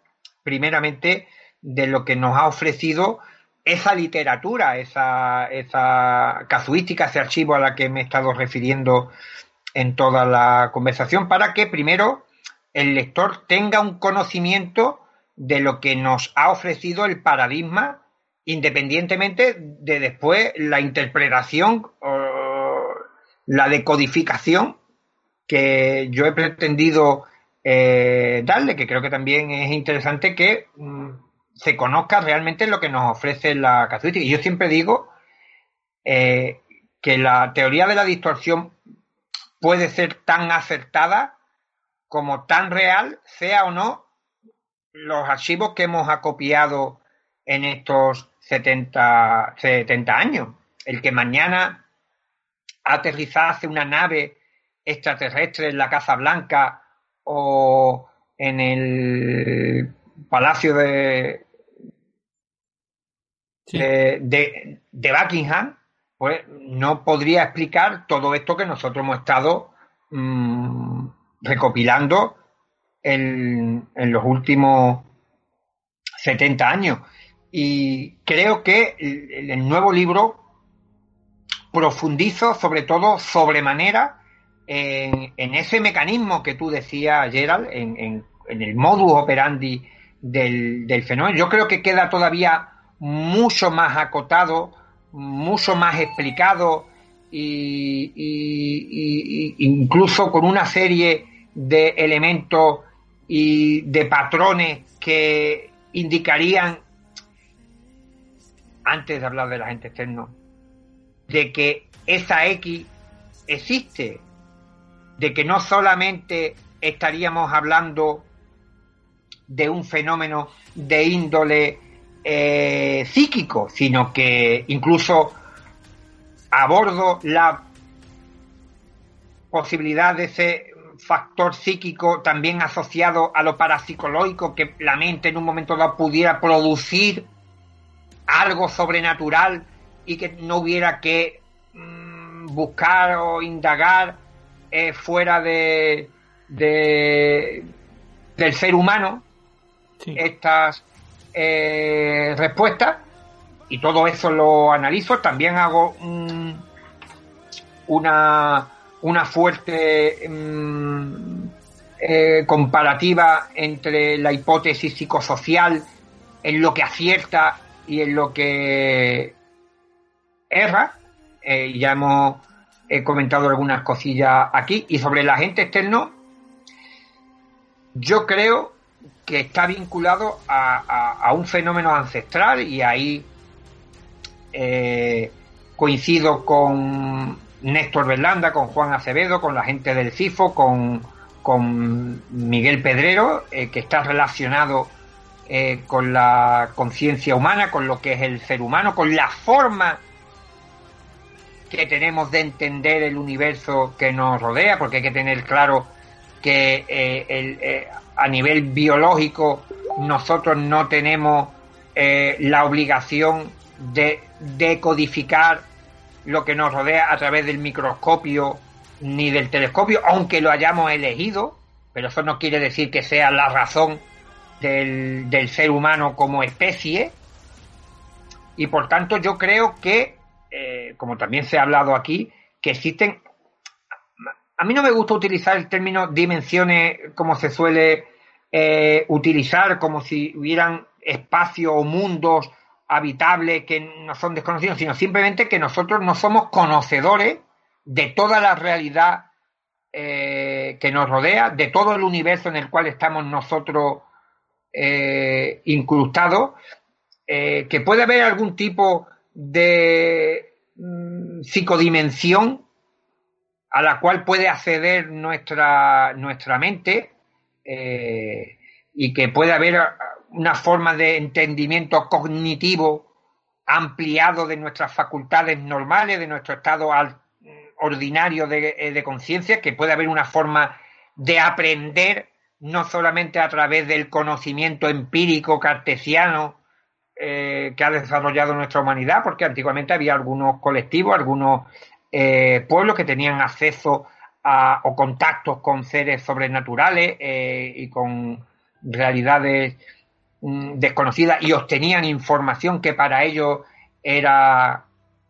primeramente, de lo que nos ha ofrecido esa literatura, esa, esa casuística, ese archivo a la que me he estado refiriendo en toda la conversación, para que primero el lector tenga un conocimiento de lo que nos ha ofrecido el paradigma, independientemente de después la interpretación o la decodificación que yo he pretendido eh, darle, que creo que también es interesante que mm, se conozca realmente lo que nos ofrece la casuística. Y yo siempre digo eh, que la teoría de la distorsión puede ser tan acertada como tan real, sea o no los archivos que hemos acopiado en estos 70, 70 años. El que mañana aterrizase una nave extraterrestre en la Casa Blanca o en el Palacio de, de, Buckingham, pues no podría explicar todo esto que nosotros hemos estado mm, recopilando en, los últimos 70 años. Y creo que el, el nuevo libro profundizo sobre todo sobremanera en, ese mecanismo que tú decías, Gerald, en, el modus operandi del, del, fenómeno. Yo creo que queda todavía mucho más acotado, mucho más explicado y, incluso con una serie de elementos y de patrones que indicarían, antes de hablar del agente externo, de que esa X existe, de que no solamente estaríamos hablando de un fenómeno de índole eh, psíquico, sino que incluso abordo la posibilidad de ese factor psíquico también asociado a lo parapsicológico, que la mente en un momento dado pudiera producir algo sobrenatural y que no hubiera que mm, buscar o indagar eh, fuera de, de, del ser humano estas eh, respuestas y todo eso lo analizo. También hago una, una fuerte mm, eh, comparativa entre la hipótesis psicosocial en lo que acierta y en lo que erra. Eh, ya hemos comentado algunas cosillas aquí. Y sobre el agente externo, yo creo que está vinculado a, un fenómeno ancestral y ahí eh, coincido con Néstor Berlanda, con Juan Acevedo, con la gente del CIFO, con, con Miguel Pedrero, eh, que está relacionado eh, con la conciencia humana, con lo que es el ser humano, con la forma que tenemos de entender el universo que nos rodea, porque hay que tener claro que el, a nivel biológico nosotros no tenemos eh, la obligación de decodificar lo que nos rodea a través del microscopio ni del telescopio, aunque lo hayamos elegido, pero eso no quiere decir que sea la razón del, ser humano como especie. Y por tanto yo creo que, eh, como también se ha hablado aquí, que existen a mí no me gusta utilizar el término dimensiones como se suele eh, utilizar, como si hubieran espacios o mundos habitables que no son desconocidos, sino simplemente que nosotros no somos conocedores de toda la realidad eh, que nos rodea, de todo el universo en el cual estamos nosotros incrustados, que puede haber algún tipo de mm, psicodimensión a la cual puede acceder nuestra, nuestra mente eh, y que puede haber una forma de entendimiento cognitivo ampliado de nuestras facultades normales, de nuestro estado ordinario de, de conciencia, que puede haber una forma de aprender no solamente a través del conocimiento empírico cartesiano eh, que ha desarrollado nuestra humanidad, porque antiguamente había algunos colectivos, algunos eh, pueblos que tenían acceso a, o contactos con seres sobrenaturales eh, y con realidades mm, desconocidas y obtenían información que para ellos era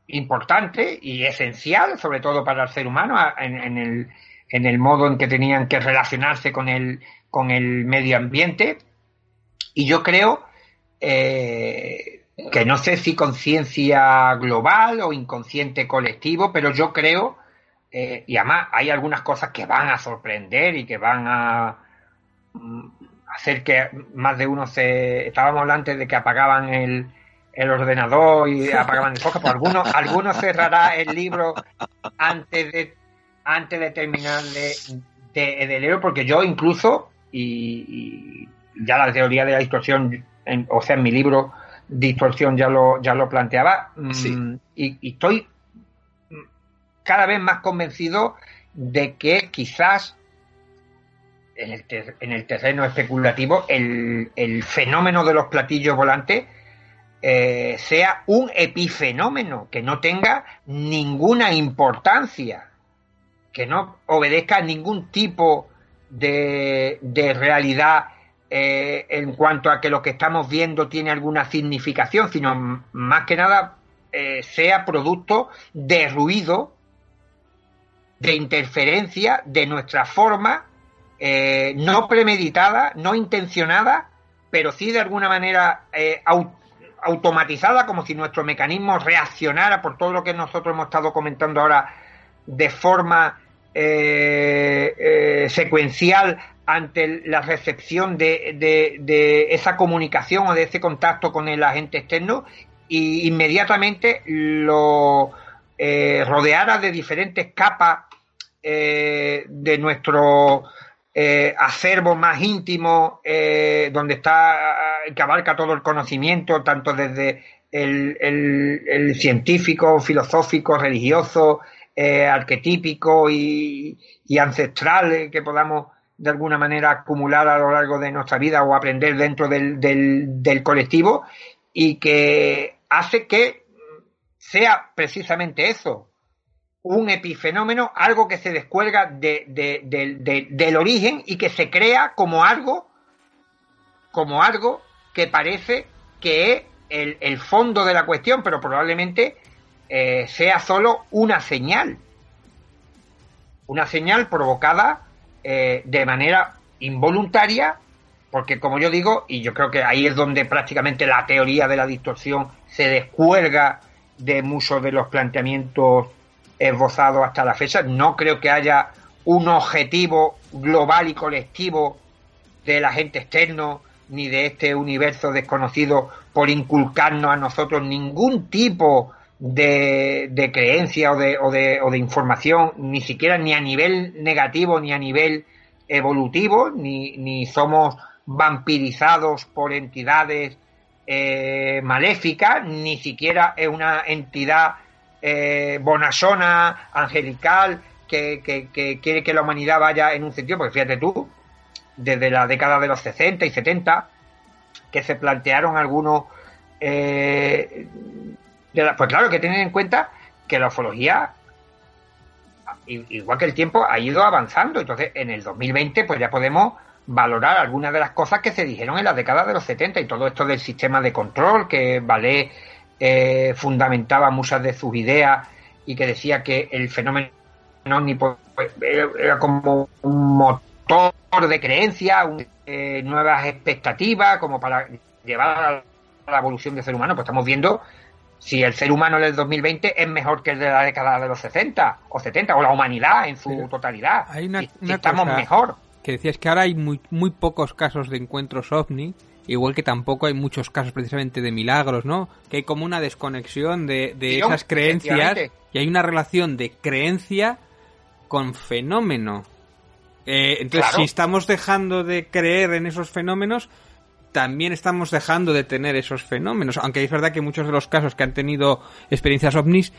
importante y esencial, sobre todo para el ser humano, en, el, en el modo en que tenían que relacionarse con el, con el medio ambiente. Y yo creo eh, que no sé si conciencia global o inconsciente colectivo, pero yo creo, eh, y además hay algunas cosas que van a sorprender y que van a mm, hacer que más de uno se... Estábamos antes de que apagaban el, el ordenador y apagaban el foco, pues algunos, algunos cerrará el libro antes de antes de terminar de, de, de leerlo, porque yo incluso, y, ya la teoría de la distorsión, o sea, en mi libro Distorsión ya lo, ya lo planteaba, mm, y, estoy cada vez más convencido de que quizás en el, en el terreno especulativo el, el, fenómeno de los platillos volantes eh, sea un epifenómeno que no tenga ninguna importancia, que no obedezca a ningún tipo de, de realidad eh, en cuanto a que lo que estamos viendo tiene alguna significación, sino más que nada eh, sea producto de ruido, de interferencia de nuestra forma, no premeditada, no intencionada, pero sí de alguna manera automatizada, como si nuestro mecanismo reaccionara por todo lo que nosotros hemos estado comentando ahora de forma eh, eh, secuencial ante la recepción de, esa comunicación o de ese contacto con el agente externo y inmediatamente lo eh, rodeara de diferentes capas de nuestro eh, acervo más íntimo, eh, donde está, que abarca todo el conocimiento, tanto desde el, científico, filosófico, religioso, eh, arquetípico y, ancestral que podamos de alguna manera acumular a lo largo de nuestra vida o aprender dentro del, colectivo y que hace que sea precisamente eso, un epifenómeno, algo que se descuelga del origen y que se crea como algo, como algo que parece que es el, fondo de la cuestión, pero probablemente eh, sea solo una señal. Una señal provocada eh, de manera involuntaria, porque como yo digo, y yo creo que ahí es donde prácticamente la teoría de la distorsión se descuelga de muchos de los planteamientos esbozado hasta la fecha. No creo que haya un objetivo global y colectivo del agente externo ni de este universo desconocido por inculcarnos a nosotros ningún tipo de, creencia o de, o, de, información, ni siquiera ni a nivel negativo ni a nivel evolutivo, ni, ni somos vampirizados por entidades eh, maléficas, ni siquiera es una entidad eh, bonasona, angelical, que, quiere que la humanidad vaya en un sentido, porque fíjate tú, desde la década de los 60 y 70, que se plantearon algunos... Eh, pues claro, que tener en cuenta que la ufología, igual que el tiempo, ha ido avanzando. Entonces, en el 2020, pues ya podemos valorar algunas de las cosas que se dijeron en la década de los 70 y todo esto del sistema de control que vale eh, fundamentaba muchas de sus ideas y que decía que el fenómeno era como un motor de creencia, eh, nuevas expectativas, como para llevar a la evolución del ser humano. Pues estamos viendo si el ser humano del 2020 es mejor que el de la década de los 60 o 70, o la humanidad en su totalidad. Hay una, estamos mejor. Que decías que ahora hay muy, muy pocos casos de encuentros ovni igual que tampoco hay muchos casos precisamente de milagros, ¿no? Que hay como una desconexión de, de esas creencias y hay una relación de creencia con fenómeno. Eh, entonces, si estamos dejando de creer en esos fenómenos, también estamos dejando de tener esos fenómenos. Aunque es verdad que muchos de los casos que han tenido experiencias ovnis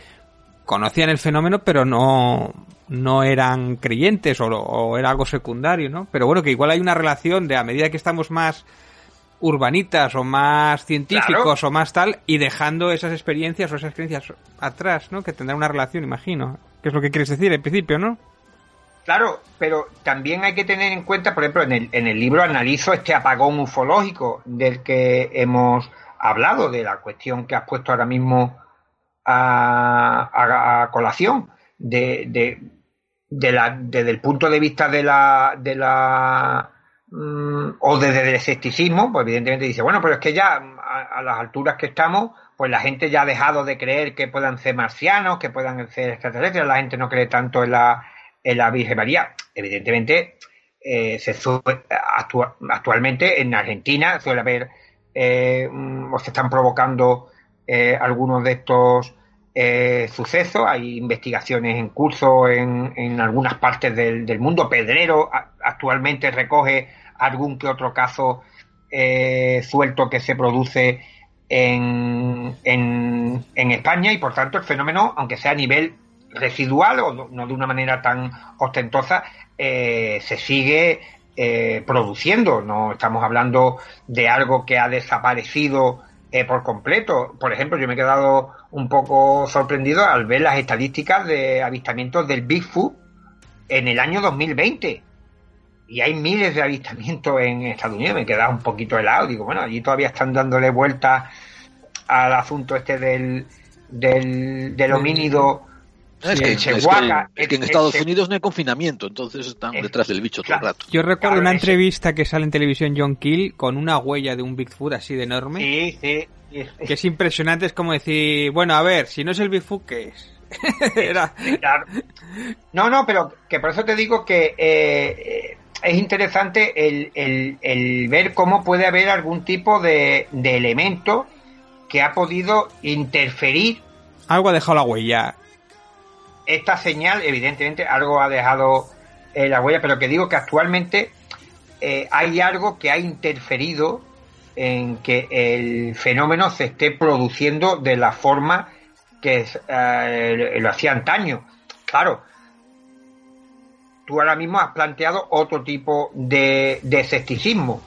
conocían el fenómeno, pero no, no eran creyentes o, era algo secundario, ¿no? Pero bueno, que igual hay una relación de a medida que estamos más urbanitas o más científicos o más tal y dejando esas experiencias o esas creencias atrás, ¿no? Que tendrá una relación, imagino. ¿Qué es lo que quieres decir en principio, no? Claro, pero también hay que tener en cuenta, por ejemplo, en el, en el libro analizo este apagón ufológico del que hemos hablado, de la cuestión que has puesto ahora mismo a, colación, de, de, de la, desde el punto de vista de la, de la Mm, o desde el escepticismo, pues evidentemente dice, bueno, pero es que ya a, las alturas que estamos, pues la gente ya ha dejado de creer que puedan ser marcianos, que puedan ser extraterrestres, la gente no cree tanto en la, en la Virgen María. Evidentemente, eh, se actualmente en Argentina suele haber eh, mm, o se están provocando eh, algunos de estos sucesos, hay investigaciones en curso en, en algunas partes del, del mundo. Pedrero actualmente recoge algún que otro caso suelto que se produce en, en, España y por tanto el fenómeno, aunque sea a nivel residual o no, de una manera tan ostentosa, eh, se sigue eh, produciendo. No estamos hablando de algo que ha desaparecido por completo. Por ejemplo, yo me he quedado un poco sorprendido al ver las estadísticas de avistamientos del Bigfoot en el año 2020 y hay miles de avistamientos en Estados Unidos, me queda un poquito helado, digo, bueno, allí todavía están dándole vuelta al asunto este del, del, del homínido. Es, que, en Estados Unidos no hay confinamiento, entonces están detrás del bicho todo el rato. Yo recuerdo una entrevista que sale en televisión John Kill con una huella de un Bigfoot así de enorme. Sí, sí. Que es impresionante, es como decir, bueno, a ver, si no es el Bigfoot, ¿qué es? Era... No, no, pero que por eso te digo que eh, es interesante el, ver cómo puede haber algún tipo de, elemento que ha podido interferir. Algo ha dejado la huella. Esta señal, evidentemente, algo ha dejado eh, la huella, pero que digo que actualmente eh, hay algo que ha interferido en que el fenómeno se esté produciendo de la forma que eh, lo hacía antaño. Claro, tú ahora mismo has planteado otro tipo de, escepticismo,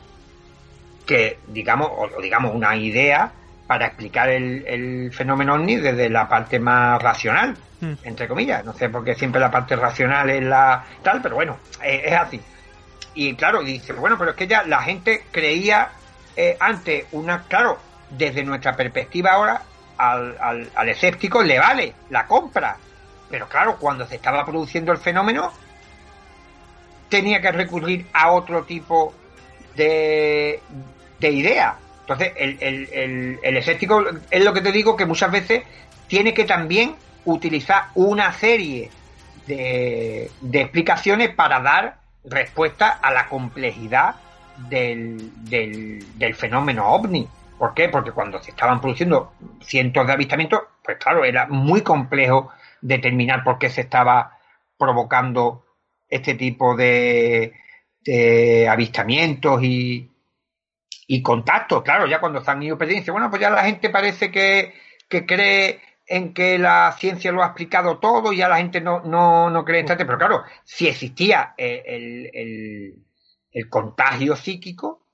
que digamos, o digamos una idea para explicar el, fenómeno ovni desde la parte más racional, hmm. entre comillas. No sé por qué siempre la parte racional es la tal, pero bueno, es, así. Y claro, dice, bueno, pero es que ya la gente creía eh, antes una, claro, desde nuestra perspectiva ahora, al, al, al escéptico le vale la compra. Pero claro, cuando se estaba produciendo el fenómeno, tenía que recurrir a otro tipo de, de idea. Entonces, el, el, el, escéptico es lo que te digo que muchas veces tiene que también utilizar una serie de, de explicaciones para dar respuesta a la complejidad del, del, del, fenómeno ovni. ¿Por qué? Porque cuando se estaban produciendo cientos de avistamientos, pues claro, era muy complejo determinar por qué se estaba provocando este tipo de, avistamientos y, y contactos. Claro, ya cuando están ido perdiendo, bueno, pues ya la gente parece que, cree en que la ciencia lo ha explicado todo y ya la gente no, no, no cree en tanto. Pero claro, si existía el, el, contagio psíquico,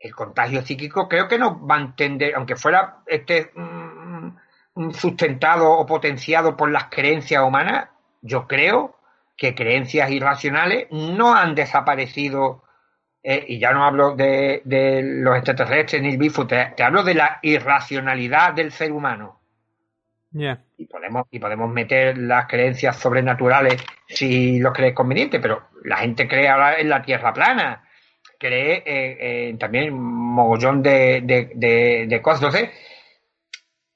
el contagio psíquico creo que no va a entender, aunque fuera este mm, sustentado o potenciado por las creencias humanas, yo creo que creencias irracionales no han desaparecido, eh, y ya no hablo de, los extraterrestres ni el Bigfoot, te, hablo de la irracionalidad del ser humano. Y, podemos, y podemos meter las creencias sobrenaturales si lo crees conveniente, pero la gente cree ahora en la Tierra plana, cree eh, también un mogollón de, de, cosas. Entonces,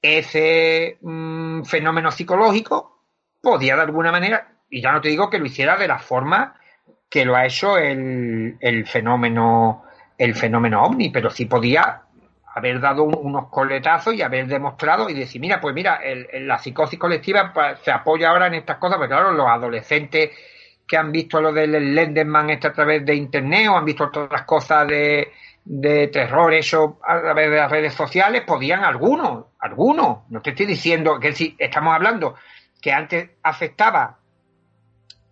ese mm, fenómeno psicológico podía de alguna manera y ya no te digo que lo hiciera de la forma que lo ha hecho el, fenómeno el fenómeno ovni, pero sí podía haber dado unos coletazos y haber demostrado y decir, mira, pues mira, la psicosis colectiva pues, se apoya ahora en estas cosas, porque claro, los adolescentes que han visto lo del Lenderman este a través de internet o han visto otras cosas de, de terror eso a través de las redes sociales, podían algunos, algunos, no te estoy diciendo que si estamos hablando que antes afectaba,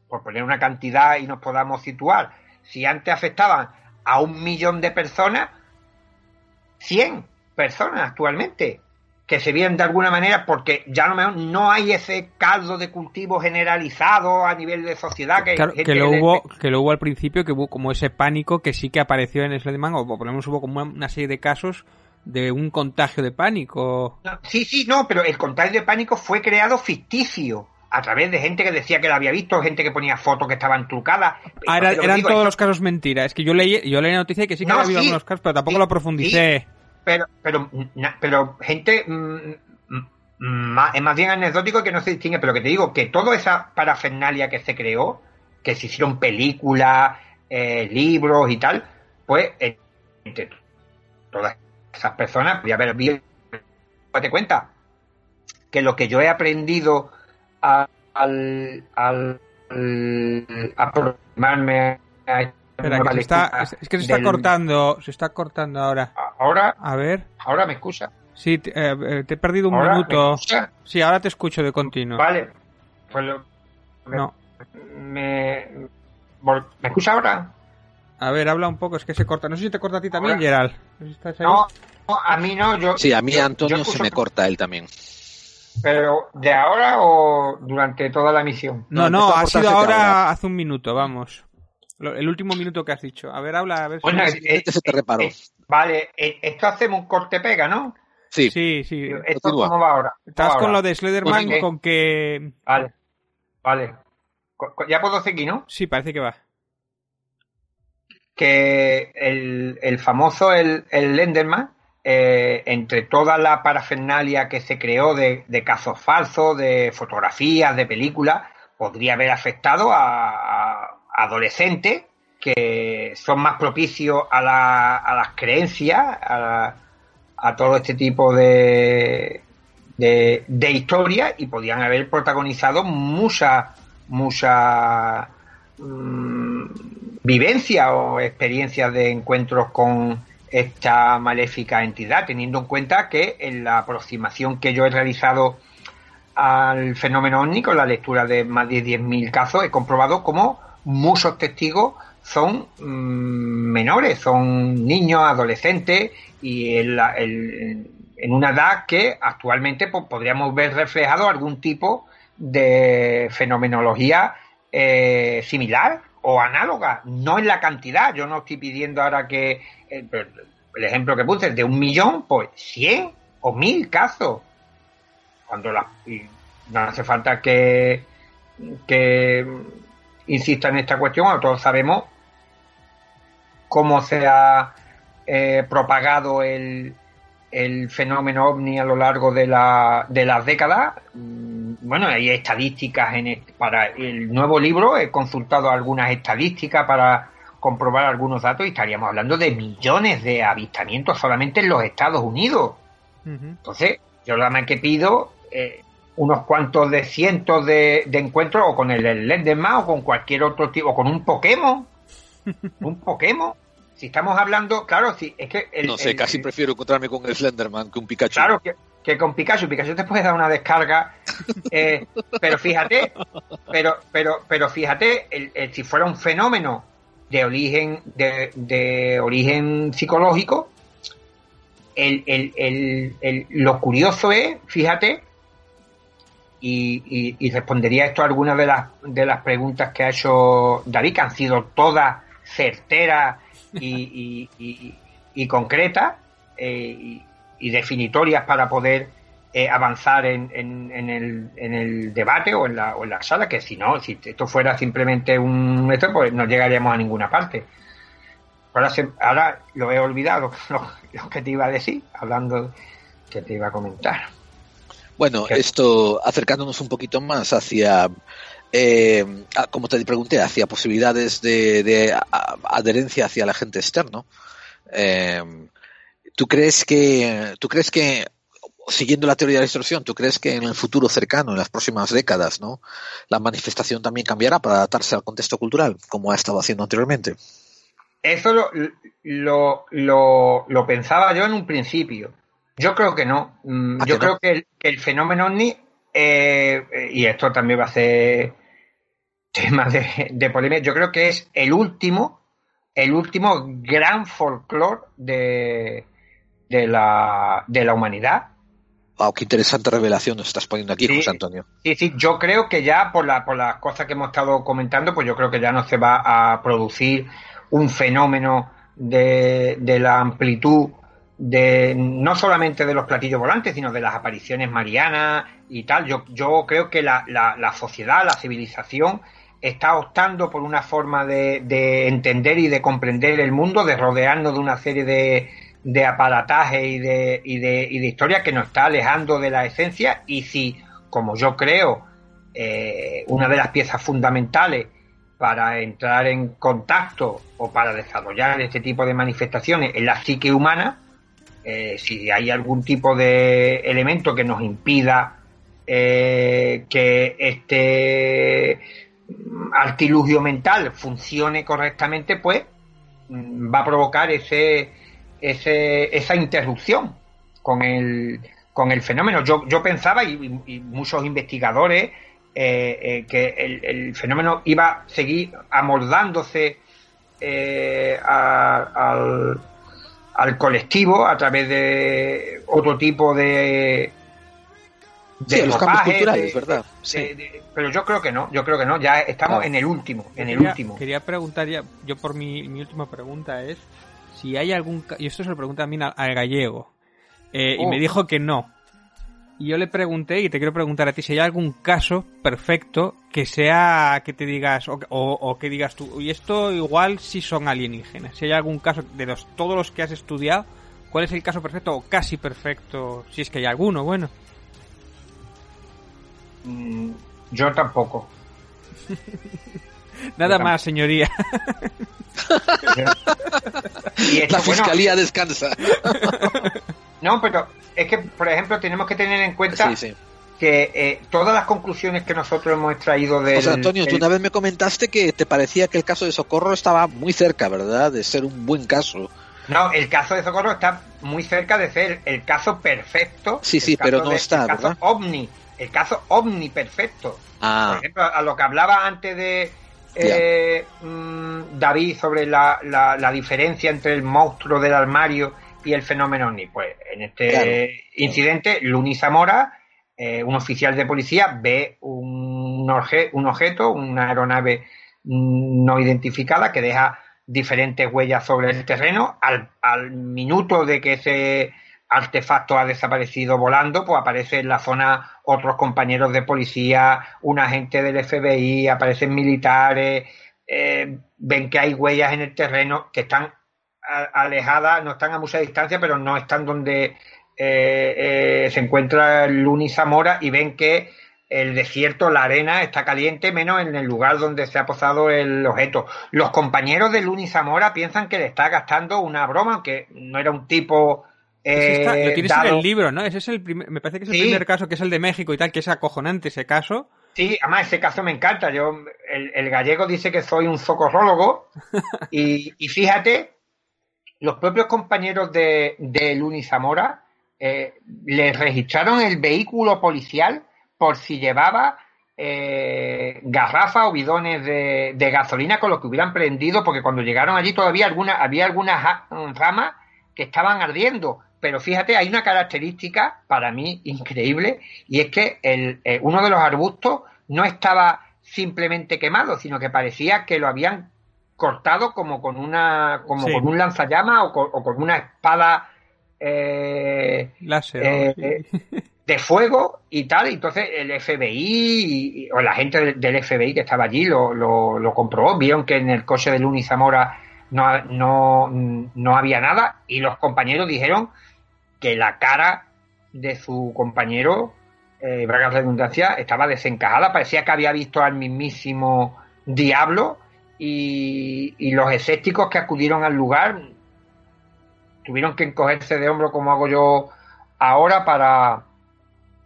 por poner una cantidad y nos podamos situar, si antes afectaban a un millón de personas, 100 personas actualmente que se vienen de alguna manera porque ya no, no hay ese caldo de cultivo generalizado a nivel de sociedad que, que lo hubo que lo hubo al principio que hubo como ese pánico que sí que apareció en Slenderman o por lo menos hubo como una serie de casos de un contagio de pánico. Sí sí no pero el contagio de pánico fue creado ficticio a través de gente que decía que la había visto, gente que ponía fotos que estaban trucadas. Ah, eran todos los casos mentiras. Es que yo leí, yo leí la noticia y que sí que había habido algunos casos, pero tampoco lo profundicé. pero, pero, pero gente mm, mm, es más bien anecdótico que no se distingue, pero que te digo que toda esa parafernalia que se creó, que se hicieron películas, eh, libros y tal, pues entre todas esas personas podía haber visto, date cuenta que lo que yo he aprendido al, al, aproximarme a Espera, que está, es, que se está cortando, se está cortando ahora. Ahora, a ver. Ahora me escucha. Sí, te, eh, he perdido un minuto. sí, ahora te escucho de continuo. Vale, pues lo, no. Me, me, escucha ahora? A ver, habla un poco, es que se corta. No sé si te corta a ti también, Gerald. No, a mí no. Yo, sí, a mí Antonio se me corta él también. Pero, ¿de ahora o durante toda la misión? No, no, ha sido ahora hace un minuto, vamos. El último minuto que has dicho. A ver, habla, a ver si este eh, se te reparó. Eh, vale, eh, esto hacemos un corte-pega, ¿no? Sí, sí. sí. ¿Esto cómo va ahora? Estás con lo de Slenderman pues con que... Vale, vale. ¿Ya puedo seguir, no? Sí, parece que va. Que el, el famoso, el, el Lenderman, eh, entre toda la parafernalia que se creó de, casos falsos, de fotografías, de películas, podría haber afectado a, adolescentes que son más propicios a, las creencias, a, todo este tipo de, de, historias y podían haber protagonizado muchas, muchas mm, vivencias o experiencias de encuentros con esta maléfica entidad, teniendo en cuenta que en la aproximación que yo he realizado al fenómeno ovni con la lectura de más de 10.000 casos, he comprobado cómo muchos testigos son mm, menores, son niños, adolescentes y en, una edad que actualmente pues, podríamos ver reflejado algún tipo de fenomenología eh, similar o análoga, no en la cantidad. Yo no estoy pidiendo ahora que el, ejemplo que puse de un millón, pues 100 o 1000 casos. Cuando la, no hace falta que, que insista en esta cuestión, todos sabemos cómo se ha eh, propagado el, el fenómeno ovni a lo largo de, la, de las décadas. Bueno, hay estadísticas en para el nuevo libro, he consultado algunas estadísticas para comprobar algunos datos y estaríamos hablando de millones de avistamientos solamente en los Estados Unidos. Entonces, yo nada más que pido eh, unos cuantos de cientos de, encuentros o con el Lenderman o con cualquier otro tipo, o con un Pokémon. un Pokémon si estamos hablando, claro, si es que... no sé, casi prefiero encontrarme con el Slenderman que un Pikachu. Claro, que, con Pikachu. Pikachu te puede dar una descarga, eh, pero fíjate, pero, pero, pero fíjate, el, si fuera un fenómeno de origen, de, origen psicológico, el, lo curioso es, fíjate, y, y, respondería esto a algunas de las, de las preguntas que ha hecho David, que han sido todas certeras y, y, y concretas eh, y, definitorias para poder eh, avanzar en, en, el, en el debate o en, la, o en la sala, que si no, si esto fuera simplemente un esto, pues no llegaríamos a ninguna parte. Ahora, ahora lo he olvidado, lo, que te iba a decir, hablando que te iba a comentar. Bueno, esto acercándonos un poquito más hacia eh, como te pregunté, hacia posibilidades de, adherencia hacia el agente externo. Eh, ¿Tú crees que, tú crees que, siguiendo la teoría de la distorsión, tú crees que en el futuro cercano, en las próximas décadas, ¿no? La manifestación también cambiará para adaptarse al contexto cultural, como ha estado haciendo anteriormente. Eso lo, lo, lo, pensaba yo en un principio. Yo creo que no. Mm, yo creo Que, el, fenómeno ovni, eh, y esto también va a ser tema de, de polémica, yo creo que es el último, el último gran folclore de, de, la, de la humanidad. Wow, qué interesante revelación nos estás poniendo aquí, José Antonio. Sí, sí, yo creo que ya por, la, por las cosas que hemos estado comentando, pues yo creo que ya no se va a producir un fenómeno de, de la amplitud de no solamente de los platillos volantes, sino de las apariciones marianas y tal. Yo, yo creo que la, la, sociedad, la civilización, está optando por una forma de, de, entender y de comprender el mundo, de rodearnos de una serie de, de aparatajes y de, y, de, y de historias que nos está alejando de la esencia. Y si, como yo creo, eh, una de las piezas fundamentales para entrar en contacto o para desarrollar este tipo de manifestaciones en la psique humana, eh, si hay algún tipo de elemento que nos impida eh, que este artilugio mental funcione correctamente, pues mm, va a provocar ese, ese, esa interrupción con el, con el fenómeno. Yo, yo pensaba, y, muchos investigadores, eh, que el, fenómeno iba a seguir amoldándose al al colectivo a través de otro tipo de de los campos culturales, ¿verdad? pero yo creo que no, yo creo que no, ya estamos en el último, en el último. Quería preguntar ya, yo por mi, mi última pregunta es si hay algún, y esto se lo pregunta a mí al, gallego, eh, y me oh. dijo que no, y yo le pregunté, y te quiero preguntar a ti, si hay algún caso perfecto que sea que te digas, o, que digas tú, y esto igual si son alienígenas. Si hay algún caso de los, todos los que has estudiado, ¿cuál es el caso perfecto o casi perfecto? Si es que hay alguno, bueno. Mm, yo tampoco. Nada más, señoría. La fiscalía descansa. No, pero es que, por ejemplo, tenemos que tener en cuenta que eh, todas las conclusiones que nosotros hemos extraído de... José Antonio, tú una vez me comentaste que te parecía que el caso de Socorro estaba muy cerca, ¿verdad? De ser un buen caso. No, el caso de Socorro está muy cerca de ser el caso perfecto. Sí, sí, pero no está, el caso ovni, el caso ovni perfecto. Ah. Por ejemplo, a lo que hablaba antes de eh, mm, David sobre la, la diferencia entre el monstruo del armario y el fenómeno OVNI? Pues en este incidente, Luni Zamora, eh, un oficial de policía, ve un, un objeto, una aeronave no identificada que deja diferentes huellas sobre el terreno. Al, al minuto de que ese artefacto ha desaparecido volando, pues aparece en la zona otros compañeros de policía, un agente del FBI, aparecen militares, eh, ven que hay huellas en el terreno que están alejadas, no están a mucha distancia, pero no están donde eh, eh, se encuentra Luni Zamora y ven que el desierto, la arena está caliente, menos en el lugar donde se ha posado el objeto. Los compañeros de Luni Zamora piensan que le está gastando una broma, aunque no era un tipo. Eh, lo tienes en el libro, ¿no? Ese es el primer, me parece que es el primer caso, que es el de México y tal, que es acojonante ese caso. Sí, además ese caso me encanta. Yo, el, gallego dice que soy un socorrólogo y, y fíjate los propios compañeros de, de Luni Zamora eh, le registraron el vehículo policial por si llevaba eh, garrafas o bidones de, gasolina con los que hubieran prendido, porque cuando llegaron allí todavía alguna, había algunas ramas que estaban ardiendo. Pero fíjate, hay una característica para mí increíble y es que el, eh, uno de los arbustos no estaba simplemente quemado, sino que parecía que lo habían cortado como con una como con un lanzallama o con, una espada eh, eh, de fuego y tal. Entonces el FBI o la gente del, FBI que estaba allí lo, lo, comprobó, vieron que en el coche de Luni Zamora no, no, no había nada y los compañeros dijeron que la cara de su compañero, eh, Braga Redundancia, estaba desencajada, parecía que había visto al mismísimo diablo y, los escépticos que acudieron al lugar tuvieron que encogerse de hombro como hago yo ahora para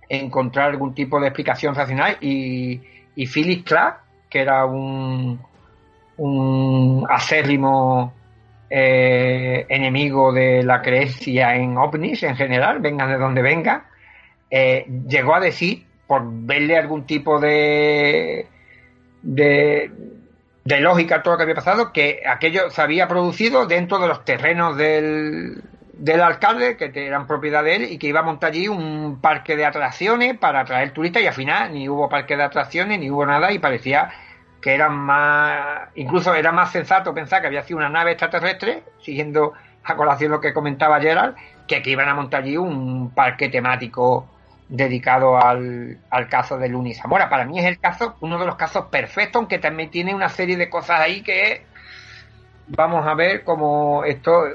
encontrar algún tipo de explicación racional. Y, y Phyllis Clark, que era un, un acérrimo eh, enemigo de la creencia en ovnis en general, vengan de donde vengan, eh, llegó a decir, por verle algún tipo de, de, de lógica a todo lo que había pasado, que aquello se había producido dentro de los terrenos del, del alcalde, que eran propiedad de él, y que iba a montar allí un parque de atracciones para atraer turistas, y al final ni hubo parque de atracciones, ni hubo nada, y parecía que era más, incluso era más sensato pensar que había sido una nave extraterrestre, siguiendo a colación lo que comentaba Gerald, que que iban a montar allí un parque temático dedicado al, al caso de Luni Zamora. Para mí es el caso, uno de los casos perfectos, aunque también tiene una serie de cosas ahí que vamos a ver cómo esto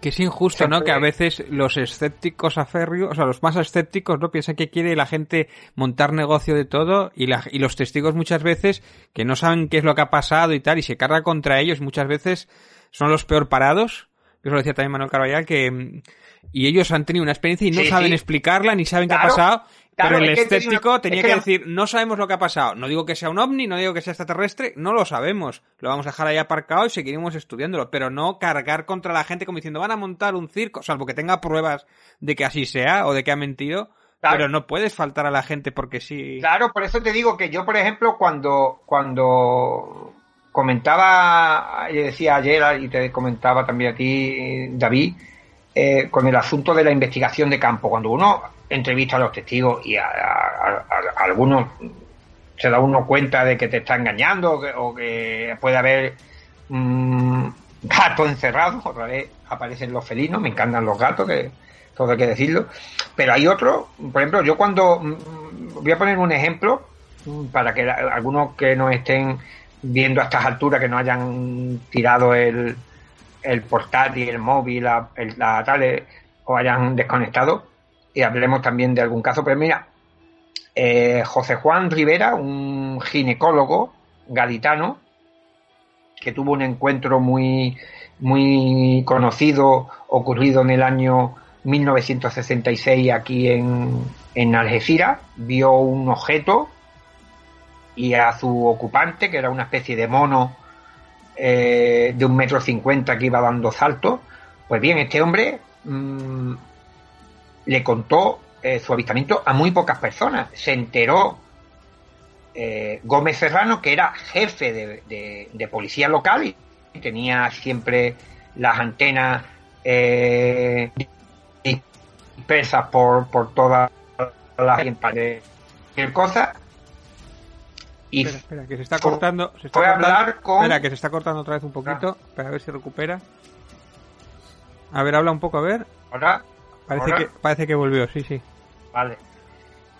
que es injusto, ¿no? Que a veces los escépticos aférreos, o sea, los más escépticos, ¿no? Piensan que quiere la gente montar negocio de todo y, la, y los testigos muchas veces que no saben qué es lo que ha pasado y tal y se carga contra ellos muchas veces son los peor parados. Eso lo decía también Manuel Carvallal que y ellos han tenido una experiencia y no saben explicarla ni saben qué ha pasado pero el escéptico tenía que, decir, no sabemos lo que ha pasado. No digo que sea un ovni, no digo que sea extraterrestre, no lo sabemos. Lo vamos a dejar ahí aparcado y seguiremos estudiándolo. Pero no cargar contra la gente como diciendo, van a montar un circo, salvo que tenga pruebas de que así sea o de que ha mentido. Pero no puedes faltar a la gente porque sí. Claro, por eso te digo que yo, por ejemplo, cuando, cuando comentaba, le decía ayer y te comentaba también a ti, David, eh, con el asunto de la investigación de campo. Cuando uno entrevista a los testigos y a, algunos se da uno cuenta de que te está engañando o que, puede haber mm, gatos encerrados, otra vez aparecen los felinos, me encantan los gatos, que todo hay que decirlo, pero hay otros, por ejemplo, yo cuando mm, voy a poner un ejemplo mm, para que algunos que no estén viendo a estas alturas, que no hayan tirado el, el portátil, el móvil, la, tablet o hayan desconectado, y hablemos también de algún caso. Pero mira, eh, José Juan Rivera, un ginecólogo gaditano, que tuvo un encuentro muy, muy conocido, ocurrido en el año 1966 aquí en, en Algeciras, vio un objeto y a su ocupante, que era una especie de mono eh, de un metro cincuenta que iba dando saltos, pues bien, este hombre mm, le contó eh, su avistamiento a muy pocas personas. Se enteró eh, Gómez Serrano, que era jefe de, policía local y tenía siempre las antenas eh, dispersas por, por todas las cosas. Y espera, espera, que se está cortando. Se está hablar con. Espera, que se está cortando otra vez un poquito. Para ver si recupera. A ver, habla un poco, a ver. Ahora. Parece, que, parece que volvió, sí, sí. Vale.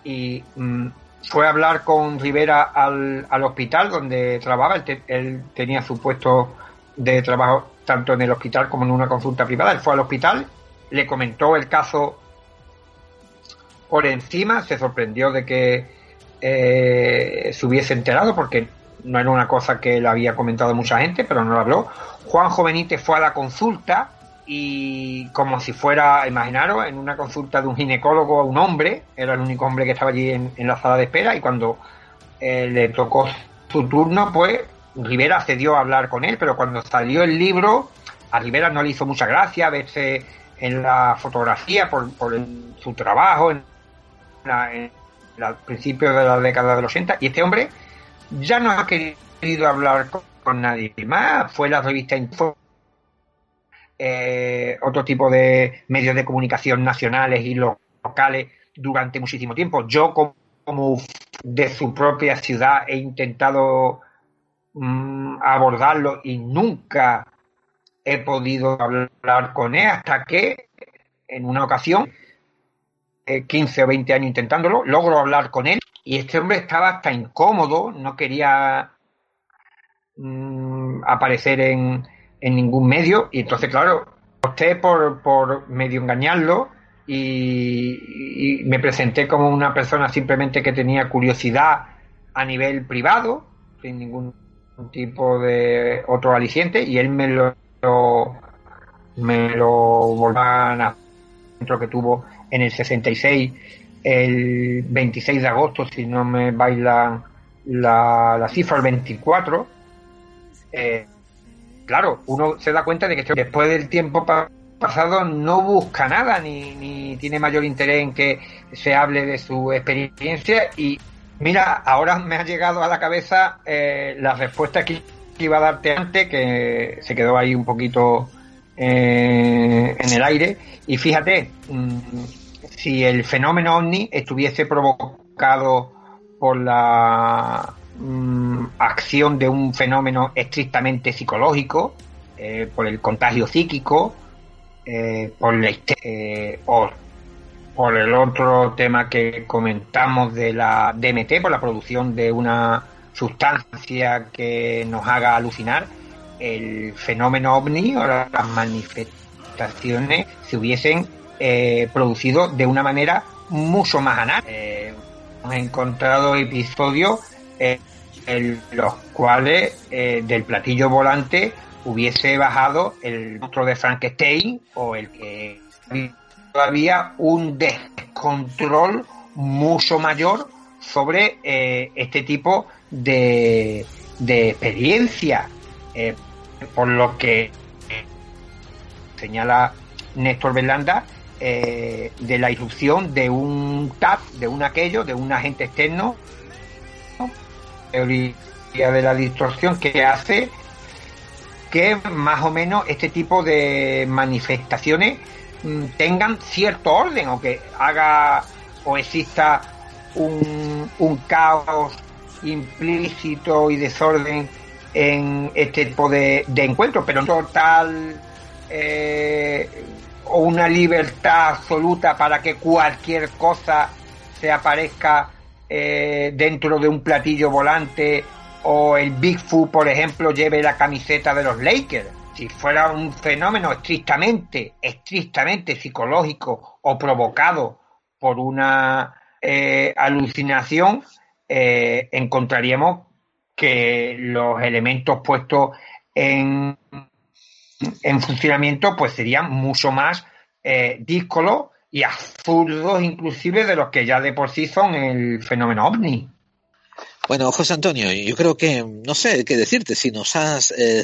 Y mm, fue a hablar con Rivera al, al hospital donde trabajaba. Él, tenía su puesto de trabajo tanto en el hospital como en una consulta privada. Él fue al hospital, le comentó el caso por encima, se sorprendió de que eh, se hubiese enterado porque no era una cosa que le había comentado mucha gente, pero no lo habló. Juan Jovenite fue a la consulta y como si fuera, imaginaros, en una consulta de un ginecólogo a un hombre, era el único hombre que estaba allí en, la sala de espera y cuando eh, le tocó su turno, pues Rivera cedió a hablar con él, pero cuando salió el libro, a Rivera no le hizo mucha gracia verse en la fotografía por, su trabajo en, en, principios de la década de los 80 y este hombre ya no ha querido hablar con, nadie más, fue la revista Info eh, otro tipo de medios de comunicación nacionales y locales durante muchísimo tiempo. Yo como de su propia ciudad he intentado mm, abordarlo y nunca he podido hablar con él hasta que en una ocasión, 15 eh, o 20 años intentándolo, logro hablar con él y este hombre estaba hasta incómodo, no quería mm, aparecer en, en ningún medio y entonces, claro, opté por, por medio engañarlo y, me presenté como una persona simplemente que tenía curiosidad a nivel privado, sin ningún tipo de otro aliciente y él me lo, me lo volvan a que tuvo en el 66 el 26 de agosto si no me bailan la, la cifra el 24 eh, claro uno se da cuenta de que después del tiempo pasado no busca nada ni, tiene mayor interés en que se hable de su experiencia y mira ahora me ha llegado a la cabeza eh, la respuesta que iba a darte antes que se quedó ahí un poquito eh, en el aire. Y fíjate, mm, si el fenómeno ovni estuviese provocado por la mm, acción de un fenómeno estrictamente psicológico, eh, por el contagio psíquico, eh, por, la, o por el otro tema que comentamos de la DMT, por la producción de una sustancia que nos haga alucinar, el fenómeno ovni o las manifestaciones se hubiesen eh, producido de una manera mucho más anal. Eh, hemos encontrado episodios eh, en los cuales del platillo volante hubiese bajado el monstruo de Frankenstein o el que todavía un descontrol mucho mayor sobre este tipo de, de experiencia. Por lo que señala Néstor Belanda eh, de la irrupción de un TAP, de un aquello, de un agente externo, teoría de la distorsión que hace que más o menos este tipo de manifestaciones mm, tengan cierto orden o que haga o exista un, caos implícito y desorden en este tipo de, encuentros, pero total eh, o una libertad absoluta para que cualquier cosa se aparezca eh, dentro de un platillo volante o el Bigfoot, por ejemplo, lleve la camiseta de los Lakers. Si fuera un fenómeno estrictamente, estrictamente psicológico o provocado por una eh, alucinación, encontraríamos que los elementos puestos en, en funcionamiento pues serían mucho más eh, díscolos y absurdos inclusive de los que ya de por sí son el fenómeno ovni. Bueno, José Antonio, yo creo que no sé qué decirte, si nos has eh,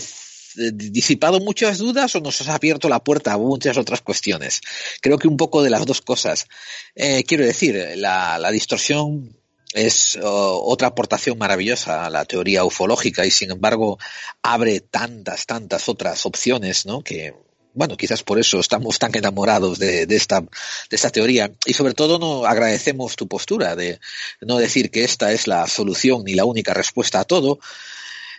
disipado muchas dudas o nos has abierto la puerta a muchas otras cuestiones. Creo que un poco de las dos cosas. Eh, quiero decir, la, la distorsión es otra aportación maravillosa a la teoría ufológica y sin embargo abre tantas, tantas otras opciones, ¿no? Que, bueno, quizás por eso estamos tan enamorados de, esta, de esta teoría y sobre todo no agradecemos tu postura de no decir que esta es la solución ni la única respuesta a todo,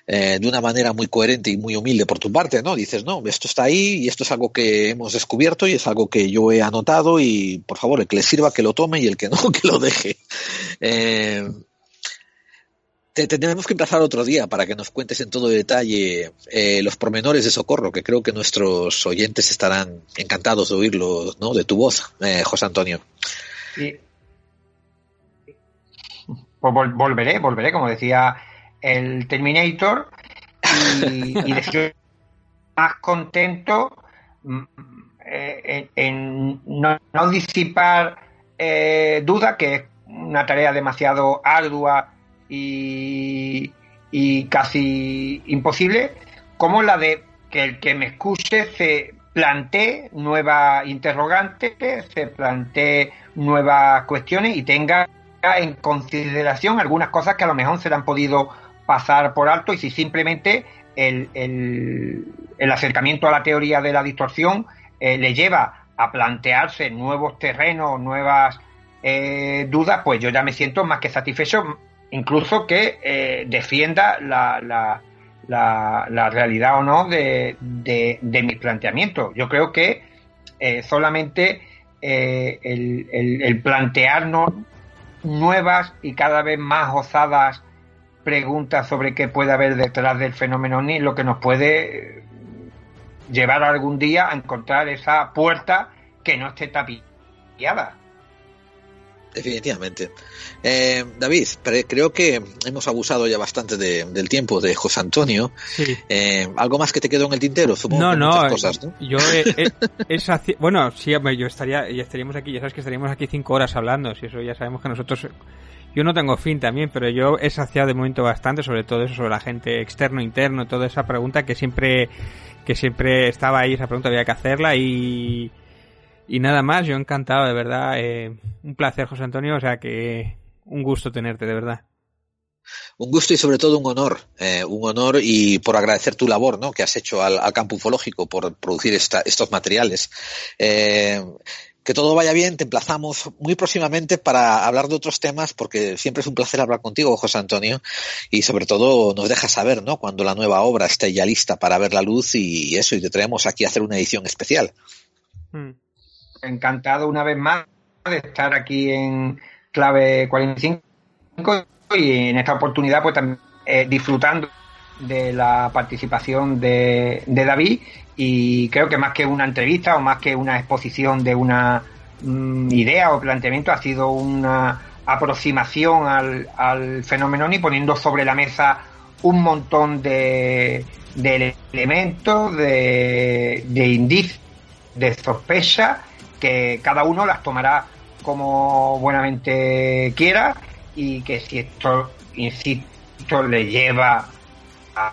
eh, de una manera muy coherente y muy humilde por tu parte, ¿no? Dices, no, esto está ahí y esto es algo que hemos descubierto y es algo que yo he anotado y por favor, el que le sirva que lo tome y el que no, que lo deje. Eh, te tendremos que empezar otro día para que nos cuentes en todo detalle eh, los pormenores de Socorro, que creo que nuestros oyentes estarán encantados de oírlo, ¿no? De tu voz, José Antonio. Sí. Pues volveré, volveré, como decía el Terminator y, y decir más contento mm, eh, en, no, disipar eh, duda, que es una tarea demasiado ardua y, y casi imposible, como la de que el que me escuche se plantee nuevas interrogantes, se plantee nuevas cuestiones y tenga en consideración algunas cosas que a lo mejor se le han podido pasar por alto y si simplemente el, el, acercamiento a la teoría de la distorsión eh, le lleva a plantearse nuevos terrenos, nuevas eh, dudas, pues yo ya me siento más que satisfecho, incluso que eh, defienda la, la, la, realidad o no de, de, de mis. Yo creo que solamente el, el, el plantearnos nuevas y cada vez más osadas preguntas sobre qué puede haber detrás del fenómeno ni lo que nos puede llevar algún día a encontrar esa puerta que no esté tapiada. Definitivamente. Eh, David, creo que hemos abusado ya bastante del tiempo de José Antonio. Eh, ¿Algo más que te quedó en el tintero? Supongo no, no, cosas, Yo bueno, sí, yo estaría, ya estaríamos aquí, ya sabes que estaríamos aquí cinco horas hablando, si eso ya sabemos que nosotros yo no tengo fin también, pero yo he saciado de momento bastante sobre todo eso, sobre la gente externo, interno, toda esa pregunta que siempre, que siempre estaba ahí, esa pregunta había que hacerla y, y nada más, yo encantado, de verdad. Eh, un placer, José Antonio. O sea que un gusto tenerte, de verdad. Un gusto y sobre todo un honor, eh, un honor y por agradecer tu labor ¿no? que has hecho al, campo ufológico por producir estos materiales. Eh, que todo vaya bien, te emplazamos muy próximamente para hablar de otros temas, porque siempre es un placer hablar contigo, José Antonio, y sobre todo nos dejas saber, ¿no? Cuando la nueva obra esté ya lista para ver la luz y, eso, y te traemos aquí a hacer una edición especial. Mm encantado una vez más de estar aquí en Clave 45 y en esta oportunidad pues también eh, disfrutando de la participación de, David. Y creo que más que una entrevista o más que una exposición de una mm, idea o planteamiento ha sido una aproximación al, al fenómeno y poniendo sobre la mesa un montón de, de elementos, de, de indicios, de sospecha que cada uno las tomará como buenamente quiera y que si esto, insisto, le lleva a,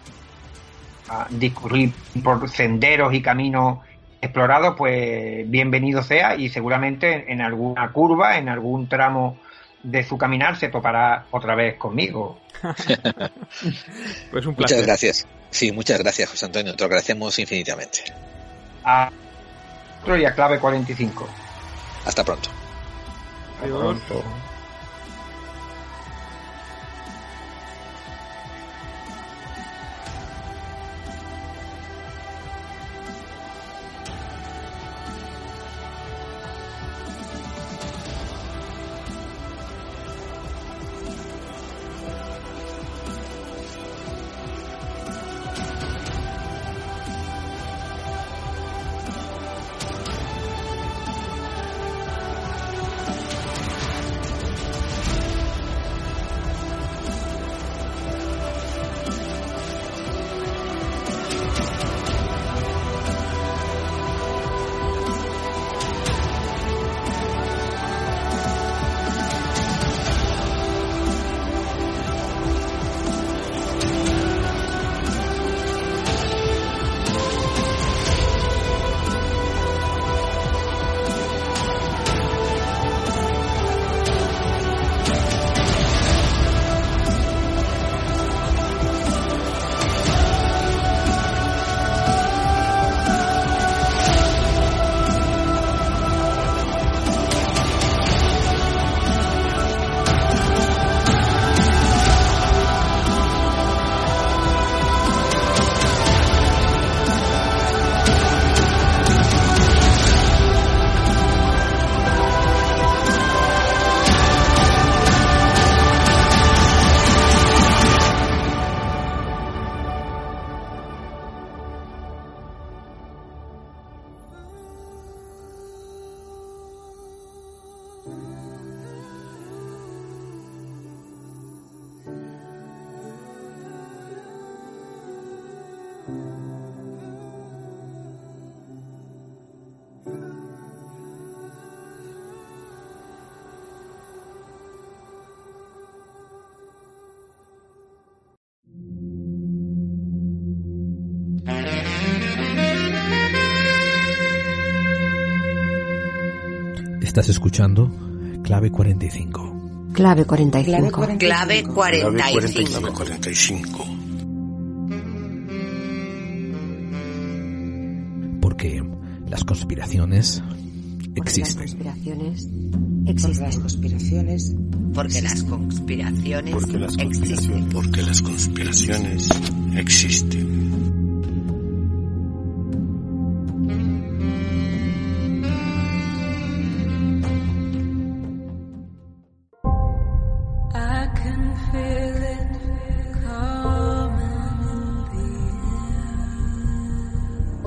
discurrir por senderos y caminos explorados, pues bienvenido sea y seguramente en alguna curva, en algún tramo de su caminar se topará otra vez conmigo. pues un placer. Muchas gracias. Sí, muchas gracias, José Antonio. Te lo agradecemos infinitamente y a clave 45. Hasta pronto. Hasta pronto. Estás escuchando Clave 45. Clave 45. Clave 45. Clave 45. Porque las conspiraciones existen. Las conspiraciones existen. Las conspiraciones. Porque las conspiraciones existen. Porque las conspiraciones existen.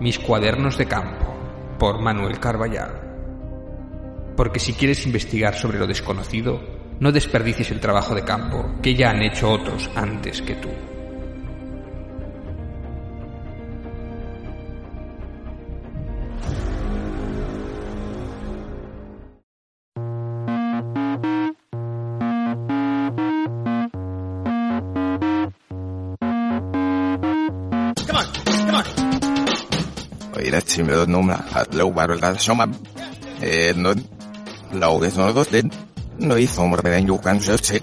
Mis cuadernos de campo, por Manuel Carballal. Porque si quieres investigar sobre lo desconocido, no desperdicies el trabajo de campo que ya han hecho otros antes que tú. Med nummer at lovvarulta soman. No, laudes no doten, no hizo morben jukan se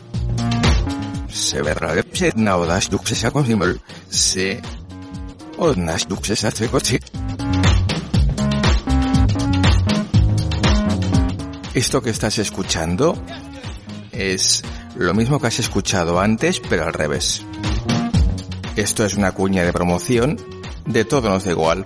Se verra lepset naudas duksesa konsimul, se odnas duksesa tsekotsi. Esto que estás escuchando es lo mismo que has escuchado antes, pero al revés. Esto es una cuña de promoción de todo nos da igual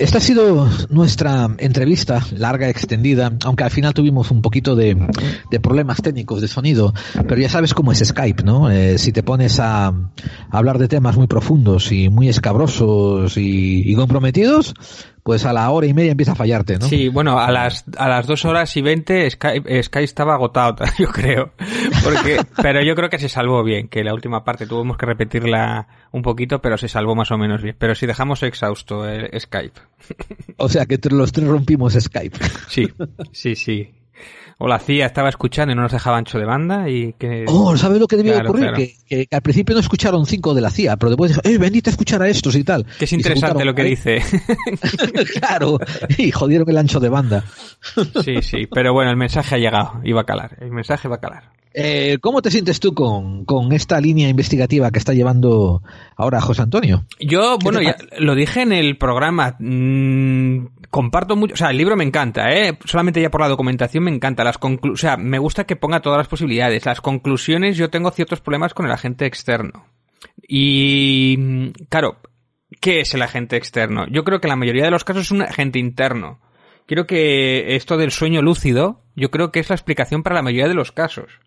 Esta ha sido nuestra entrevista larga, extendida, aunque al final tuvimos un poquito de, problemas técnicos de sonido, pero ya sabes cómo es Skype, ¿no? Eh, si te pones a, hablar de temas muy profundos y muy escabrosos y comprometidos, pues a la hora y media empieza a fallarte, ¿no? Sí, bueno, a las, a las dos horas y veinte Sky, Sky estaba agotado, yo creo. Porque, pero yo creo que se salvó bien, que la última parte tuvimos que repetirla un poquito, pero se salvó más o menos bien. Pero si dejamos exhausto el Skype. O sea que los tres rompimos Skype. Sí, sí, sí o la CIA estaba escuchando y no nos dejaba ancho de banda y que... Oh, ¿sabes lo que debió ocurrir? Que, al principio no escucharon cinco de la CIA, pero después dijo, ¡eh, bendita escuchar a estos y tal! Que es interesante lo que dice. claro, y jodieron el ancho de banda. sí, sí, pero bueno, el mensaje ha llegado y va a calar, el mensaje va a calar. Eh, ¿Cómo te sientes tú con, con, esta línea investigativa que está llevando ahora José Antonio? Yo, bueno, ya lo dije en el programa. Mmm, comparto mucho. O sea, el libro me encanta, ¿eh? Solamente ya por la documentación me encanta. Las conclu o sea, me gusta que ponga todas las posibilidades. Las conclusiones, yo tengo ciertos problemas con el agente externo. Y, claro, ¿qué es el agente externo? Yo creo que la mayoría de los casos es un agente interno. Creo que esto del sueño lúcido, yo creo que es la explicación para la mayoría de los casos.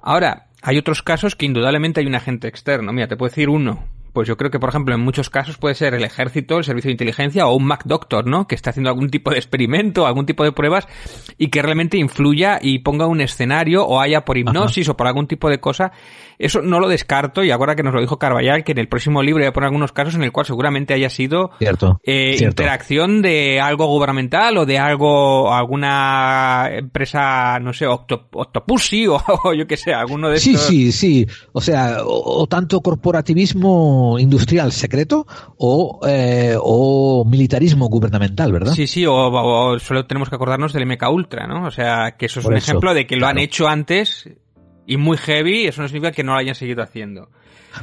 Ahora, hay otros casos que indudablemente hay un agente externo. Mira, te puedo decir uno. Pues yo creo que, por ejemplo, en muchos casos puede ser el ejército, el servicio de inteligencia o un Mac Doctor, ¿no? Que está haciendo algún tipo de experimento, algún tipo de pruebas y que realmente influya y ponga un escenario o haya por hipnosis o por algún tipo de cosa. Eso no lo descarto y ahora que nos lo dijo Carvallal, que en el próximo libro voy a poner algunos casos en el cual seguramente haya sido cierto, eh, interacción de algo gubernamental o de algo, alguna empresa, no sé, Octopussy o, yo que sé, alguno de estos. Sí, sí, sí. O sea, o tanto corporativismo industrial secreto o, eh, o militarismo gubernamental, ¿verdad? Sí, sí, o, solo tenemos que acordarnos del MK Ultra, ¿no? O sea, que eso es un ejemplo de que lo han hecho antes y muy heavy, eso no significa que no lo hayan seguido haciendo.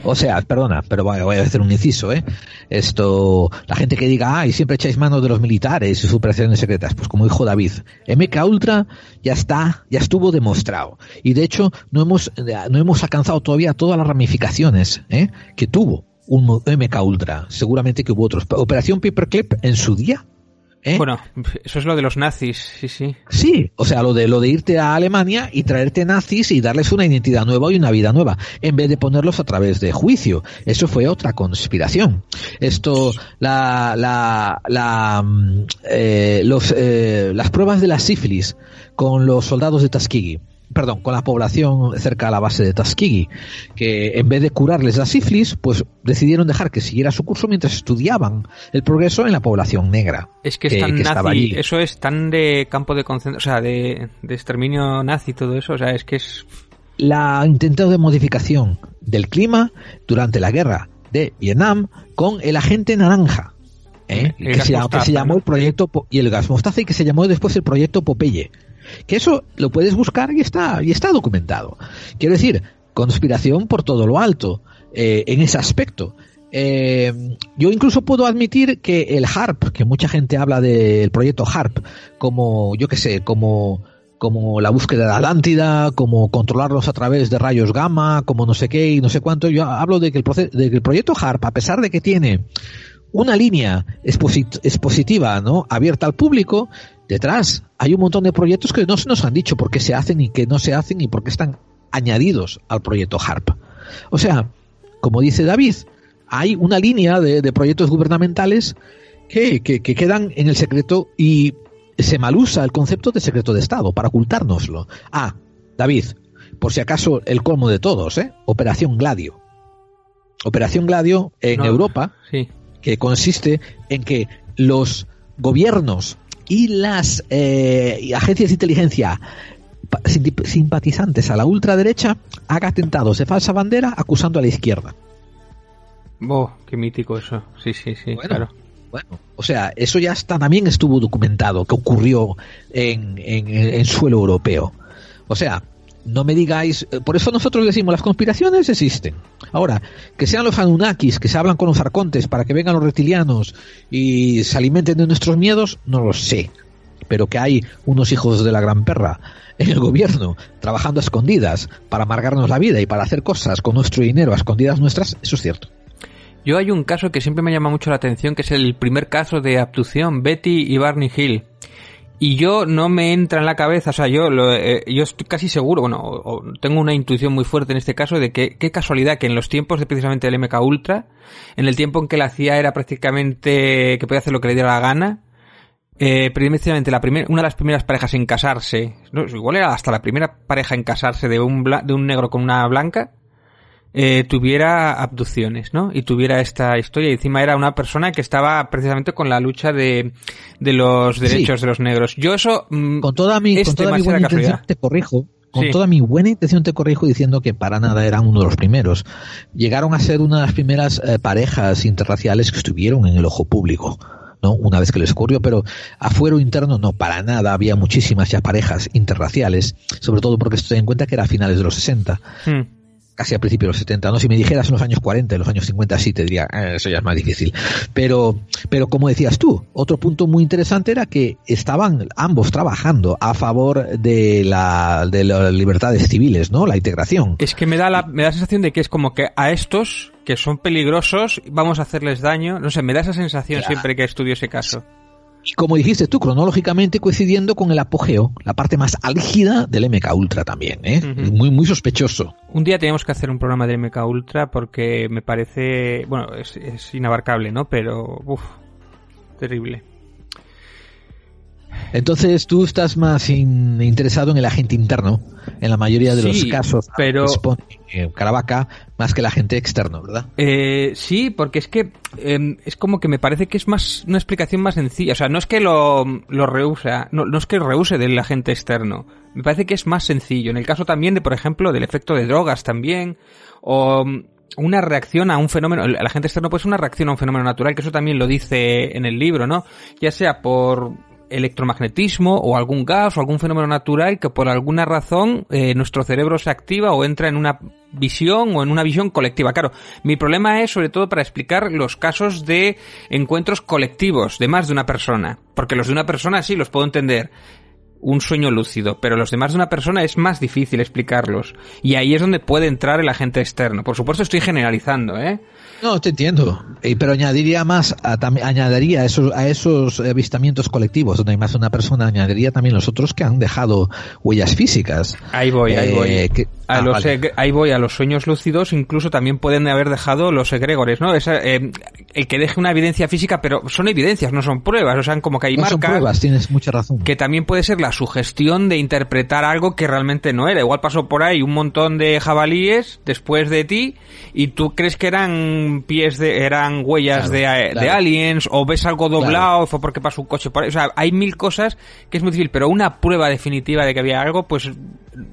O sea, perdona, pero voy a hacer un inciso, ¿eh? Esto, la gente que diga, ay, siempre echáis manos de los militares y sus operaciones secretas, pues como dijo David, MK Ultra ya está, ya estuvo demostrado. Y de hecho, no hemos, no hemos alcanzado todavía todas las ramificaciones, ¿eh? Que tuvo un MK Ultra. Seguramente que hubo otros. Operación Paperclip en su día ¿eh? Bueno, eso es lo de los nazis, sí, sí. Sí, o sea, lo de lo de irte a Alemania y traerte nazis y darles una identidad nueva y una vida nueva, en vez de ponerlos a través de juicio. Eso fue otra conspiración. Esto, la, la, la, mm, eh, los, eh, las pruebas de la sífilis con los soldados de Tuskegee perdón, con la población cerca a la base de Tuskegee, que en vez de curarles la sífilis, pues decidieron dejar que siguiera su curso mientras estudiaban el progreso en la población negra. Es que es tan nazi, eso es tan de campo de concentración, o sea, de, exterminio nazi todo eso, o sea, es que es... La intento de modificación del clima durante la guerra de Vietnam con el agente naranja. ¿eh? que, se, que, se, llamó el proyecto y el gas mostaza y que se llamó después el proyecto Popeye que eso lo puedes buscar y está, y está documentado. Quiero decir, conspiración por todo lo alto eh, en ese aspecto. Eh, yo incluso puedo admitir que el HARP, que mucha gente habla del proyecto HARP, como, yo que sé, como, como la búsqueda de Atlántida, como controlarlos a través de rayos gamma, como no sé qué y no sé cuánto, yo hablo de que el, el proyecto HARP, a pesar de que tiene una línea expositiva, ¿no? abierta al público, detrás hay un montón de proyectos que no se nos han dicho por qué se hacen y qué no se hacen y por qué están añadidos al proyecto HARP. O sea, como dice David, hay una línea de, proyectos gubernamentales que, quedan en el secreto y se malusa el concepto de secreto de Estado para ocultárnoslo. Ah, David, por si acaso el colmo de todos, ¿eh? Operación Gladio. Operación Gladio en Europa, que consiste en que los gobiernos y las eh, agencias de inteligencia simpatizantes a la ultraderecha haga atentados de falsa bandera acusando a la izquierda. Oh, qué mítico eso. Sí, sí, sí, claro. Bueno, o sea, eso ya está, también estuvo documentado que ocurrió en, en, en suelo europeo. O sea, no me digáis, eh, por eso nosotros decimos, las conspiraciones existen. Ahora, que sean los Anunnakis, que se hablan con los arcontes para que vengan los reptilianos y se alimenten de nuestros miedos, no lo sé. Pero que hay unos hijos de la gran perra en el gobierno trabajando a escondidas para amargarnos la vida y para hacer cosas con nuestro dinero a escondidas nuestras, eso es cierto. Yo hay un caso que siempre me llama mucho la atención, que es el primer caso de abducción, Betty y Barney Hill y yo no me entra en la cabeza, o sea, yo, lo, eh, yo estoy casi seguro, bueno, tengo una intuición muy fuerte en este caso de que qué casualidad que en los tiempos de precisamente del MK Ultra, en el tiempo en que la CIA era prácticamente que podía hacer lo que le diera la gana, eh, precisamente la primera, una de las primeras parejas en casarse, no, igual era hasta la primera pareja en casarse de un, de un negro con una blanca, eh, tuviera abducciones, ¿no? Y tuviera esta historia. Y encima era una persona que estaba precisamente con la lucha de, de los derechos de los negros. Yo eso... Mm, con toda mi, con toda mi buena intención te corrijo. Con toda mi buena intención te corrijo diciendo que para nada eran uno de los primeros. Llegaron a ser una de las primeras eh, parejas interraciales que estuvieron en el ojo público. ¿no? Una vez que les ocurrió, pero afuera interno no, para nada, había muchísimas ya parejas interraciales, sobre todo porque estoy en cuenta que era a finales de los 60 casi a principios de los 70, ¿no? Si me dijeras en los años 40, en los años 50, sí te diría, eh, eso ya es más difícil. Pero, pero como decías tú, otro punto muy interesante era que estaban ambos trabajando a favor de la, de las libertades civiles, ¿no? La integración. Es que me da la, me da la sensación de que es como que a estos, que son peligrosos, vamos a hacerles daño. No sé, me da esa sensación siempre que estudio ese caso como dijiste tú, cronológicamente coincidiendo con el apogeo, la parte más álgida del MK Ultra también, ¿eh? Muy, muy sospechoso. Un día tenemos que hacer un programa de MK Ultra porque me parece, bueno, es, es inabarcable, ¿no? Pero, uff, terrible. Entonces tú estás más interesado en el agente interno, en la mayoría de los casos pero Caravaca, más que el agente externo, ¿verdad? Eh, sí, porque es que em, es como que me parece que es más una explicación más sencilla. O sea, no es que lo, lo rehúsa, no, no es que rehúse del agente externo. Me parece que es más sencillo. En el caso también de, por ejemplo, del efecto de drogas también, o una reacción a un fenómeno, el agente externo puede ser una reacción a un fenómeno natural, que eso también lo dice en el libro, ¿no? Ya sea por electromagnetismo o algún gas o algún fenómeno natural que por alguna razón eh, nuestro cerebro se activa o entra en una visión o en una visión colectiva. Claro, mi problema es sobre todo para explicar los casos de encuentros colectivos de más de una persona, porque los de una persona sí los puedo entender. un sueño lúcido, pero los demás de una persona es más difícil explicarlos. Y ahí es donde puede entrar el agente externo. Por supuesto estoy generalizando, ¿eh? No, te entiendo. pero añadiría más, a, añadiría a esos, a esos avistamientos colectivos, donde hay más de una persona, añadiría también los otros que han dejado huellas físicas. Ahí voy, ahí voy. Eh, a ah, los, ahí voy, a los sueños lúcidos incluso también pueden haber dejado los egregores, ¿no? Eh, el que deje una evidencia física, pero son evidencias, no son pruebas, o sea, como que hay no marcas. Son pruebas, tienes mucha razón. Que también puede ser la sugestión de interpretar algo que realmente no era. Igual pasó por ahí un montón de jabalíes después de ti y tú crees que eran pies de, eran huellas de, aliens o ves algo doblado, fue porque pasó un coche por ahí. O sea, hay mil cosas que es muy difícil, pero una prueba definitiva de que había algo, pues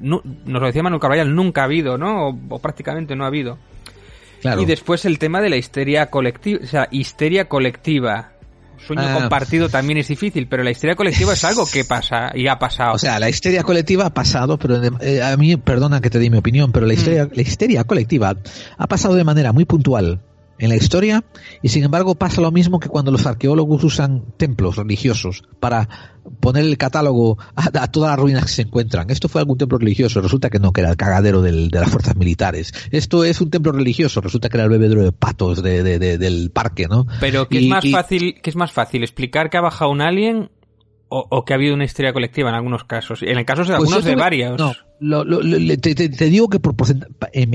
no, nos lo decía Manuel Carvallal, nunca ha habido, ¿no? O, prácticamente no ha habido. Y después el tema de la histeria colectiva, o sea, histeria colectiva. Sueño ah. compartido también es difícil, pero la histeria colectiva es algo que pasa y ha pasado. O sea, la histeria colectiva ha pasado, pero eh, a mí, perdona que te di mi opinión, pero la histeria, mm. la histeria colectiva ha pasado de manera muy puntual en la historia y sin embargo pasa lo mismo que cuando los arqueólogos usan templos religiosos para poner el catálogo a, todas las ruinas que se encuentran. Esto fue algún templo religioso, resulta que no, que era el cagadero de las fuerzas militares. Esto es un templo religioso, resulta que era el bebedero de patos del parque, ¿no? Pero ¿qué es más fácil, qué es más fácil explicar que ha bajado un alien o, que ha habido una histeria colectiva en algunos casos. En el caso de pues algunos de varios. No, te, digo que por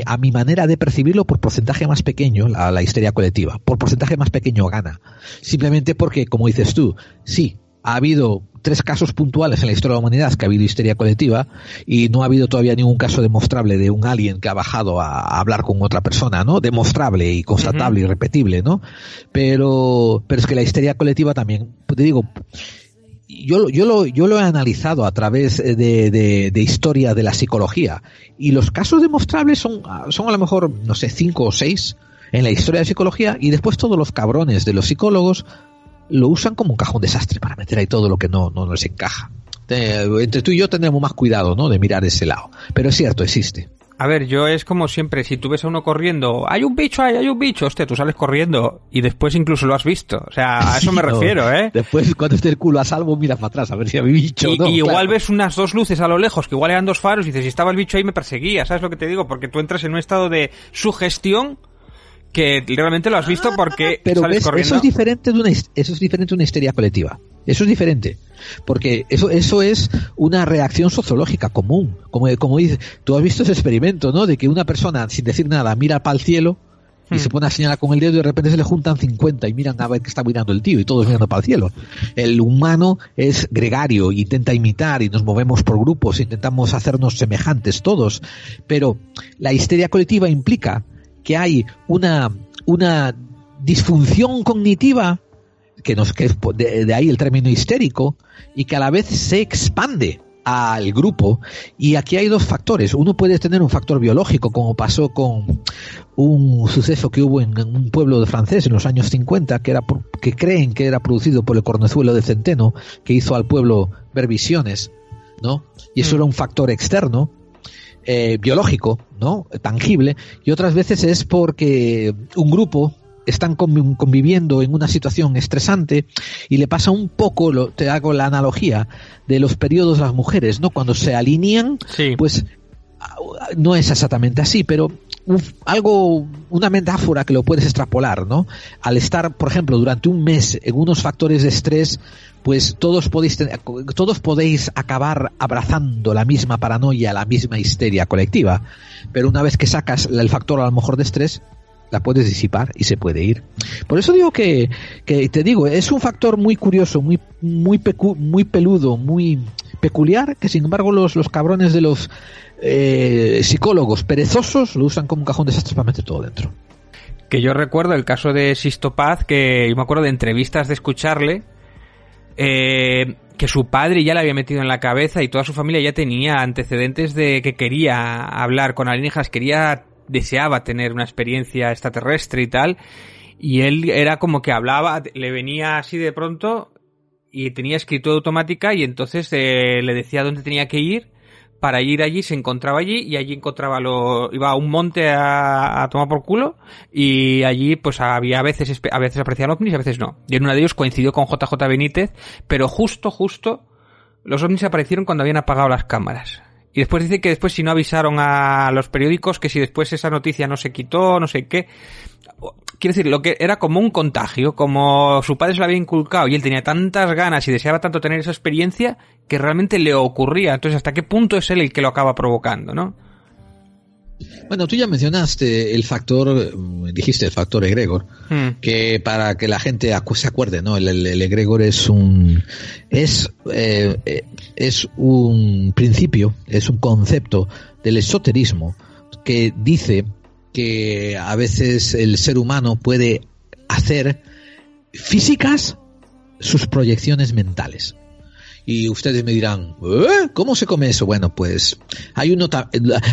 a mi manera de percibirlo, por porcentaje más pequeño, la, la, histeria colectiva, por porcentaje más pequeño gana. Simplemente porque, como dices tú, sí, ha habido tres casos puntuales en la historia de la humanidad que ha habido histeria colectiva y no ha habido todavía ningún caso demostrable de un alien que ha bajado a, hablar con otra persona, ¿no? Demostrable y constatable y repetible, ¿no? Pero, pero es que la histeria colectiva también, te digo, yo, yo, lo, yo lo he analizado a través de, de, historia de la psicología y los casos demostrables son, son a lo mejor, no sé, cinco o seis en la historia de psicología y después todos los cabrones de los psicólogos lo usan como un cajón desastre para meter ahí todo lo que no, no les encaja. Entre tú y yo tendremos más cuidado, ¿no? De mirar ese lado. Pero es cierto, existe. A ver, yo es como siempre, si tú ves a uno corriendo, hay un bicho ahí, hay un bicho, hostia, tú sales corriendo y después incluso lo has visto. O sea, a eso me refiero, ¿eh? Después, cuando esté el culo a salvo, miras para atrás a ver si hay bicho y, Y igual ves unas dos luces a lo lejos, que igual eran dos faros y dices, si estaba el bicho ahí me perseguía, ¿sabes lo que te digo? Porque tú entras en un estado de sugestión que realmente lo has visto porque pero sales corriendo. Eso es diferente de una, eso es diferente de una histeria colectiva. Eso es diferente. Porque eso, eso es una reacción sociológica común. Como, como dice, tú has visto ese experimento, ¿no? De que una persona, sin decir nada, mira para el cielo y se hmm. pone a señalar con el dedo y de repente se le juntan 50 y miran a ver qué está mirando el tío y todos mirando para el cielo. El humano es gregario, intenta imitar y nos movemos por grupos, intentamos hacernos semejantes todos, pero la histeria colectiva implica que hay una, una disfunción cognitiva que, nos, que es de, ahí el término histérico, y que a la vez se expande al grupo. Y aquí hay dos factores. Uno puede tener un factor biológico, como pasó con un suceso que hubo en, un pueblo de francés en los años 50, que, era que creen que era producido por el cornezuelo de centeno, que hizo al pueblo ver visiones, ¿no? Y eso mm. era un factor externo. Eh, biológico, ¿no? Tangible, y otras veces es porque un grupo están conviviendo en una situación estresante y le pasa un poco, lo, te hago la analogía, de los periodos de las mujeres, ¿no? Cuando se alinean, pues no es exactamente así, pero algo, una metáfora que lo puedes extrapolar, ¿no? Al estar, por ejemplo, durante un mes en unos factores de estrés, pues todos podéis, todos podéis acabar abrazando la misma paranoia, la misma histeria colectiva. Pero una vez que sacas el factor a lo mejor de estrés, la puedes disipar y se puede ir. Por eso digo que, que te digo, es un factor muy curioso, muy, muy, muy peludo, muy peculiar, que sin embargo los, los cabrones de los eh, psicólogos perezosos lo usan como un cajón de desastre para meter todo dentro. Que yo recuerdo el caso de Sisto Paz, que yo me acuerdo de entrevistas de escucharle, eh, que su padre ya le había metido en la cabeza y toda su familia ya tenía antecedentes de que quería hablar con alienígenas, quería deseaba tener una experiencia extraterrestre y tal. Y él era como que hablaba, le venía así de pronto y tenía escritura automática y entonces eh, le decía dónde tenía que ir para ir allí, se encontraba allí y allí encontraba lo, iba a un monte a, tomar por culo y allí pues había a veces, a veces aparecían ovnis a veces no. Y en una de ellos coincidió con JJ Benítez, pero justo, justo los ovnis aparecieron cuando habían apagado las cámaras. Y después dice que después si no avisaron a los periódicos, que si después esa noticia no se quitó, no sé qué. Quiero decir, lo que era como un contagio, como su padre se lo había inculcado y él tenía tantas ganas y deseaba tanto tener esa experiencia que realmente le ocurría. Entonces, ¿hasta qué punto es él el que lo acaba provocando, no? Bueno, tú ya mencionaste el factor, mm, dijiste el factor egregor, hmm. que para que la gente se acuerde, ¿no? El, egregor es un es eh, eh, es un principio, es un concepto del esoterismo que dice que a veces el ser humano puede hacer físicas sus proyecciones mentales. Y ustedes me dirán, ¿Eh? ¿cómo se come eso? Bueno, pues hay uno,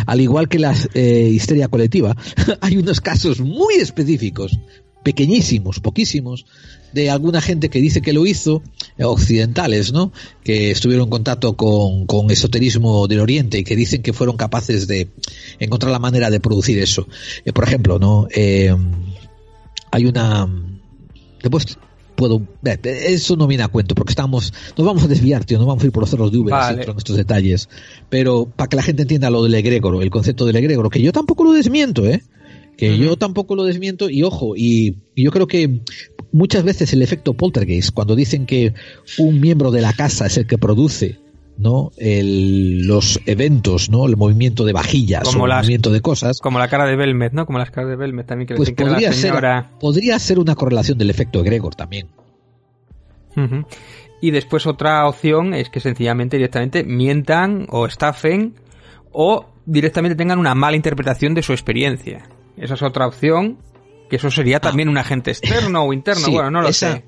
al igual que la eh, histeria colectiva, hay unos casos muy específicos, pequeñísimos, poquísimos, de alguna gente que dice que lo hizo, eh, occidentales, ¿no? Que estuvieron en contacto con, con, esoterismo del Oriente y que dicen que fueron capaces de encontrar la manera de producir eso. por ejemplo, ¿no? hay una... Después puedo. Eso no viene a cuento, porque estamos. Nos vamos a desviar, tío, no vamos a ir por los cerros de Uber vale. con estos detalles. Pero para que la gente entienda lo del egregoro, el concepto del egregoro, que yo tampoco lo desmiento, ¿eh? Que yo tampoco lo desmiento, y ojo, y, yo creo que muchas veces el efecto poltergeist, cuando dicen que un miembro de la casa es el que produce ¿no? El, los eventos, ¿no? El movimiento de vajillas, como el movimiento de cosas. Como la cara de Belmet, ¿no? Como las caras de Belmet también que pues podría, ser, podría ser una correlación del efecto Gregor también. Y después otra opción es que sencillamente directamente mientan o estafen o directamente tengan una mala interpretación de su experiencia. Esa es otra opción, que eso sería ah. también un agente externo o interno, bueno, no lo sé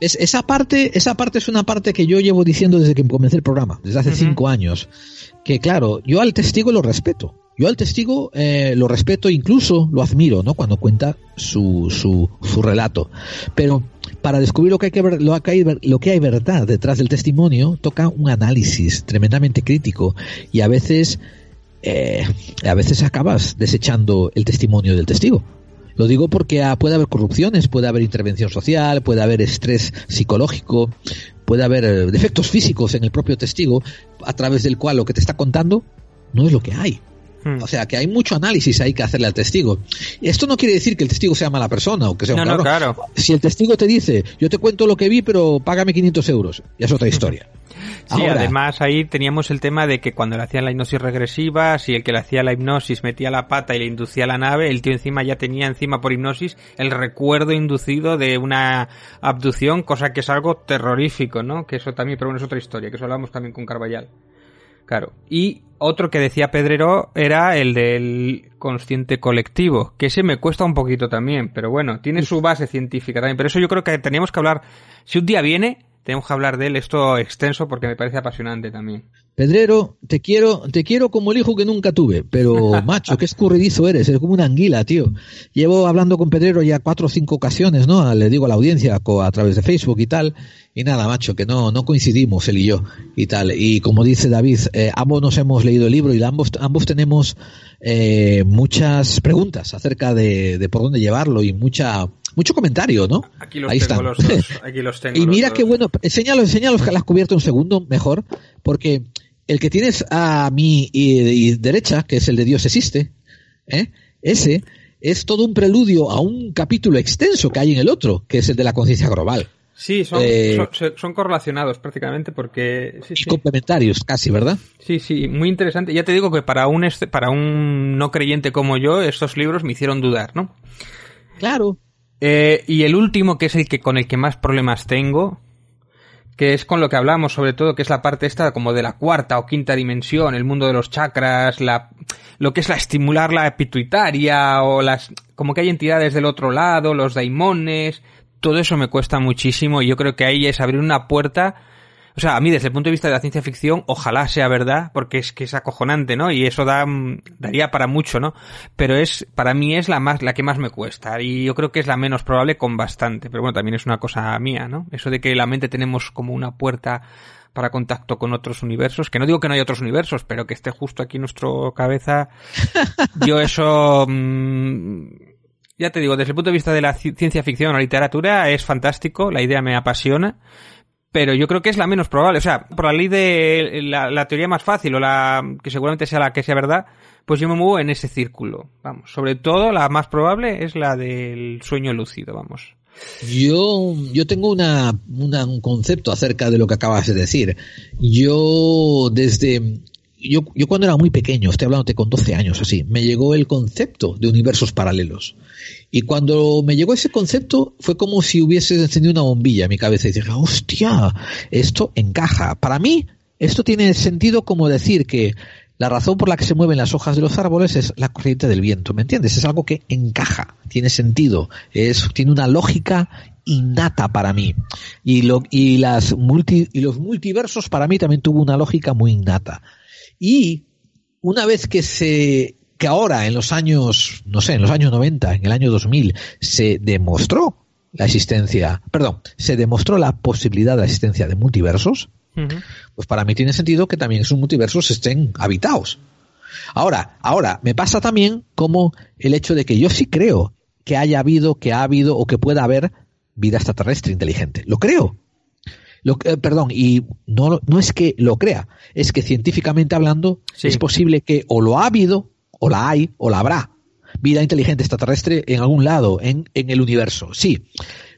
esa parte, esa parte es una parte que yo llevo diciendo desde que comencé el programa, desde hace cinco años. Que claro, yo al testigo lo respeto. Yo al testigo eh, lo respeto, incluso lo admiro, ¿no? Cuando cuenta su, su, su relato. Pero para descubrir lo que hay que ver, lo que hay, lo que hay verdad detrás del testimonio, toca un análisis tremendamente crítico y a veces, eh, a veces acabas desechando el testimonio del testigo. Lo digo porque ah, puede haber corrupciones, puede haber intervención social, puede haber estrés psicológico, puede haber eh, defectos físicos en el propio testigo, a través del cual lo que te está contando no es lo que hay. Hmm. O sea, que hay mucho análisis ahí que hacerle al testigo. Esto no quiere decir que el testigo sea mala persona o que sea un no, claro. Si el testigo te dice, yo te cuento lo que vi, pero págame 500 euros, ya es otra historia. Sí, además ahí teníamos el tema de que cuando le hacían la hipnosis regresiva, si el que le hacía la hipnosis metía la pata y le inducía la nave, el tío encima ya tenía encima por hipnosis el recuerdo inducido de una abducción, cosa que es algo terrorífico, ¿no? Que eso también, pero bueno, es otra historia, que eso hablamos también con Carballal. Claro. Y otro que decía Pedrero era el del consciente colectivo, que ese me cuesta un poquito también, pero bueno, tiene su base científica también. Pero eso yo creo que teníamos que hablar, si un día viene, tenemos que hablar de él esto extenso porque me parece apasionante también. Pedrero, te quiero, te quiero como el hijo que nunca tuve, pero macho, qué escurridizo eres, eres como una anguila, tío. Llevo hablando con Pedrero ya cuatro o cinco ocasiones, ¿no? Le digo a la audiencia a través de Facebook y tal, y nada, macho, que no, no coincidimos él y yo y tal. Y como dice David, eh, ambos nos hemos leído el libro y ambos, ambos tenemos eh, muchas preguntas acerca de, de por dónde llevarlo y mucha mucho comentario, ¿no? Aquí los Ahí tengo los dos. Aquí los tengo y mira qué bueno, enséñalo, enséñalo que las has cubierto un segundo mejor, porque el que tienes a mi y, derecha, que es el de Dios existe, ¿eh? ese es todo un preludio a un capítulo extenso que hay en el otro, que es el de la conciencia global. Sí, son, eh, son, correlacionados prácticamente porque... y complementarios casi, ¿verdad? Sí, sí, muy interesante. Ya te digo que para un, para un no creyente como yo, estos libros me hicieron dudar, ¿no? Claro, eh, y el último, que es el que con el que más problemas tengo, que es con lo que hablamos sobre todo, que es la parte esta como de la cuarta o quinta dimensión, el mundo de los chakras, la, lo que es la estimular la pituitaria o las, como que hay entidades del otro lado, los daimones, todo eso me cuesta muchísimo y yo creo que ahí es abrir una puerta o sea, a mí desde el punto de vista de la ciencia ficción, ojalá sea verdad, porque es que es acojonante, ¿no? Y eso da, daría para mucho, ¿no? Pero es, para mí es la más, la que más me cuesta. Y yo creo que es la menos probable con bastante. Pero bueno, también es una cosa mía, ¿no? Eso de que la mente tenemos como una puerta para contacto con otros universos, que no digo que no hay otros universos, pero que esté justo aquí en nuestra cabeza, yo eso, mm, ya te digo, desde el punto de vista de la ciencia ficción o literatura es fantástico, la idea me apasiona, pero yo creo que es la menos probable. O sea, por la ley de la, teoría más fácil o la que seguramente sea la que sea verdad, pues yo me muevo en ese círculo. Vamos, sobre todo la más probable es la del sueño lúcido, vamos. Yo, yo tengo una, un concepto acerca de lo que acabas de decir. Yo desde yo, yo cuando era muy pequeño, estoy hablándote con 12 años así, me llegó el concepto de universos paralelos. Y cuando me llegó ese concepto, fue como si hubiese encendido una bombilla en mi cabeza y dije, hostia, esto encaja. Para mí, esto tiene sentido como decir que la razón por la que se mueven las hojas de los árboles es la corriente del viento, ¿me entiendes? Es algo que encaja, tiene sentido, es, tiene una lógica innata para mí. Y, lo, y, las multi, y los multiversos para mí también tuvo una lógica muy innata. Y una vez que se que ahora en los años, no sé, en los años 90, en el año 2000, se demostró la existencia, perdón, se demostró la posibilidad de la existencia de multiversos, pues para mí tiene sentido que también esos multiversos estén habitados. Ahora, ahora, me pasa también como el hecho de que yo sí creo que haya habido, que ha habido o que pueda haber vida extraterrestre inteligente. Lo creo. Lo, eh, perdón, y no, no es que lo crea, es que científicamente hablando es posible que o lo ha habido o la hay, o la habrá. Vida inteligente extraterrestre en algún lado, en, en el universo. Sí.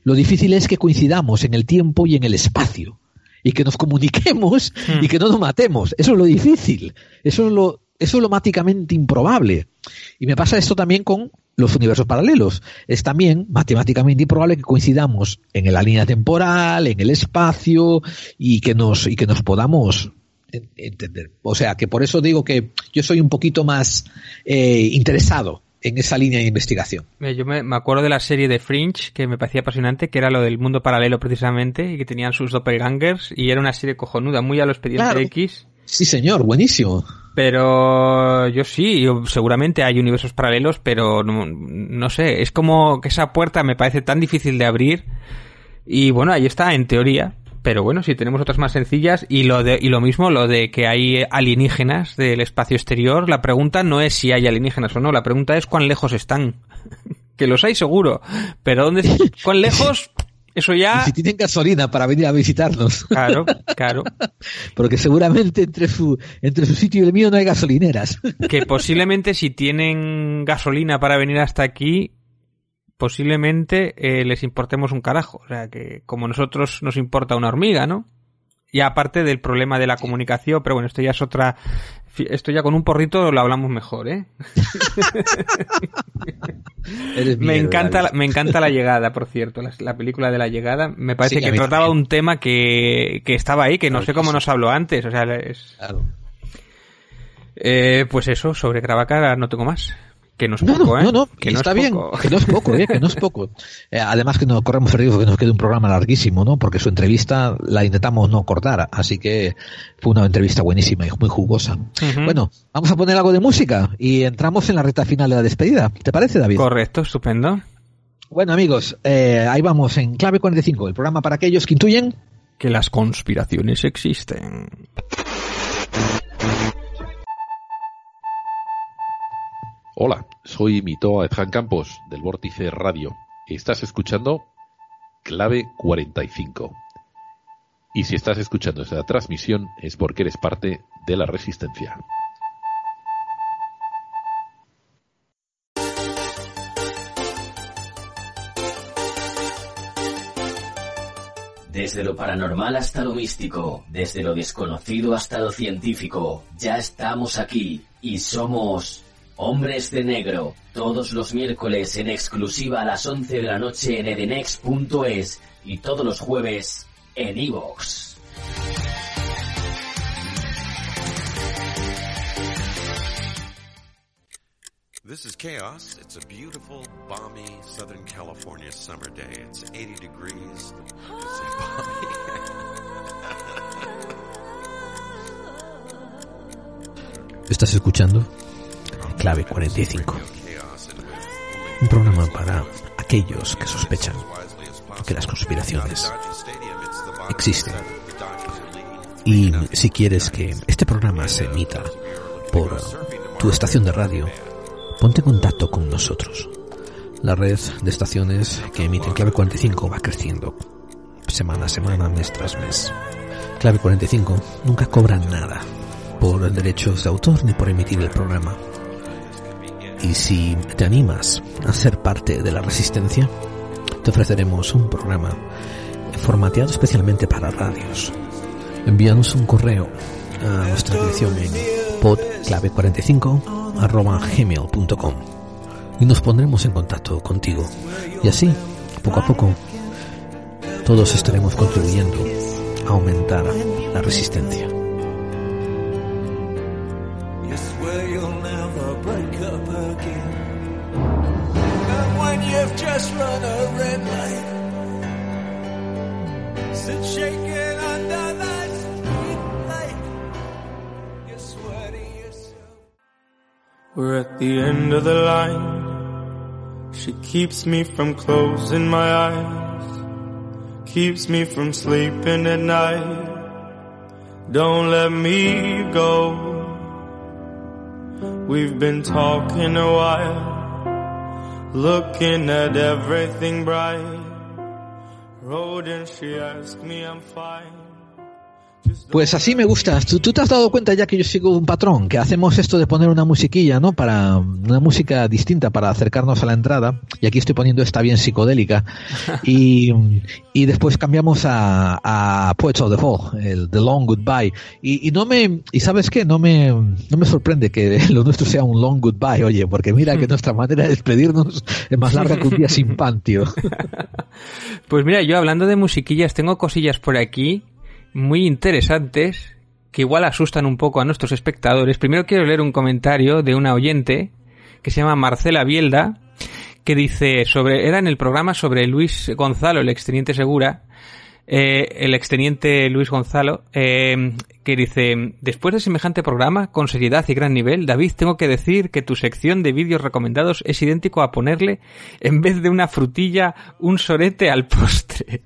Lo difícil es que coincidamos en el tiempo y en el espacio. Y que nos comuniquemos y que no nos matemos. Eso es lo difícil. Eso es lo, eso es lo máticamente improbable. Y me pasa esto también con los universos paralelos. Es también matemáticamente improbable que coincidamos en la línea temporal, en el espacio y que nos, y que nos podamos entender. O sea, que por eso digo que yo soy un poquito más eh, interesado en esa línea de investigación. Yo me, acuerdo de la serie de Fringe, que me parecía apasionante, que era lo del mundo paralelo precisamente, y que tenían sus doppelgangers, y era una serie cojonuda, muy a los expediente X. Sí, señor, buenísimo. Pero yo sí, seguramente hay universos paralelos, pero no, no sé, es como que esa puerta me parece tan difícil de abrir. Y bueno, ahí está, en teoría, pero bueno, si tenemos otras más sencillas y lo de, y lo mismo, lo de que hay alienígenas del espacio exterior, la pregunta no es si hay alienígenas o no, la pregunta es cuán lejos están. que los hay seguro, pero ¿dónde, cuán lejos? Eso ya. Y si tienen gasolina para venir a visitarnos. Claro, claro. Porque seguramente entre su, entre su sitio y el mío no hay gasolineras. Que posiblemente si tienen gasolina para venir hasta aquí, posiblemente eh, les importemos un carajo. O sea, que como nosotros nos importa una hormiga, ¿no? Y aparte del problema de la comunicación, pero bueno, esto ya es otra... Esto ya con un porrito lo hablamos mejor, ¿eh? me encanta, la, me encanta la llegada, por cierto, la, película de la llegada. Me parece que trataba un tema que, que, estaba ahí, que no sé cómo nos habló antes. O sea, es... Eh, pues eso, sobre Cravaca no tengo más. Que no es poco, ¿eh? No, no, que está bien, que no es poco, ¿eh? Que no es poco. Eh, además que no corremos el riesgo que nos quede un programa larguísimo, ¿no? Porque su entrevista la intentamos no cortar, así que fue una entrevista buenísima y muy jugosa. Bueno, vamos a poner algo de música y entramos en la recta final de la despedida. ¿Te parece, David? Correcto, estupendo. Bueno, amigos, eh, ahí vamos en Clave 45, el programa para aquellos que intuyen que las conspiraciones existen. Hola, soy Mitoa Edjan Campos del Vórtice Radio. Estás escuchando Clave 45. Y si estás escuchando esta transmisión es porque eres parte de la resistencia. Desde lo paranormal hasta lo místico, desde lo desconocido hasta lo científico, ya estamos aquí y somos Hombres de Negro, todos los miércoles en exclusiva a las 11 de la noche en edenex.es y todos los jueves en iVoox. This is Chaos. It's a beautiful, balmy Southern California summer day. It's 80 degrees. ¿Estás escuchando? Clave 45. Un programa para aquellos que sospechan que las conspiraciones existen. Y si quieres que este programa se emita por tu estación de radio, ponte en contacto con nosotros. La red de estaciones que emiten Clave 45 va creciendo semana a semana, mes tras mes. Clave 45 nunca cobra nada por derechos de autor ni por emitir el programa. Y si te animas a ser parte de la resistencia, te ofreceremos un programa formateado especialmente para radios. Envíanos un correo a nuestra dirección en podclave45 gmail.com y nos pondremos en contacto contigo. Y así, poco a poco, todos estaremos contribuyendo a aumentar la resistencia. We're at the end of the line. She keeps me from closing my eyes. Keeps me from sleeping at night. Don't let me go. We've been talking a while. Looking at everything bright. Road and she asked me I'm fine. Pues así me gusta. ¿Tú, te has dado cuenta ya que yo sigo un patrón, que hacemos esto de poner una musiquilla, ¿no? Para una música distinta para acercarnos a la entrada. Y aquí estoy poniendo esta bien psicodélica. Y, y después cambiamos a, a Poets of the Fall, el The Long Goodbye. Y, y no me, y sabes qué, no me, no me sorprende que lo nuestro sea un Long Goodbye, oye, porque mira que nuestra manera de despedirnos es más larga que un día sin pan, tío. Pues mira, yo hablando de musiquillas, tengo cosillas por aquí muy interesantes que igual asustan un poco a nuestros espectadores. Primero quiero leer un comentario de una oyente que se llama Marcela Bielda que dice sobre era en el programa sobre Luis Gonzalo, el exteniente Segura, eh, el exteniente Luis Gonzalo, eh, que dice, después de semejante programa, con seriedad y gran nivel, David, tengo que decir que tu sección de vídeos recomendados es idéntico a ponerle, en vez de una frutilla, un sorete al postre.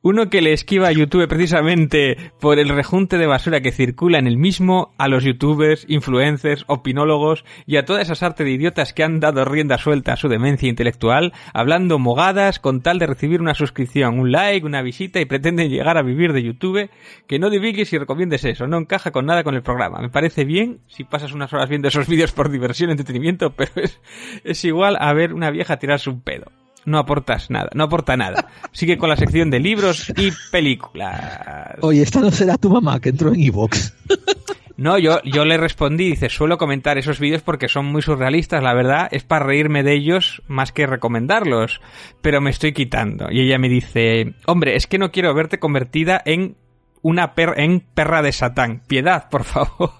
Uno que le esquiva a YouTube precisamente por el rejunte de basura que circula en el mismo, a los youtubers, influencers, opinólogos y a toda esa arte de idiotas que han dado rienda suelta a su demencia intelectual, hablando mogadas con tal de recibir una suscripción, un like, una visita y pretenden llegar a vivir de YouTube, que no divigues y recomiendes eso, no encaja con nada con el programa. Me parece bien si pasas unas horas viendo esos vídeos por diversión, entretenimiento, pero es, es igual a ver una vieja tirarse un pedo no aportas nada, no aporta nada. Sigue con la sección de libros y películas. Oye, esta no será tu mamá que entró en Evox. No, yo, yo le respondí, dice, suelo comentar esos vídeos porque son muy surrealistas, la verdad, es para reírme de ellos más que recomendarlos, pero me estoy quitando. Y ella me dice, hombre, es que no quiero verte convertida en una per en perra de Satán. Piedad, por favor.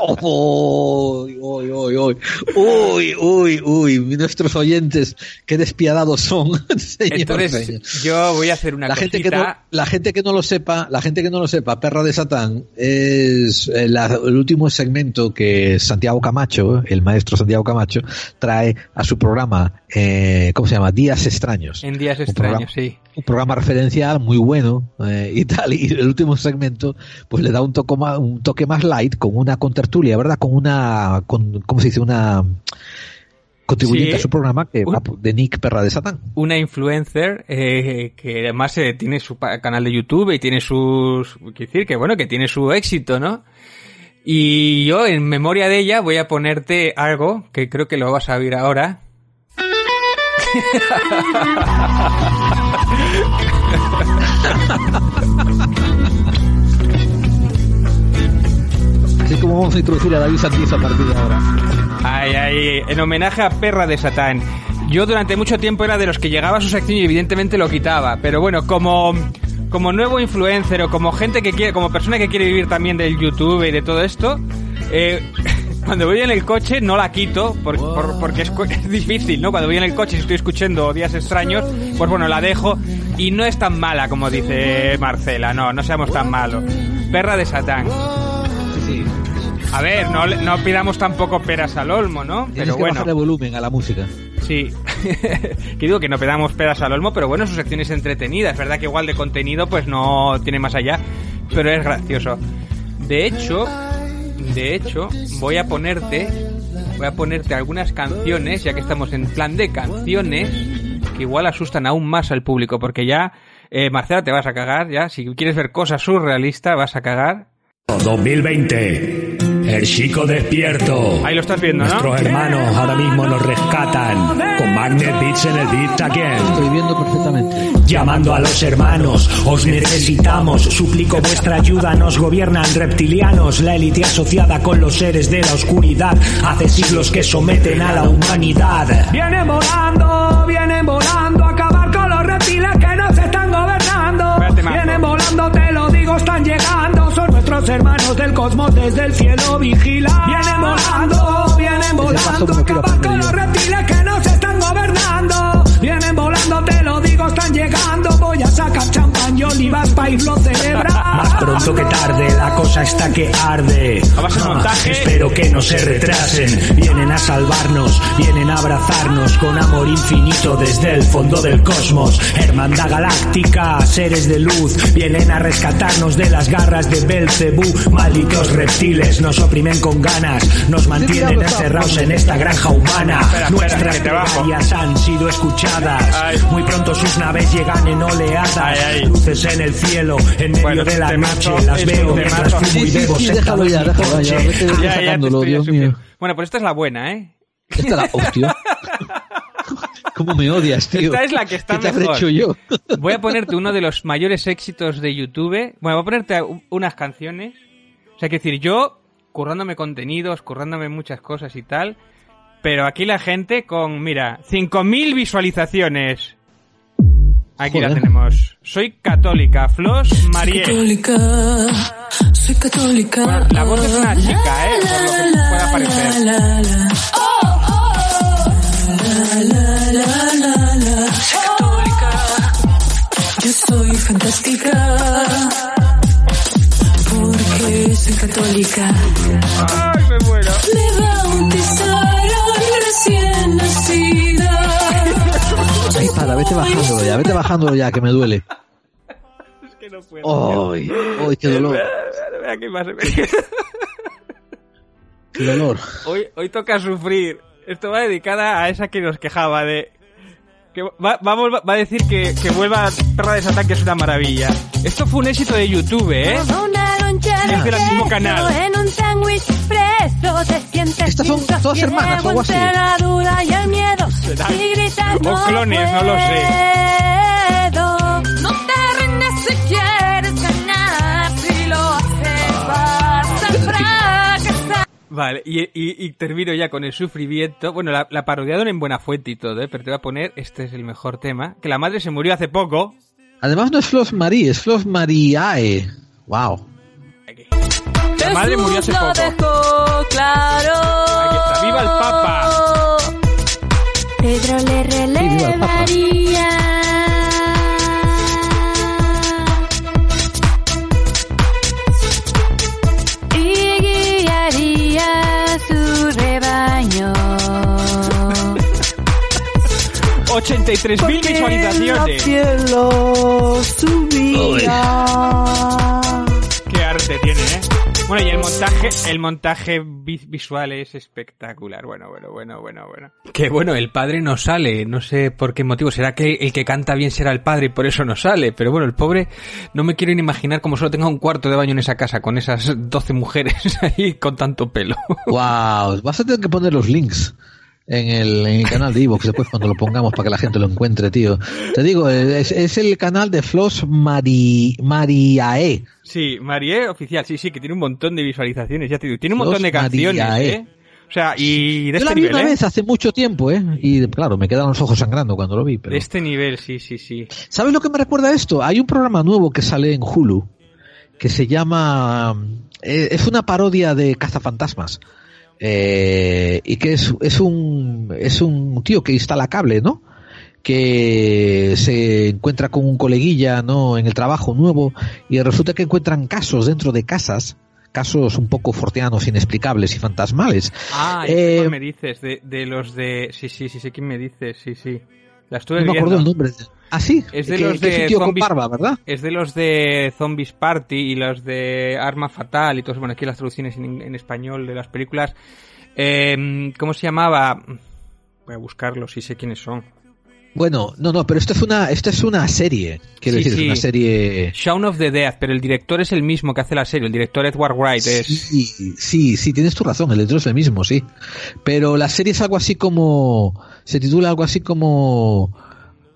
uy, uy, uy, uy, uy, uy, uy, nuestros oyentes, qué despiadados son. Entonces, yo voy a hacer una la gente que no, La gente que no lo sepa, la gente que no lo sepa, perra de Satán es el, eh, el último segmento que Santiago Camacho, el maestro Santiago Camacho, trae a su programa, eh, ¿cómo se llama? Días extraños. En Días extraños, sí. un programa referencial muy bueno eh, y tal y el último segmento pues le da un toque más un toque más light con una contertulia verdad con una con cómo se dice una contribuyente a su programa que va de Nick Perra de Satán. Una influencer eh, que además eh, tiene su canal de YouTube y tiene sus quiero decir que bueno que tiene su éxito no y yo en memoria de ella voy a ponerte algo que creo que lo vas a oír ahora Así como vamos a introducir a David Santiz a partir de ahora. Ay, ay, en homenaje a Perra de Satán. Yo durante mucho tiempo era de los que llegaba a su sección y evidentemente lo quitaba. Pero bueno, como, como nuevo influencer o como gente que quiere, como persona que quiere vivir también del YouTube y de todo esto, eh, cuando voy en el coche no la quito porque es, difícil, ¿no? Cuando voy en el coche y estoy escuchando días extraños, pues bueno, la dejo y no es tan mala como dice Marcela, no, no seamos tan malos. Perra de Satán. Sí. A ver, no, no pidamos tampoco peras al olmo, ¿no? pero que bueno. volumen a la música. Sí. que digo que no pedamos peras al olmo, pero bueno, su sección es entretenida. Es verdad que igual de contenido pues no tiene más allá, pero es gracioso. De hecho, de hecho, voy a ponerte, voy a ponerte algunas canciones, ya que estamos en plan de canciones, que igual asustan aún más al público, porque ya Eh, Marcela, te vas a cagar ya. Si quieres ver cosas surrealistas, vas a cagar. 2020. El chico despierto. Ahí lo estás viendo, ¿no? Nuestros hermanos ahora mismo nos rescatan. Con Magnet Beats en el beat también. Estoy viendo perfectamente. Llamando a los hermanos, os necesitamos. Suplico vuestra ayuda, nos gobiernan reptilianos. La élite asociada con los seres de la oscuridad. Hace siglos que someten a la humanidad. Vienen volando, vienen volando acabar con los reptiles que nos están gobernando. Vienen volando, nuestros hermanos del cosmos desde el cielo vigila. Vienen volando, vienen volando acabar con los reptiles que nos están gobernando. Vienen volando, te lo digo, están llegando. Voy a sacar champán y olivas para irlo celebrar. Más pronto que tarde, la cosa está que arde. Ah, espero que no se retrasen. Vienen a salvarnos, vienen a abrazarnos con amor infinito desde el fondo del cosmos. Hermandad galáctica, seres de luz, vienen a rescatarnos de las garras de Belcebú. Malditos reptiles nos oprimen con ganas, nos mantienen encerrados en esta granja humana. Nuestras plegarias han sido escuchadas. Muy pronto sus naves llegan en oleadas. Luces en el cielo, en medio de la noche. Las veo mientras fumo y bebo sentado en mi coche. sacándolo, Dios mío. Bueno, pues esta es la buena, ¿eh? Esta la hostia. ¿Cómo me odias, tío? Esta es la que está ¿Qué te mejor. hecho yo? Voy a ponerte uno de los mayores éxitos de YouTube. Bueno, voy a ponerte unas canciones. O sea, que decir, yo currándome contenidos, currándome muchas cosas y tal. Pero aquí la gente con, mira, 5.000 visualizaciones. Aquí la Joder. tenemos. Soy católica, Flos Marie. católica, soy católica. La voz es una chica, ¿eh? Por lo que pueda parecer. La, la, la. La, la, la, la, la. Soy católica. Yo soy fantástica. Porque soy católica. Ay, me muero. Me bautizaron recién nacida. Ay, para, vete bajándolo ya, vete bajándolo ya, que me duele. ¡Ay! ¡Ay, qué dolor! Vea qué más- ¡Qué dolor! Hoy, hoy toca sufrir. Esto va dedicada a esa que nos quejaba de... Que va, va a volver- va a decir que, que vuelva a Perra de Satán, que es una maravilla. Esto fue un éxito de YouTube, ¿eh? De Es del mismo canal. En un sándwich preso te sientes Estas son todas hermanas, o algo así. entre la duda y el miedo. Serán. Y gritas, O no clones, no lo sé. puedo. No te rindes si quieres ganar. Si lo haces vas a fracasar. Vale, y, y, y termino ya con el sufrimiento. Bueno, la, la parodiaron en Buena Fuente y todo, ¿eh? Pero te voy a poner, este es el mejor tema. Que la madre se murió hace poco. Además no es Flos Marie, es Flos Mariae. ¡Wow! La madre murió hace poco. dejó claro. Aquí está, ¡viva el Papa! Pedro le relevaría. Y guiaría su rebaño. 83.000 visualizaciones. cielo Qué arte tiene, ¿eh? Bueno, y el montaje, el montaje vi- visual es espectacular. Bueno, bueno, bueno, bueno, bueno. Que bueno, el padre no sale, no sé por qué motivo. Será que el que canta bien será el padre y por eso no sale. Pero bueno, el pobre, no me quiero ni imaginar cómo solo tenga un cuarto de baño en esa casa con esas 12 mujeres ahí con tanto pelo. ¡Wow! Vas a tener que poner los links en el, en el canal de Evox después cuando lo pongamos para que la gente lo encuentre, tío. Te digo, es, es el canal de Flos Mari, Mariae. Sí, Marie oficial, sí, sí, que tiene un montón de visualizaciones, ya te digo. Tiene un montón de canciones, María, ¿eh? O sea, y de Yo la este vi nivel, una ¿eh? vez hace mucho tiempo, ¿eh? Y claro, me quedaron los ojos sangrando cuando lo vi. Pero... De este nivel, sí, sí, sí. ¿Sabes lo que me recuerda esto? Hay un programa nuevo que sale en Hulu que se llama. eh, es una parodia de Cazafantasmas. Eh, y que es, es un es un tío que instala cable, ¿no? Que se encuentra con un coleguilla, ¿no? En el trabajo nuevo y resulta que encuentran casos dentro de casas, casos un poco forteanos, inexplicables y fantasmales. Ah, Eh, me dices, de, de los de... Sí, sí, sí, sé quién me dices, sí, sí. La estuve no me acuerdo el nombre. Ah, sí. Es de que, los de zombies, barba, ¿verdad? Es de los de Zombies Party y los de Arma Fatal y todo eso. Bueno, aquí las traducciones en, en español de las películas. Eh, ¿Cómo se llamaba? Voy a buscarlos y sé quiénes son. Bueno, no, no, pero esto es una, esto es una serie. Quiero Sí, decir, sí. es una serie. Shaun of the Dead, pero el director es el mismo que hace la serie. El director Edward Wright es. Sí, sí, sí, tienes tu razón, el director es el mismo, sí. Pero la serie es algo así como. Se titula algo así como.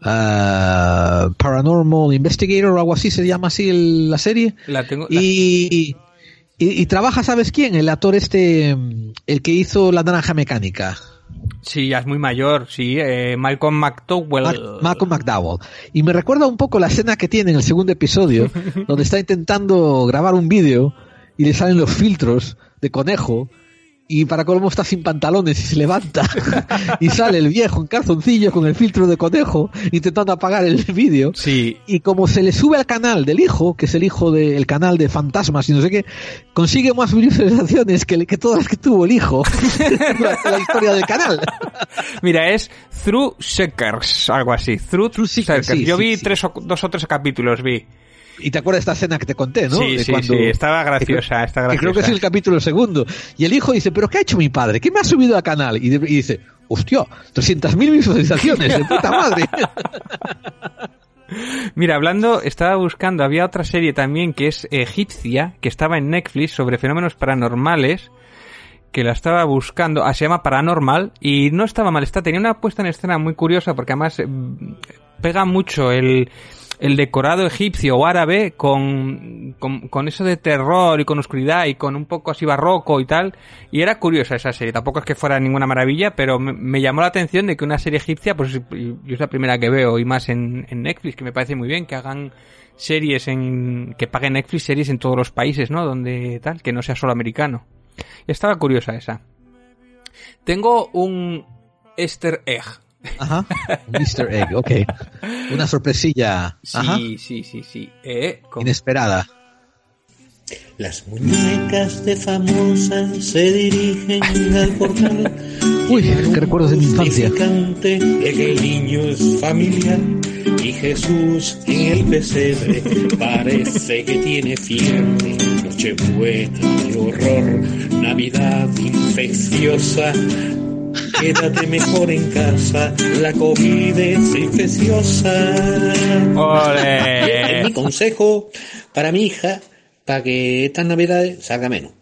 ah, Paranormal Investigator o algo así, se llama así el- la serie. La tengo. la- Y, y, y trabaja, ¿sabes quién? El actor este, el que hizo La Naranja Mecánica. Sí, ya es muy mayor, sí. eh, Malcolm McDowell. Malcolm McDowell. Y me recuerda un poco la escena que tiene en el segundo episodio, donde está intentando grabar un vídeo y le salen los filtros de conejo. Y para colmo está sin pantalones y se levanta. y sale el viejo en calzoncillo con el filtro de conejo intentando apagar el vídeo. Sí. Y como se le sube al canal del hijo, que es el hijo del canal de fantasmas y no sé qué, consigue más visualizaciones que, que todas las que tuvo el hijo durante la historia del canal. Mira, es Through Seekers, algo así. Through, Seekers. sí, Yo sí, vi sí. tres o, dos o tres capítulos, vi. Y te acuerdas de esta escena que te conté, ¿no? Sí, De sí, cuando- sí, estaba graciosa, está Que creo que es el capítulo segundo. Y el hijo dice, ¿pero qué ha hecho mi padre? ¿Qué me ha subido al canal? Y, de- y dice, hostia, 300.000 visualizaciones, de puta madre. Mira, hablando, estaba buscando, había otra serie también que es egipcia, que estaba en Netflix sobre fenómenos paranormales, que la estaba buscando, ah, se llama Paranormal, y no estaba mal, está, tenía una puesta en escena muy curiosa, porque además eh, pega mucho el, el decorado egipcio o árabe con, con, con eso de terror y con oscuridad y con un poco así barroco y tal, y era curiosa esa serie, tampoco es que fuera ninguna maravilla, pero me, me llamó la atención de que una serie egipcia, pues yo es la primera que veo y más en, en Netflix, que me parece muy bien que hagan series en, que paguen Netflix series en todos los países, ¿no? Donde tal, que no sea solo americano. Estaba curiosa esa. Tengo un Easter egg. Ajá. Un Easter egg, ok. Una sorpresilla. Ajá. Sí, sí, sí, sí. Eh, con- Inesperada. Las muñecas de famosas se dirigen al portal. Uy, qué recuerdos de mi infancia. El niño es familiar y Jesús en el pesebre parece que tiene fiebre. Nochebuena de horror, Navidad infecciosa. Quédate mejor en casa, la COVID es infecciosa. ¡Ole! Es mi consejo para mi hija, para que estas navidades salga menos.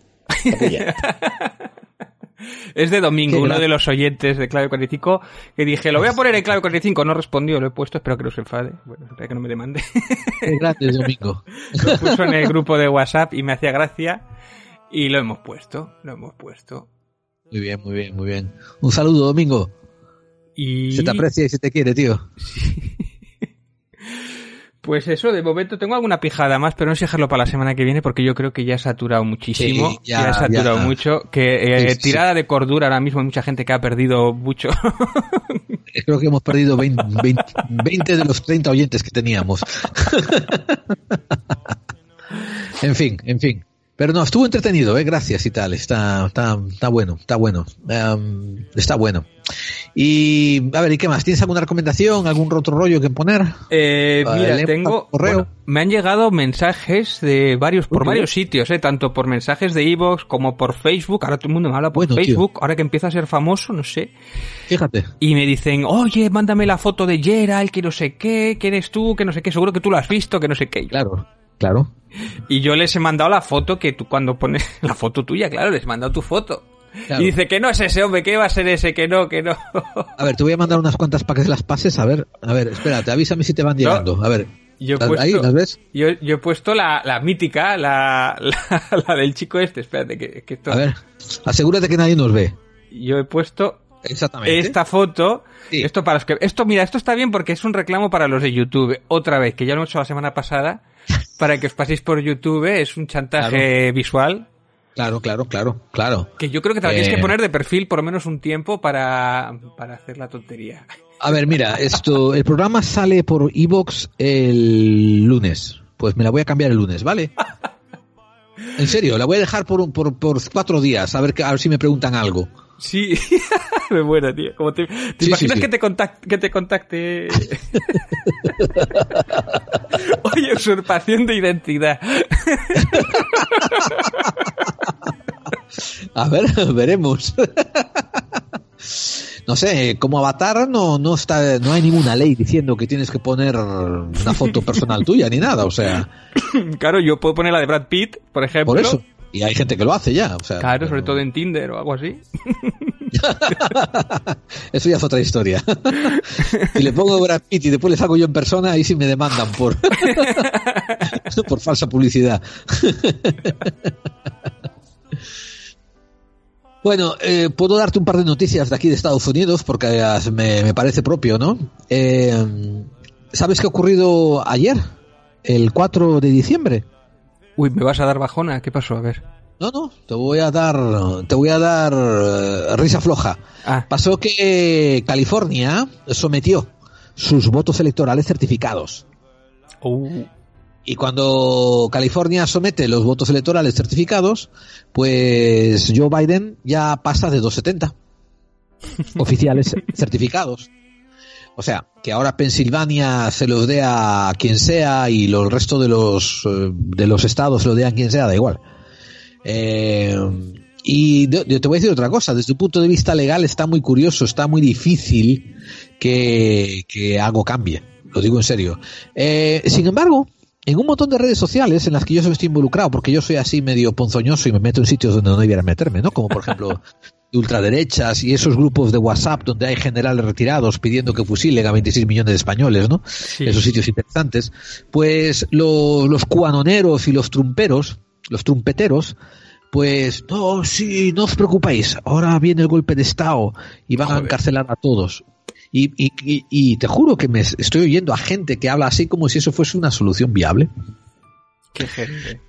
Es de domingo, uno de los oyentes de Clave 45, que dije, lo voy a poner en Clave 45, no respondió, lo he puesto, espero que no se enfade, bueno, espero que no me demande. Es domingo. lo puso en el grupo de WhatsApp y me hacía gracia, y lo hemos puesto, lo hemos puesto. Muy bien, muy bien, muy bien. Un saludo, Domingo. Y... Se te aprecia y se te quiere, tío. Pues eso, de momento tengo alguna pijada más, pero no sé dejarlo para la semana que viene porque yo creo que ya ha saturado muchísimo. Sí, ya, ya, ha saturado ya. mucho. Que eh, sí, tirada de cordura ahora mismo hay mucha gente que ha perdido mucho. Creo que hemos perdido 20, 20 20 de los 30 oyentes que teníamos. en fin, en fin. Pero no, estuvo entretenido, ¿eh? Gracias y tal. Está, está, está bueno, está bueno. Em, está bueno. Y, a ver, ¿y qué más? ¿Tienes alguna recomendación, algún otro rollo que poner? Eh, mira, tengo correo. bueno, me han llegado mensajes de varios por varios sitios, eh, tanto por mensajes de iVoox como por Facebook. Ahora todo el mundo me habla por Bueno, tío. Facebook, ahora que empieza a ser famoso, no sé. Fíjate. Y me dicen, oye, mándame la foto de Gerald, que no sé qué, que eres tú, que no sé qué, seguro que tú lo has visto, que no sé qué. Claro, claro. Y yo les he mandado la foto que tú cuando pones la foto tuya, claro, les he mandado tu foto. Claro. Y dice que no es ese hombre, que va a ser ese, que no, que no. A ver, te voy a mandar unas cuantas para que las pases. A ver, a ver, espérate, avísame si te van llegando. A ver, Yo he ¿las- puesto, ahí, ¿las ves? Yo, yo he puesto la, la mítica, la, la, la del chico este, espérate, que, que esto... A ver, asegúrate que nadie nos ve. Yo he puesto Exactamente. esta foto. Esto para los que, esto, mira, esto está bien porque es un reclamo para los de YouTube. Otra vez, que ya lo hemos hecho la semana pasada, para que os paséis por YouTube, es un chantaje visual. Claro, claro, claro, claro. Que yo creo que te la tienes Eh, que poner de perfil por lo menos un tiempo para, para hacer la tontería. A ver, mira, esto, el programa sale por Evox el lunes. Pues me la voy a cambiar el lunes, ¿vale? En serio, la voy a dejar por, un- por, por cuatro días, a ver, a ver si me preguntan algo. Sí, me muero, tío. Como te, ¿te Sí, imaginas sí, sí. Que, te contacte, que te contacte? Oye, usurpación de identidad. A ver, veremos. No sé, como avatar no, no está, no hay ninguna ley diciendo que tienes que poner una foto personal tuya ni nada, o sea. Claro, yo puedo poner la de Brad Pitt, por ejemplo. Por eso. Y hay gente que lo hace ya, o sea. Claro, sobre todo en Tinder o algo así. Eso ya es otra historia. si le pongo Brad Pitt y después le saco yo en persona, ahí sí me demandan por, por falsa publicidad. Bueno, eh, puedo darte un par de noticias de aquí de Estados Unidos porque eh, me, me parece propio, ¿no? Eh, ¿Sabes qué ha ocurrido ayer? El 4 de diciembre. Uy, ¿me vas a dar bajona? ¿Qué pasó? A ver. No, no, te voy a dar, te voy a dar eh, risa floja. Ah. Pasó que California sometió sus votos electorales certificados. Uh. Y cuando California somete los votos electorales certificados, pues Joe Biden ya pasa de 270 oficiales certificados. O sea, que ahora Pensilvania se los dé a quien sea y los resto de los eh, de los estados se lo dé a quien sea, da igual. Eh, y yo te voy a decir otra cosa, desde un punto de vista legal está muy curioso, está muy difícil que, que algo cambie, lo digo en serio. Eh, sin embargo, en un montón de redes sociales en las que yo estoy involucrado, porque yo soy así medio ponzoñoso y me meto en sitios donde no debiera meterme, ¿no? Como por ejemplo de ultraderechas y esos grupos de WhatsApp donde hay generales retirados pidiendo que fusilen a 26 millones de españoles, ¿no? Esos sitios interesantes. Pues lo- los cuanoneros y los trumperos, los trumpeteros, pues no, sí, no os preocupéis, ahora viene el golpe de Estado y van a encarcelar a todos. Y, y, y- y te juro que me estoy oyendo a gente que habla así como si eso fuese una solución viable. Qué gente.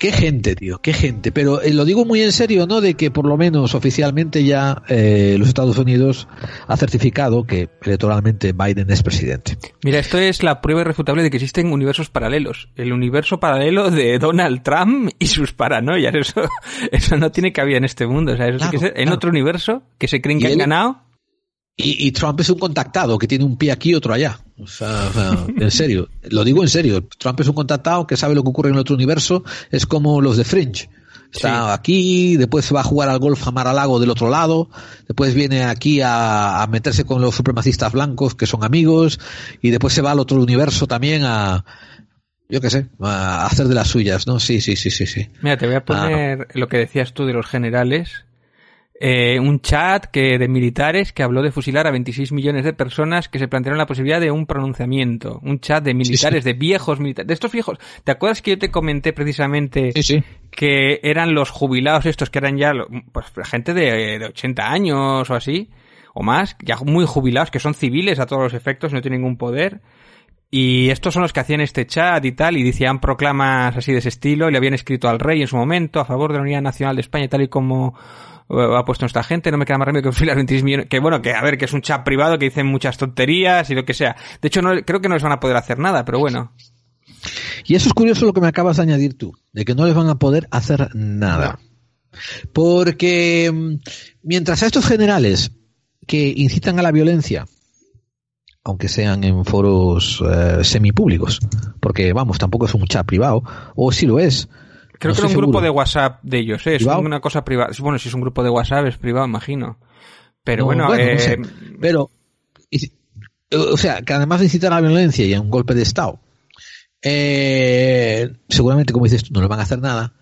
Qué gente, tío, qué gente. Pero eh, lo digo muy en serio, ¿no? De que por lo menos oficialmente ya eh, los Estados Unidos ha certificado que electoralmente Biden es presidente. Mira, esto es la prueba irrefutable de que existen universos paralelos. El universo paralelo de Donald Trump y sus paranoias. Eso, eso no tiene cabida en este mundo. O sea, eso tiene que en otro universo que se creen que han él- ganado. Y, y Trump es un contactado que tiene un pie aquí y otro allá. O sea, o sea, en serio, lo digo en serio. Trump es un contactado que sabe lo que ocurre en el otro universo. Es como los de Fringe. Está aquí, después va a jugar al golf a Mar-a-Lago del otro lado, después viene aquí a, a meterse con los supremacistas blancos que son amigos, y después se va al otro universo también a, yo qué sé, a hacer de las suyas, ¿no? Sí, sí, sí, sí, sí. Mira, te voy a poner lo que decías tú de los generales. Eh, un chat que de militares que habló de fusilar a 26 millones de personas que se plantearon la posibilidad de un pronunciamiento. Un chat de militares, de viejos militares, de estos viejos. ¿Te acuerdas que yo te comenté precisamente que eran los jubilados estos que eran ya pues, gente de, de 80 años o así? O más, ya muy jubilados, que son civiles a todos los efectos, no tienen ningún poder. Y estos son los que hacían este chat y tal, y decían proclamas así de ese estilo, y le habían escrito al rey en su momento a favor de la unidad nacional de España, tal y como ha puesto nuestra gente, no me queda más remedio que fusilar 26 millones, que bueno, que a ver, que es un chat privado que dicen muchas tonterías y lo que sea. De hecho, no, creo que no les van a poder hacer nada, pero bueno. Y eso es curioso lo que me acabas de añadir tú, de que no les van a poder hacer nada. Porque mm, mientras a estos generales que incitan a la violencia, aunque sean en foros eh, semipúblicos, porque vamos, tampoco es un chat privado, o si lo es. Creo no que era un grupo de WhatsApp de ellos, ¿eh? es ¿Privado? una cosa privada. Bueno, si es un grupo de WhatsApp es privado, imagino. Pero No, bueno, no eh, sé. pero, o sea, que además de incitar a la violencia y a un golpe de Estado, eh, seguramente, como dices tú, no le van a hacer nada.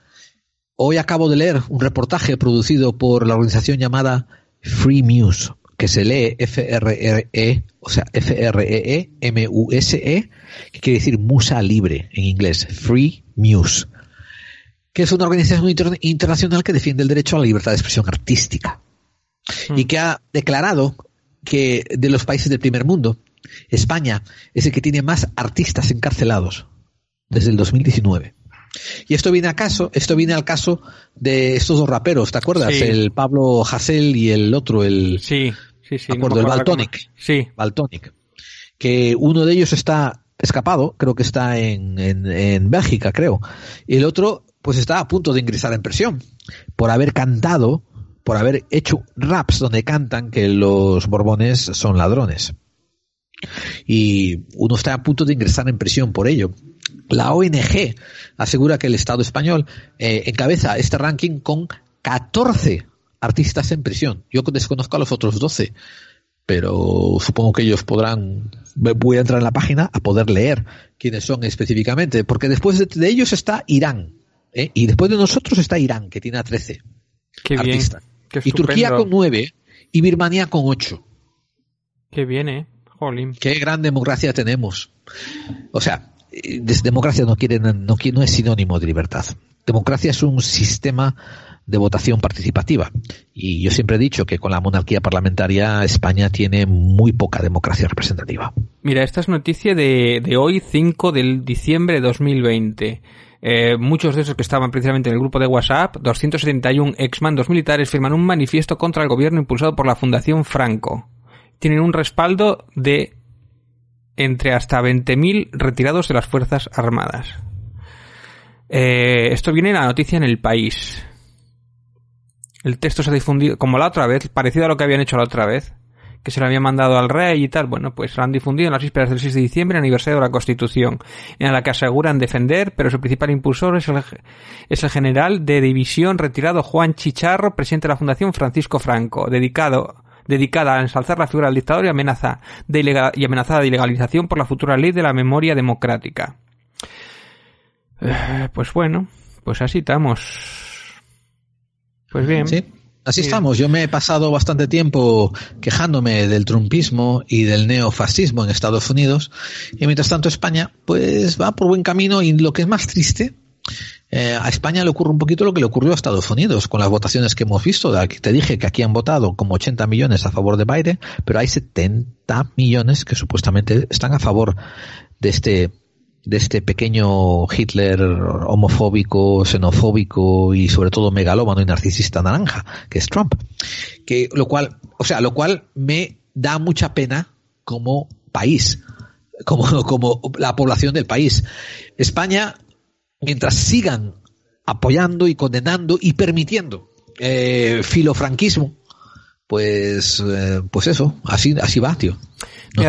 Hoy acabo de leer un reportaje producido por la organización llamada Free Muse, que se lee F-R-E, o sea, F-R-E-E-M-U-S-E, que quiere decir musa libre en inglés, Free Muse, que es una organización inter- internacional que defiende el derecho a la libertad de expresión artística y que ha declarado que de los países del primer mundo, España es el que tiene más artistas encarcelados desde el 2019. Y esto viene a caso, esto viene al caso de estos dos raperos, ¿te acuerdas? Sí. El Pablo Hasél y el otro, el sí, sí, sí. me no acuerdo, el acuerdo Baltonic. Sí. Baltonic. Que uno de ellos está escapado, creo que está en, en, en Bélgica, creo. Y el otro, pues está a punto de ingresar en prisión por haber cantado, por haber hecho raps donde cantan que los borbones son ladrones. Y uno está a punto de ingresar en prisión por ello. La ONG asegura que el Estado español eh, encabeza este ranking con 14 artistas en prisión. Yo desconozco a los otros 12. pero supongo que ellos podrán, voy a entrar en la página a poder leer quiénes son específicamente, porque después de, ellos está Irán, ¿eh? y después de nosotros está Irán, que tiene a 13 Qué artistas. Bien, y Turquía con 9 y Birmania con 8. Qué bien, ¿eh? Jolín. Qué gran democracia tenemos. O sea, eh, democracia no, quiere, no, no es sinónimo de libertad. Democracia es un sistema de votación participativa. Y yo siempre he dicho que con la monarquía parlamentaria España tiene muy poca democracia representativa. Mira, esta es noticia de, de hoy, 5 de diciembre de 2020. Eh, muchos de esos que estaban precisamente en el grupo de WhatsApp, 271 exmandos militares firman un manifiesto contra el gobierno impulsado por la Fundación Franco. Tienen un respaldo de entre hasta 20.000 retirados de las Fuerzas Armadas. Eh, esto viene en la noticia en el país. El texto se ha difundido, como la otra vez, parecido a lo que habían hecho la otra vez, que se lo habían mandado al rey y tal. Bueno, pues lo han difundido en las vísperas del 6 de diciembre, aniversario de la Constitución, en la que aseguran defender, pero su principal impulsor es el, es el general de división retirado Juan Chicharro, presidente de la Fundación Francisco Franco, dedicado dedicada a ensalzar la figura del dictador y, amenaza de y amenazada de ilegalización por la futura ley de la memoria democrática. Eh, pues bueno, pues así estamos. Pues bien. Sí, así estamos. Yo me he pasado bastante tiempo quejándome del trumpismo y del neofascismo en Estados Unidos y mientras tanto España pues va por buen camino y lo que es más triste eh, a España le ocurre un poquito lo que le ocurrió a Estados Unidos con las votaciones que hemos visto. Te dije que aquí han votado como 80 millones a favor de Biden, pero hay 70 millones que supuestamente están a favor de este de este pequeño Hitler homofóbico, xenofóbico y sobre todo megalómano y narcisista naranja, que es Trump. Que lo cual, o sea, lo cual me da mucha pena como país, como, como la población del país. España mientras sigan apoyando y condenando y permitiendo eh, filofranquismo, pues, eh, pues eso, así, así va, tío.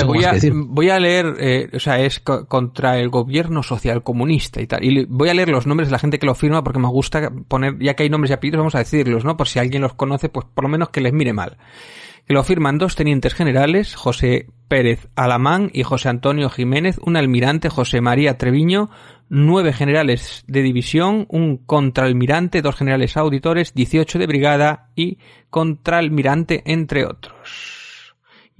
Voy, a, voy, a, leer, eh, o sea, es contra el gobierno social comunista y tal. Y voy a leer los nombres de la gente que lo firma porque me gusta poner, ya que hay nombres y apellidos, vamos a decirlos, ¿no? Por si alguien los conoce, pues por lo menos que les mire mal. Que lo firman dos tenientes generales, José Pérez Alamán y José Antonio Jiménez, un almirante, José María Treviño, nueve generales de división, un contraalmirante, dos generales auditores, 18 de brigada y contraalmirante, entre otros.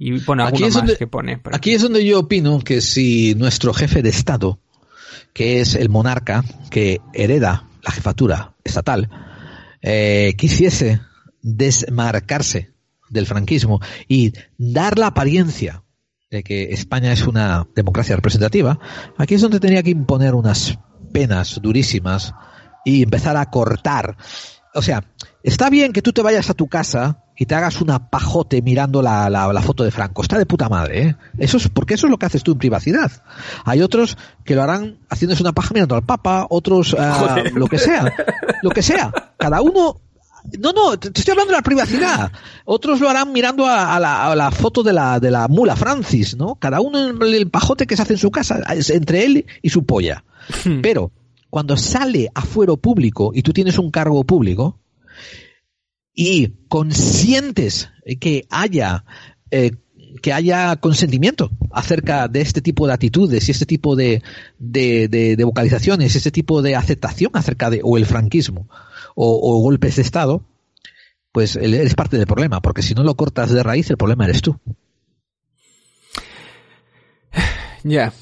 Y pone alguno más que pone. Aquí es donde yo opino que si nuestro jefe de Estado, que es el monarca que hereda la jefatura estatal, eh, quisiese desmarcarse del franquismo y dar la apariencia de que España es una democracia representativa, aquí es donde tenía que imponer unas penas durísimas y empezar a cortar. O sea, está bien que tú te vayas a tu casa y te hagas una pajote mirando la, la, foto de Franco. Está de puta madre, ¿eh? Eso es, porque eso es lo que haces tú en privacidad. Hay otros que lo harán haciéndose una paja mirando al Papa, otros uh, lo que sea. Lo que sea. Cada uno no, no, te estoy hablando de la privacidad. Otros lo harán mirando a, la, foto de la, de la mula Francis, ¿no? Cada uno en el pajote que se hace en su casa, es entre él y su polla. Hmm. Pero cuando sale a fuero público y tú tienes un cargo público y consientes que haya eh, que haya consentimiento acerca de este tipo de actitudes y este tipo de, de, de vocalizaciones, este tipo de aceptación acerca de o el franquismo o, golpes de Estado, pues eres parte del problema, porque si no lo cortas de raíz, el problema eres tú. Ya,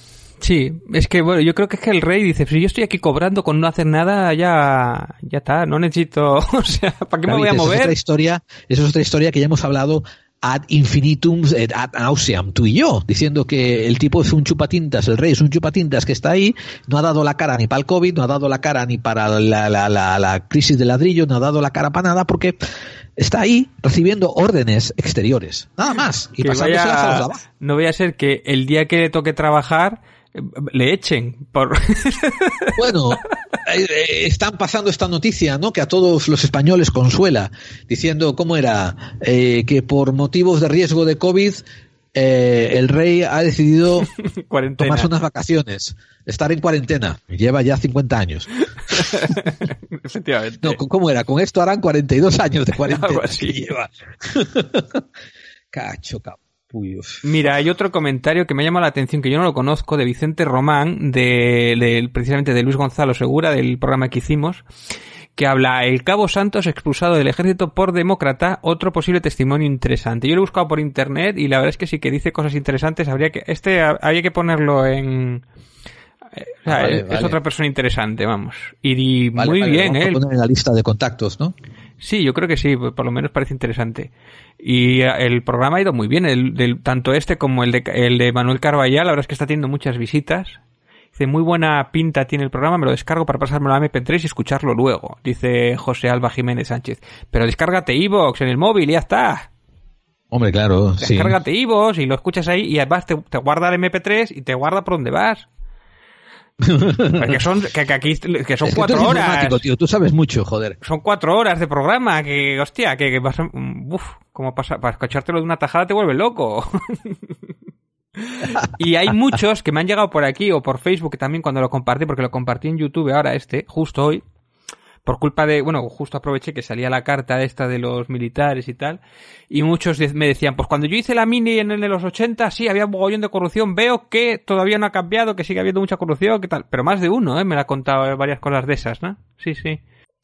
sí, es que bueno, yo creo que es que el rey dice, si yo estoy aquí cobrando con no hacer nada, ya, ya está, no necesito, o sea, ¿para qué me voy a mover? Es otra historia, eso es otra historia que ya hemos hablado ad infinitum, eh, ad nauseam, tú y yo, diciendo que el tipo es un chupatintas, el rey es un chupatintas que está ahí, no ha dado la cara ni para el COVID, no ha dado la cara ni para la, la, la, la crisis de ladrillo, no ha dado la cara para nada, porque está ahí recibiendo órdenes exteriores, nada más, y vaya, No voy a ser que el día que le toque trabajar, le echen por bueno eh, eh, están pasando esta noticia no que a todos los españoles consuela diciendo cómo era eh, que por motivos de riesgo de covid el rey ha decidido tomarse unas vacaciones estar en cuarentena. Lleva ya 50 años. Efectivamente. No cómo era con esto harán 42 años de cuarentena. Algo así. lleva. Cacho Mira, hay otro comentario que me llama la atención, que yo no lo conozco, de Vicente Román, de, de precisamente de Luis Gonzalo Segura, del programa que hicimos, que habla el Cabo Santos expulsado del ejército por demócrata, otro posible testimonio interesante. Yo lo he buscado por internet y la verdad es que sí que dice cosas interesantes. Habría que, este habría que ponerlo en, eh, o sea, Vale, es vale. otra persona interesante, vamos. Y Vale, muy bien, ¿eh? poner en la lista de contactos, ¿no? Sí, yo creo que sí, por lo menos parece interesante. Y eh, el programa ha ido muy bien, el, del, tanto este como el de, el de Manuel Carballal, la verdad es que está teniendo muchas visitas. Dice, muy buena pinta tiene el programa, me lo descargo para pasármelo a MP3 y escucharlo luego, dice José Alba Jiménez Sánchez. Pero descárgate iVoox en el móvil y ya está. Hombre, claro, sí. Descárgate iVoox y lo escuchas ahí y además te, te guarda el MP3 y te guarda por donde vas. Porque son, que, que aquí, que son Es que tú cuatro eres horas. tío, tú sabes mucho, joder. Son cuatro horas de programa, que, hostia, que, que vas a, uf, como pasa, para escuchártelo de una tajada te vuelve loco. y hay muchos que me han llegado por aquí o por Facebook también cuando lo compartí, porque lo compartí en YouTube ahora este, justo hoy, por culpa de, bueno, justo aproveché que salía la carta esta de los militares y tal, y muchos me decían, pues cuando yo hice la mini en de los 80, sí, había un mogollón de corrupción, veo que todavía no ha cambiado, que sigue habiendo mucha corrupción, que tal, pero más de uno, ¿eh? Me la ha contado varias cosas de esas, ¿no? Sí, sí.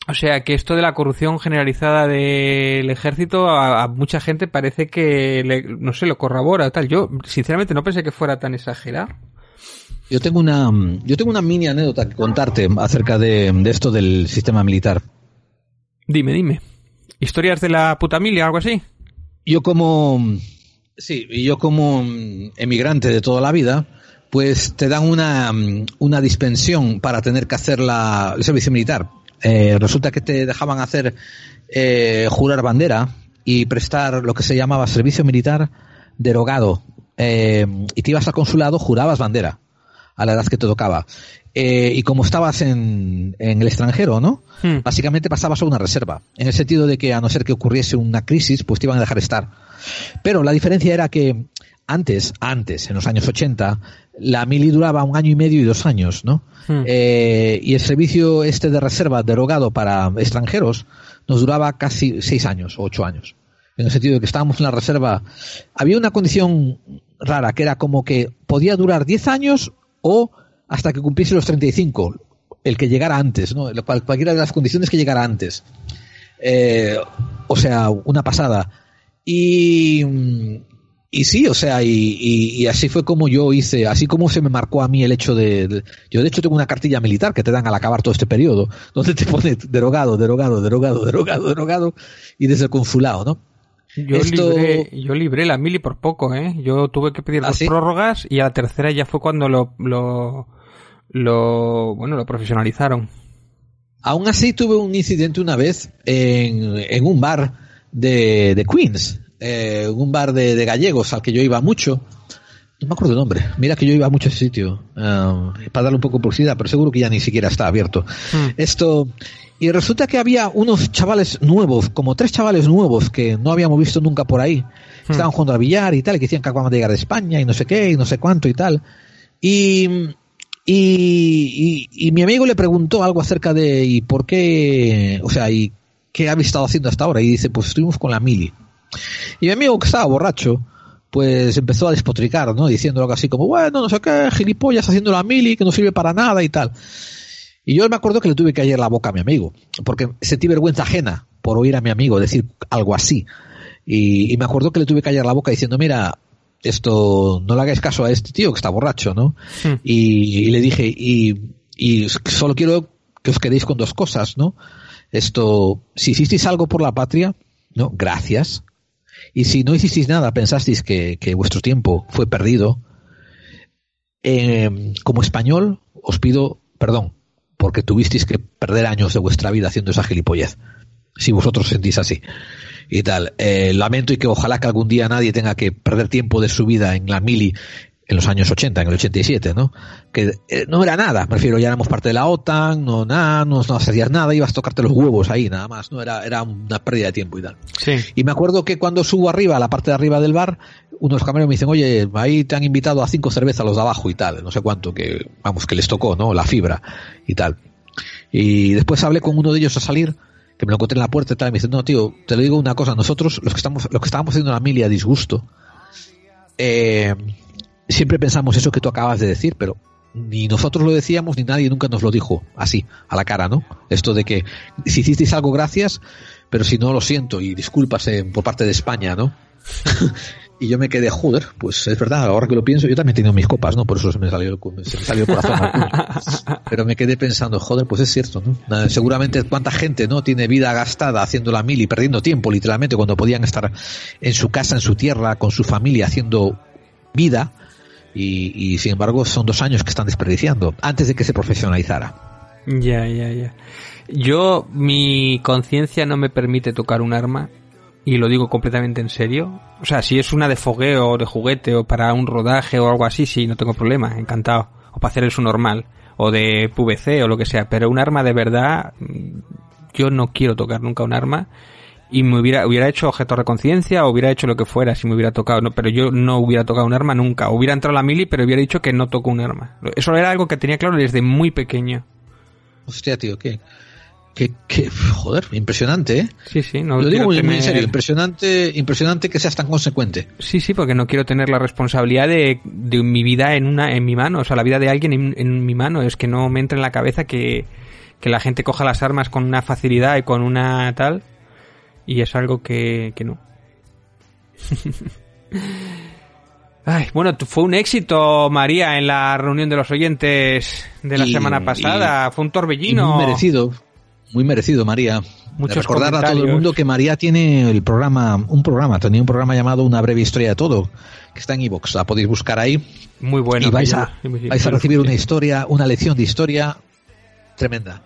O sea, que esto de la corrupción generalizada del ejército a, a mucha gente parece que, le- no sé, lo corrobora tal. Yo, sinceramente, no pensé que fuera tan exagerado. Yo tengo una, yo tengo una mini anécdota que contarte acerca de, de esto del sistema militar. Dime, dime. ¿Historias de la puta milia o algo así? Yo como, sí, y yo como mm, emigrante de toda la vida, pues te dan una, mm, una dispensión para tener que hacer la, el servicio militar. Eh, resulta que te dejaban hacer eh, jurar bandera y prestar lo que se llamaba servicio militar derogado. Eh, y te ibas al consulado, jurabas bandera a la edad que te tocaba. Eh, y como estabas en, en el extranjero, ¿no? Básicamente pasabas a una reserva, en el sentido de que a no ser que ocurriese una crisis, pues te iban a dejar estar. Pero la diferencia era que antes, antes, en los años 80, la mili duraba un año y medio y dos años, ¿no? Eh, y el servicio este de reserva derogado para extranjeros nos duraba casi seis años o ocho años. En el sentido de que estábamos en la reserva. Había una condición rara, que era como que podía durar 10 años o hasta que cumpliese los 35, el que llegara antes, ¿no? Cualquiera de las condiciones que llegara antes. Eh, o sea, una pasada. Y, y sí, o sea, y así fue como yo hice, así como se me marcó a mí el hecho de, de- Yo de hecho tengo una cartilla militar que te dan al acabar todo este periodo, donde te pone derogado, derogado, derogado, derogado, derogado, y desde el consulado, ¿no? Yo, Esto- libré, yo libré la mili por poco, ¿eh? Yo tuve que pedir ¿Ah, dos sí? prórrogas y a la tercera ya fue cuando lo, lo, lo, bueno, lo profesionalizaron. Aún así tuve un incidente una vez en, en un bar de, de Queens, eh, un bar de, de gallegos al que yo iba mucho. No me acuerdo el nombre. Mira que yo iba mucho a ese sitio. ah, para darle un poco de publicidad, pero seguro que ya ni siquiera está abierto. Esto. Y resulta que había unos chavales nuevos, como tres chavales nuevos que no habíamos visto nunca por ahí. Estaban jugando al billar y tal, y que decían que acababan de llegar de España y no sé qué, y no sé cuánto y tal. Y, y, y- y mi amigo le preguntó algo acerca de y por qué, o sea, y qué habéis estado haciendo hasta ahora. Y dice, pues estuvimos con la mili. Y mi amigo que estaba borracho, pues empezó a despotricar, ¿no? Diciendo algo así como, bueno, no sé qué, gilipollas haciendo la mili, que no sirve para nada y tal. Y yo me acuerdo que le tuve que ayer la boca a mi amigo, porque sentí vergüenza ajena por oír a mi amigo decir algo así. Y, y me acuerdo que le tuve que callar la boca diciendo, mira, esto, no le hagáis caso a este tío que está borracho, ¿no? Y, y le dije, y, y solo quiero que os quedéis con dos cosas, ¿no? Esto, si hicisteis algo por la patria, ¿no? Gracias. Y si no hicisteis nada, pensasteis que, que vuestro tiempo fue perdido, eh, como español os pido perdón, porque tuvisteis que perder años de vuestra vida haciendo esa gilipollez. Si vosotros sentís así. Y tal. Eh, lamento y que ojalá que algún día nadie tenga que perder tiempo de su vida en la mili en los años 80, en el 87, ¿no? Que eh, no era nada, me refiero, ya éramos parte de la OTAN, no nada, no, no hacías nada, ibas a tocarte los huevos ahí, nada más, no era, era una pérdida de tiempo y tal. Sí. Y me acuerdo que cuando subo arriba, a la parte de arriba del bar, unos camareros me dicen, oye, ahí te han invitado a cinco cervezas los de abajo y tal, no sé cuánto, que, vamos, que les tocó, ¿no? La fibra y tal. Y después hablé con uno de ellos a salir, que me lo encontré en la puerta y tal, y me dice, no, tío, te lo digo una cosa, nosotros, los que estamos, los que estábamos haciendo la mili a disgusto, eh, siempre pensamos eso que tú acabas de decir, pero ni nosotros lo decíamos ni nadie nunca nos lo dijo así, a la cara, ¿no? Esto de que si hicisteis algo, gracias, pero si no, lo siento y disculpas eh, por parte de España, ¿no? y yo me quedé, joder, pues es verdad, ahora que lo pienso, yo también he tenido mis copas, ¿no? Por eso se me salió, se me salió el corazón. Pero me quedé pensando, joder, pues es cierto, ¿no? Seguramente cuánta gente, ¿no? Tiene vida gastada haciendo la mil y perdiendo tiempo, literalmente, cuando podían estar en su casa, en su tierra, con su familia, haciendo vida, y, y sin embargo son dos años que están desperdiciando, antes de que se profesionalizara. Ya, ya, ya. Yo, mi conciencia no me permite tocar un arma y lo digo completamente en serio. O sea, si es una de fogueo o de juguete o para un rodaje o algo así, sí, no tengo problema, encantado. O para hacer eso normal, o de PVC o lo que sea. Pero un arma de verdad, yo no quiero tocar nunca un arma y me hubiera, hubiera hecho objeto de conciencia o hubiera hecho lo que fuera si me hubiera tocado, no, pero yo no hubiera tocado un arma nunca. Hubiera entrado a la mili, pero hubiera dicho que no toco un arma. Eso era algo que tenía claro desde muy pequeño. Hostia, tío, ¿qué? Que, que, joder, impresionante, ¿eh? Sí, sí, no Lo digo muy, tener... muy en serio, impresionante, impresionante que seas tan consecuente. Sí, sí, porque no quiero tener la responsabilidad de, de mi vida en una, en mi mano, o sea, la vida de alguien en, en, mi mano. Es que no me entra en la cabeza que, que la gente coja las armas con una facilidad y con una tal, y es algo que, que no. Ay, bueno, fue un éxito, María, en la reunión de los oyentes de la Y- semana pasada. Fue un torbellino. Muy merecido, muy merecido, María. Muchos Recordar a todo el mundo que María tiene el programa, un programa, tenía un programa llamado Una breve historia de todo, que está en iVoox, la podéis buscar ahí. Muy bueno. y vais a, vais a recibir una historia, una lección de historia tremenda.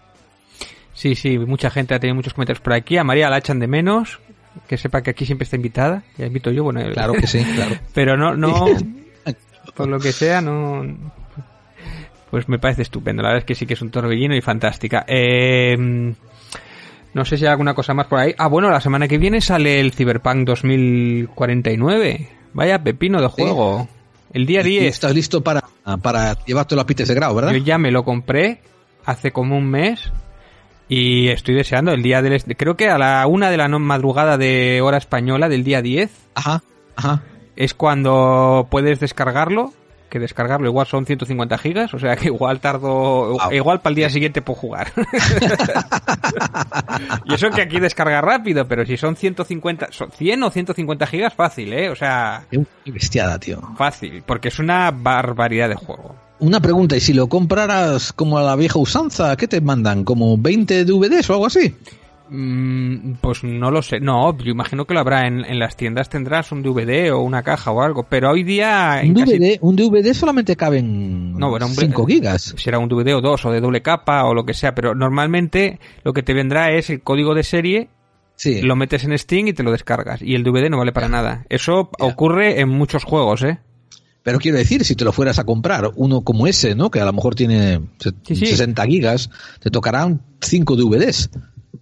Sí, sí, mucha gente ha tenido muchos comentarios por aquí. A María la echan de menos. Que sepa que aquí siempre está invitada. Ya invito yo, bueno. Claro que sí, claro. Pero no, no. por lo que sea, no. Pues me parece estupendo. La verdad es que sí que es un torbellino y fantástica. Eh, no sé si hay alguna cosa más por ahí. Ah, bueno, la semana que viene sale el Cyberpunk 2049. Vaya pepino de juego. El día Y- y 10. estás listo para, para llevártelo a pites de grado, ¿verdad? Yo ya me lo compré hace como un mes y estoy deseando el día del... Creo que a la una de la no- madrugada de hora española del día 10 Ajá, ajá. es cuando puedes descargarlo. Que descargarlo igual son 150 gigas, o sea que igual tardo... Igual para el día siguiente puedo jugar. y eso que aquí descarga rápido, pero si son 150... Son 100 o 150 gigas, fácil, ¿eh? O sea... Qué bestiada, tío. Fácil, porque es una barbaridad de juego. Una pregunta, ¿y si lo compraras como a la vieja usanza, qué te mandan? ¿Como 20 DVDs o algo así? Mm, pues no lo sé. No, yo imagino que lo habrá en, en las tiendas. Tendrás un DVD o una caja o algo. Pero hoy día. en Un casi- DVD, un DVD solamente caben No, bueno, un 5 gigas. Será un DVD o dos o de doble capa o lo que sea. Pero normalmente lo que te vendrá es el código de serie. Sí. Lo metes en Steam y te lo descargas. Y el DVD no vale para nada. Eso ocurre en muchos juegos, ¿eh? Pero quiero decir, si te lo fueras a comprar, uno como ese, ¿no? Que a lo mejor tiene Sí, sí. 60 gigas, te tocarán 5 DVDs.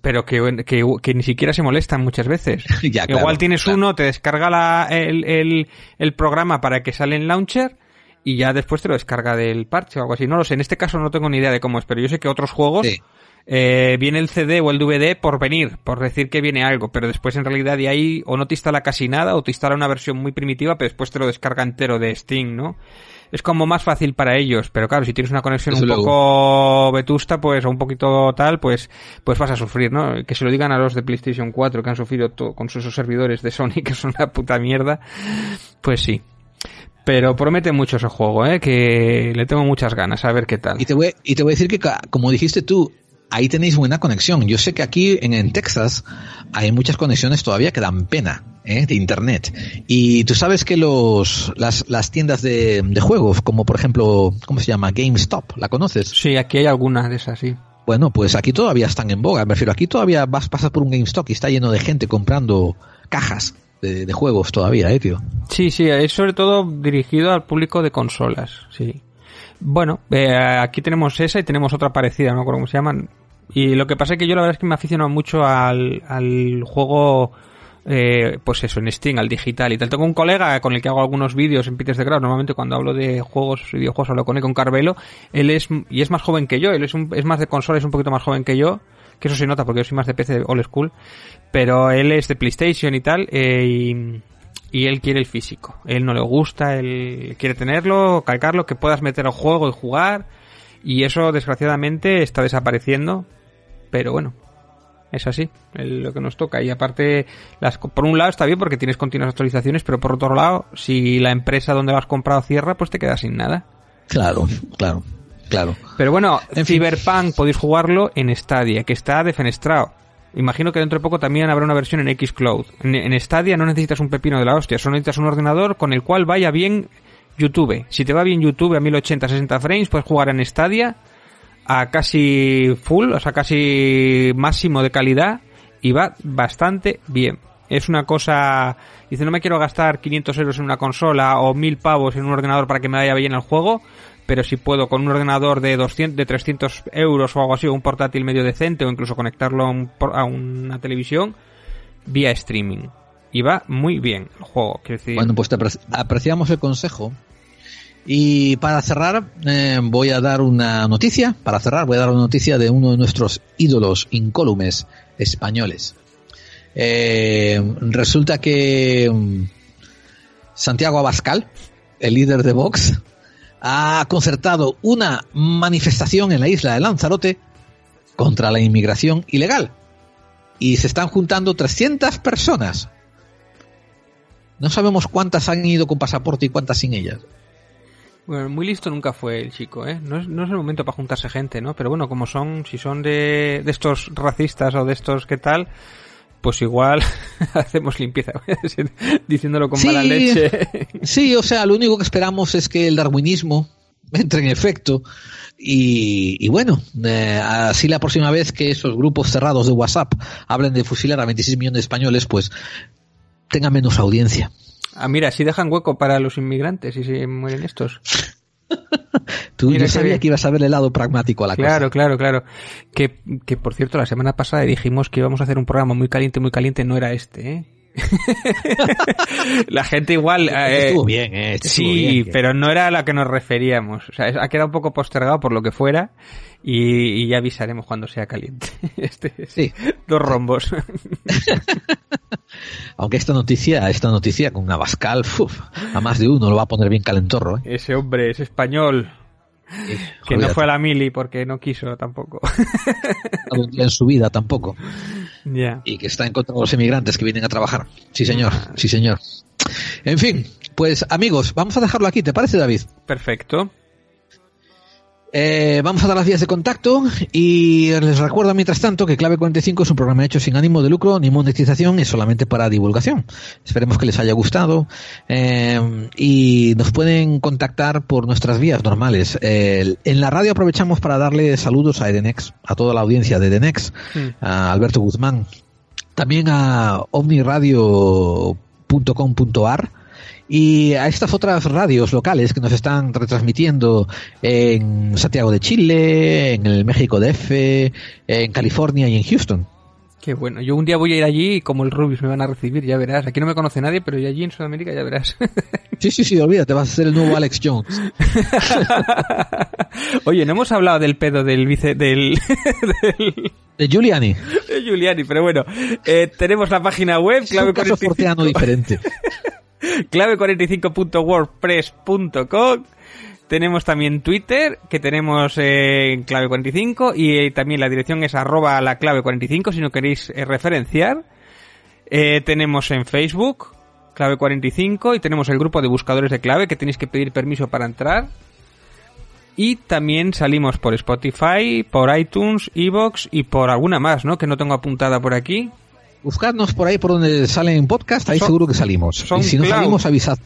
Pero que, que, que ni siquiera se molestan muchas veces. Ya, claro, Igual tienes uno, te descarga la- el, el- el programa para que sale en Launcher y ya después te lo descarga del parche o algo así. No lo sé, en este caso no tengo ni idea de cómo es, pero yo sé que otros juegos eh, viene el CD o el DVD por venir, por decir que viene algo, pero después en realidad de ahí o no te instala casi nada o te instala una versión muy primitiva, pero después te lo descarga entero de Steam, ¿no? Es como más fácil para ellos, pero claro, si tienes una conexión Desde un luego. poco vetusta, pues, o un poquito tal, pues, pues vas a sufrir, ¿no? Que se lo digan a los de PlayStation 4 que han sufrido con sus servidores de Sony, que son una puta mierda, pues sí. Pero promete mucho ese juego, ¿eh? Que le tengo muchas ganas, a ver qué tal. Y te voy, y te voy a decir que, como dijiste tú, ahí tenéis buena conexión. Yo sé que aquí en, en Texas hay muchas conexiones todavía que dan pena ¿eh? de internet. Y tú sabes que los las, las tiendas de, de juegos, como por ejemplo, ¿cómo se llama? GameStop, ¿la conoces? Sí, aquí hay alguna de esas, sí. Bueno, pues aquí todavía están en boga. Me refiero, aquí todavía vas pasas por un GameStop y está lleno de gente comprando cajas de, de juegos todavía, ¿eh, tío? Sí, sí, es sobre todo dirigido al público de consolas, sí. Bueno, eh, aquí tenemos esa y tenemos otra parecida, no me acuerdo cómo se llaman. Y lo que pasa es que yo la verdad es que me aficiono mucho al, al juego, eh, pues eso, en Steam, al digital y tal. Tengo un colega con el que hago algunos vídeos en Peters de Grau. Normalmente cuando hablo de juegos y videojuegos hablo con él, con Carvelo. Él es, y es más joven que yo, él es, un- es más de consola, es un poquito más joven que yo. Que eso se nota porque yo soy más de PC old school. Pero él es de PlayStation y tal. eh, y, y él quiere el físico. Él no le gusta, él quiere tenerlo, calcarlo, que puedas meter al juego y jugar. Y eso, desgraciadamente, está desapareciendo. Pero bueno, es así, es lo que nos toca. Y aparte, las, por un lado está bien porque tienes continuas actualizaciones, pero por otro lado, si la empresa donde lo has comprado cierra, pues te quedas sin nada. Claro, claro, claro. Pero bueno, en Cyberpunk podéis jugarlo en Stadia, que está defenestrado. Imagino que dentro de poco también habrá una versión en Xcloud. En, en Stadia no necesitas un pepino de la hostia, solo necesitas un ordenador con el cual vaya bien YouTube. Si te va bien YouTube a 1080-60 frames, puedes jugar en Stadia a casi full, o sea, casi máximo de calidad y va bastante bien. Es una cosa... Dice, no me quiero gastar 500 euros en una consola o 1000 pavos en un ordenador para que me vaya bien el juego, pero si puedo con un ordenador de 200, de 300 euros o algo así, o un portátil medio decente, o incluso conectarlo a, un, a una televisión, vía streaming. Y va muy bien el juego. Decir... Bueno, pues te apreciamos el consejo. Y para cerrar, eh, voy a dar una noticia. Para cerrar, voy a dar una noticia de uno de nuestros ídolos incólumes españoles. Eh, resulta que um, Santiago Abascal, el líder de Vox, ha concertado una manifestación en la isla de Lanzarote contra la inmigración ilegal. Y se están juntando 300 personas. No sabemos cuántas han ido con pasaporte y cuántas sin ellas. Bueno, muy listo nunca fue el chico, ¿eh? No es, no es el momento para juntarse gente, ¿no? Pero bueno, como son, si son de, de estos racistas o de estos qué tal, pues igual hacemos limpieza, diciéndolo con mala leche. sí, o sea, lo único que esperamos es que el darwinismo entre en efecto y, y bueno, eh, así la próxima vez que esos grupos cerrados de WhatsApp hablen de fusilar a 26 millones de españoles, pues tenga menos audiencia. Ah, mira, si dejan hueco para los inmigrantes y se mueren estos. Tú yo sabía que ibas a ver el lado pragmático a la claro, cosa. Claro, claro, que, que por cierto, la semana pasada dijimos que íbamos a hacer un programa muy caliente, muy caliente, no era este, ¿eh? la gente igual eh, estuvo bien eh, estuvo sí bien, pero no era a la que nos referíamos. O sea ha quedado un poco postergado por lo que fuera y, y ya avisaremos cuando sea caliente. Este sí. dos rombos. Aunque esta noticia esta noticia con Abascal uf, a más de uno lo va a poner bien calentorro ¿eh? ese hombre es español que no fue a la mili porque no quiso tampoco. Un día en su vida tampoco. Yeah. Y que está en contra de los emigrantes que vienen a trabajar. Sí, señor. Sí, señor. En fin, pues amigos, vamos a dejarlo aquí. ¿Te parece, David? Perfecto. Eh, vamos a dar las vías de contacto y les recuerdo mientras tanto que Clave 45 es un programa hecho sin ánimo de lucro ni monetización, es solamente para divulgación. Esperemos que les haya gustado eh, y nos pueden contactar por nuestras vías normales. Eh, en la radio aprovechamos para darle saludos a Edenex, a toda la audiencia de Edenex, Hmm. mm. a Alberto Guzmán, también a omniradio.com.ar y a estas otras radios locales que nos están retransmitiendo en Santiago de Chile, en el México DF, en California y en Houston. Qué bueno. Yo un día voy a ir allí y como el Rubius me van a recibir, ya verás. Aquí no me conoce nadie, pero allí en Sudamérica ya verás. Sí, sí, sí, olvídate, vas a ser el nuevo Alex Jones. Oye, no hemos hablado del pedo del vice del, del... de Giuliani. De Giuliani, pero bueno, eh, tenemos la página web clave es un caso diferente. clave45.wordpress.com tenemos también Twitter, que tenemos eh, en clave 45 y eh, también la dirección es arroba la clave 45 si no queréis eh, referenciar. tenemos en Facebook clave 45 y tenemos el grupo de buscadores de clave que tenéis que pedir permiso para entrar. Y también salimos por Spotify, por iTunes, Evox y por alguna más, ¿no? Que no tengo apuntada por aquí. Buscadnos por ahí por donde salen podcast, ahí Son- seguro que salimos. son y si no cloud. salimos, avisad.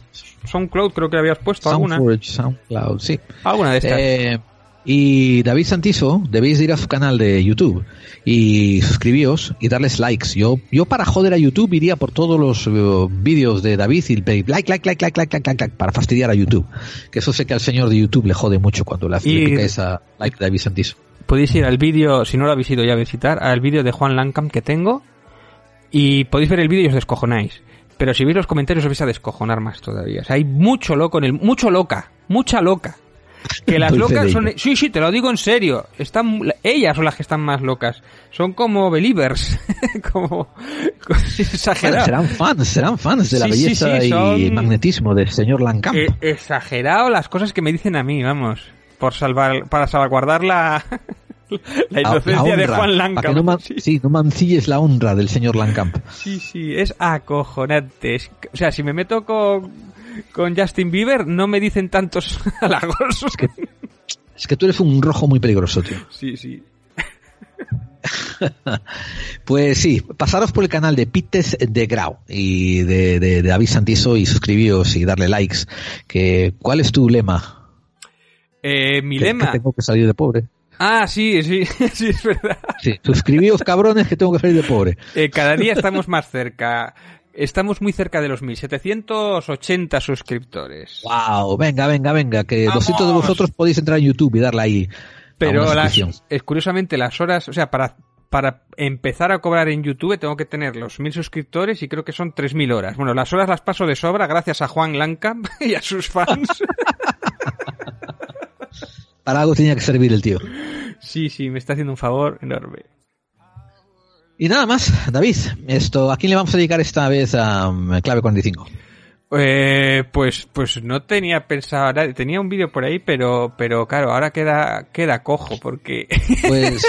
SoundCloud creo que habías puesto alguna. SoundCloud, sí. Alguna de estas. Eh, y David Santiso, debéis de ir a su canal de YouTube y suscribíos y darles likes. Yo, yo para joder a YouTube iría por todos los eh, vídeos de David y like, like, like, like, like, like, like, like, para fastidiar a YouTube. Que eso sé que al señor de YouTube le jode mucho cuando le, hace, esa like David Santiso. podéis ir al vídeo, si no lo habéis ido ya a visitar, al vídeo de Juan Lancam que tengo y podéis ver el vídeo y os descojonáis. Pero si veis los comentarios os vais a descojonar más todavía. O sea, hay mucho loco en el... Mucho loca. Mucha loca. Que las locas son... Sí, sí, te lo digo en serio. Están... Ellas son las que están más locas. Son como believers. como... Bueno, exagerado. serán fans, serán fans de la Sí, belleza sí, y son- magnetismo del señor Lancamp. Eh, exagerado las cosas que me dicen a mí, vamos. Por salvar... Para salvaguardar la... la inocencia de honra, Juan para que Lancam. no, man- sí, no mancilles la honra del señor Lancamp. Sí, sí, es acojonante. Es- o sea, si me meto con, con Justin Bieber, no me dicen tantos halagos. Es que tú eres un rojo muy peligroso, tío. Sí, sí. Pues sí, pasaros por el canal de Pites de Grau y de, de- de David Santiso y suscribíos y darle likes. Que, ¿Cuál es tu lema? Eh, mi Que- lema. Que tengo que salir de pobre. Ah, sí, sí, sí, es verdad. Sí, suscribíos cabrones que tengo que salir de pobre. Eh, cada día estamos más cerca. Estamos muy cerca de los 1780 suscriptores. Wow, venga, venga, venga, que ¡Vamos! 200 de vosotros podéis entrar en YouTube y darle ahí. a Pero una las, es curiosamente las horas, o sea, para, para empezar a cobrar en YouTube tengo que tener los mil suscriptores y creo que son 3.000 horas. Bueno, las horas las paso de sobra gracias a Juan Lancamp y a sus fans. Para algo tenía que servir el tío. sí, sí, me está haciendo un favor enorme. Y nada más, David, esto, ¿a quién le vamos a dedicar esta vez a um, Clave 45? Eh, pues, pues no tenía pensado. Tenía un vídeo por ahí, pero, pero claro, ahora queda, queda cojo porque. Pues,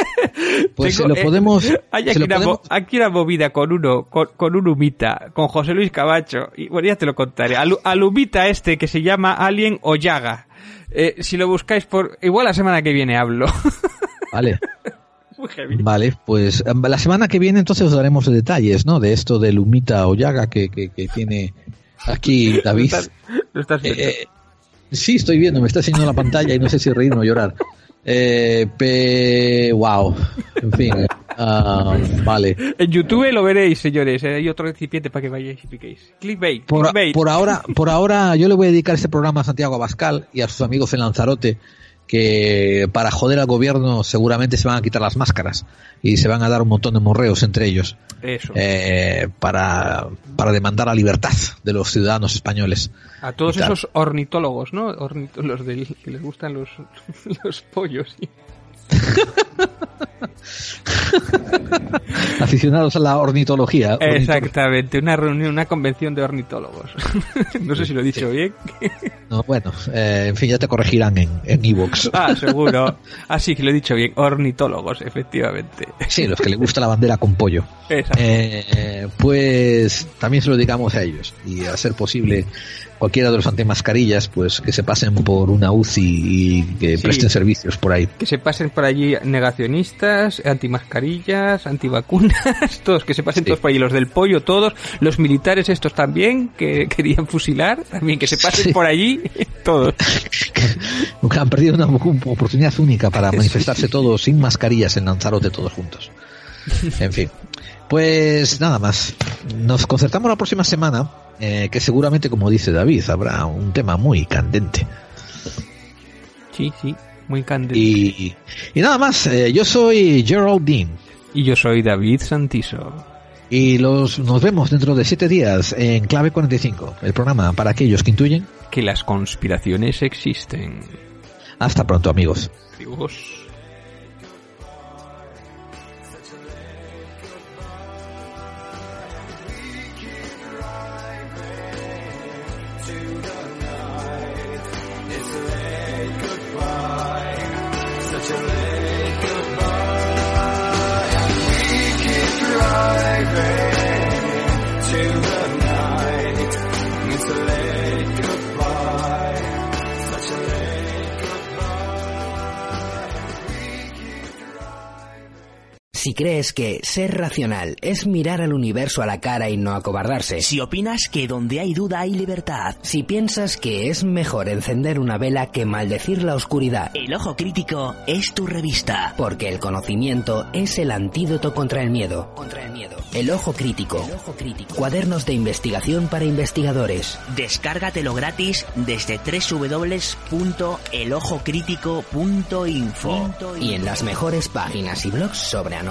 pues Tengo- se lo podemos. eh, hay se aquí una, podemos- mo- aquí una movida con uno, con, con un humita, con José Luis Cabacho. Y bueno, ya te lo contaré. Al, al humita este que se llama Alien Oyaga. Eh, si lo buscáis por. Igual la semana que viene hablo. Vale. Muy heavy. Vale, pues um, la semana que viene entonces os daremos detalles, ¿no? De esto del Humita Oyaga que, que, que tiene aquí David. Lo estás- lo estás viendo. Eh, sí, estoy viendo, me está enseñando la pantalla y no sé si reírme o llorar. Eh, pe... Wow. En fin. Ah, vale. En YouTube lo veréis, señores. eh, Hay otro recipiente para que vayáis y piquéis. Clickbait. Por, clickbait. por ahora, por ahora yo le voy a dedicar este programa a Santiago Abascal y a sus amigos en Lanzarote que para joder al gobierno seguramente se van a quitar las máscaras y se van a dar un montón de morreos entre ellos Eso. eh, para, para demandar la libertad de los ciudadanos españoles. A todos esos ornitólogos, ¿no? Los del, que les gustan los, los pollos. Aficionados a la ornitología. ornito- Exactamente, una reunión, una convención de ornitólogos. no sé si lo he dicho bien. No, bueno, eh, en fin, ya te corregirán en en Evox. ah, seguro. Ah, sí, que lo he dicho bien. Ornitólogos, efectivamente. Sí, los que les gusta la bandera con pollo. Eh, pues también se lo dedicamos a ellos y a ser posible cualquiera de los antimascarillas pues que se pasen por una UCI y que Sí. presten servicios por ahí. Que se pasen por allí negacionistas, antimascarillas, antivacunas, todos, que se pasen todos por allí, los del pollo, todos, los militares estos también, que querían fusilar, también que se pasen Sí. por allí, todos. Han perdido una oportunidad única para manifestarse todos sin mascarillas en Lanzarote todos juntos. En fin. Pues nada más. Nos concertamos la próxima semana, eh, que seguramente, como dice David, habrá un tema muy candente. Sí, sí, muy candente. Y, y nada más, eh, yo soy Gerald Dean. Y yo soy David Santiso. Y los, nos vemos dentro de siete días en Clave 45, el programa para aquellos que intuyen. Que las conspiraciones existen. Hasta pronto, amigos. Adiós. Si crees que ser racional es mirar al universo a la cara y no acobardarse. Si opinas que donde hay duda hay libertad. Si piensas que es mejor encender una vela que maldecir la oscuridad. El Ojo Crítico es tu revista. Porque el conocimiento es el antídoto contra el miedo. Contra el miedo. El Ojo Crítico. Cuadernos de investigación para investigadores. Descárgatelo gratis desde www.elojocrítico.info. Y en las mejores páginas y blogs sobre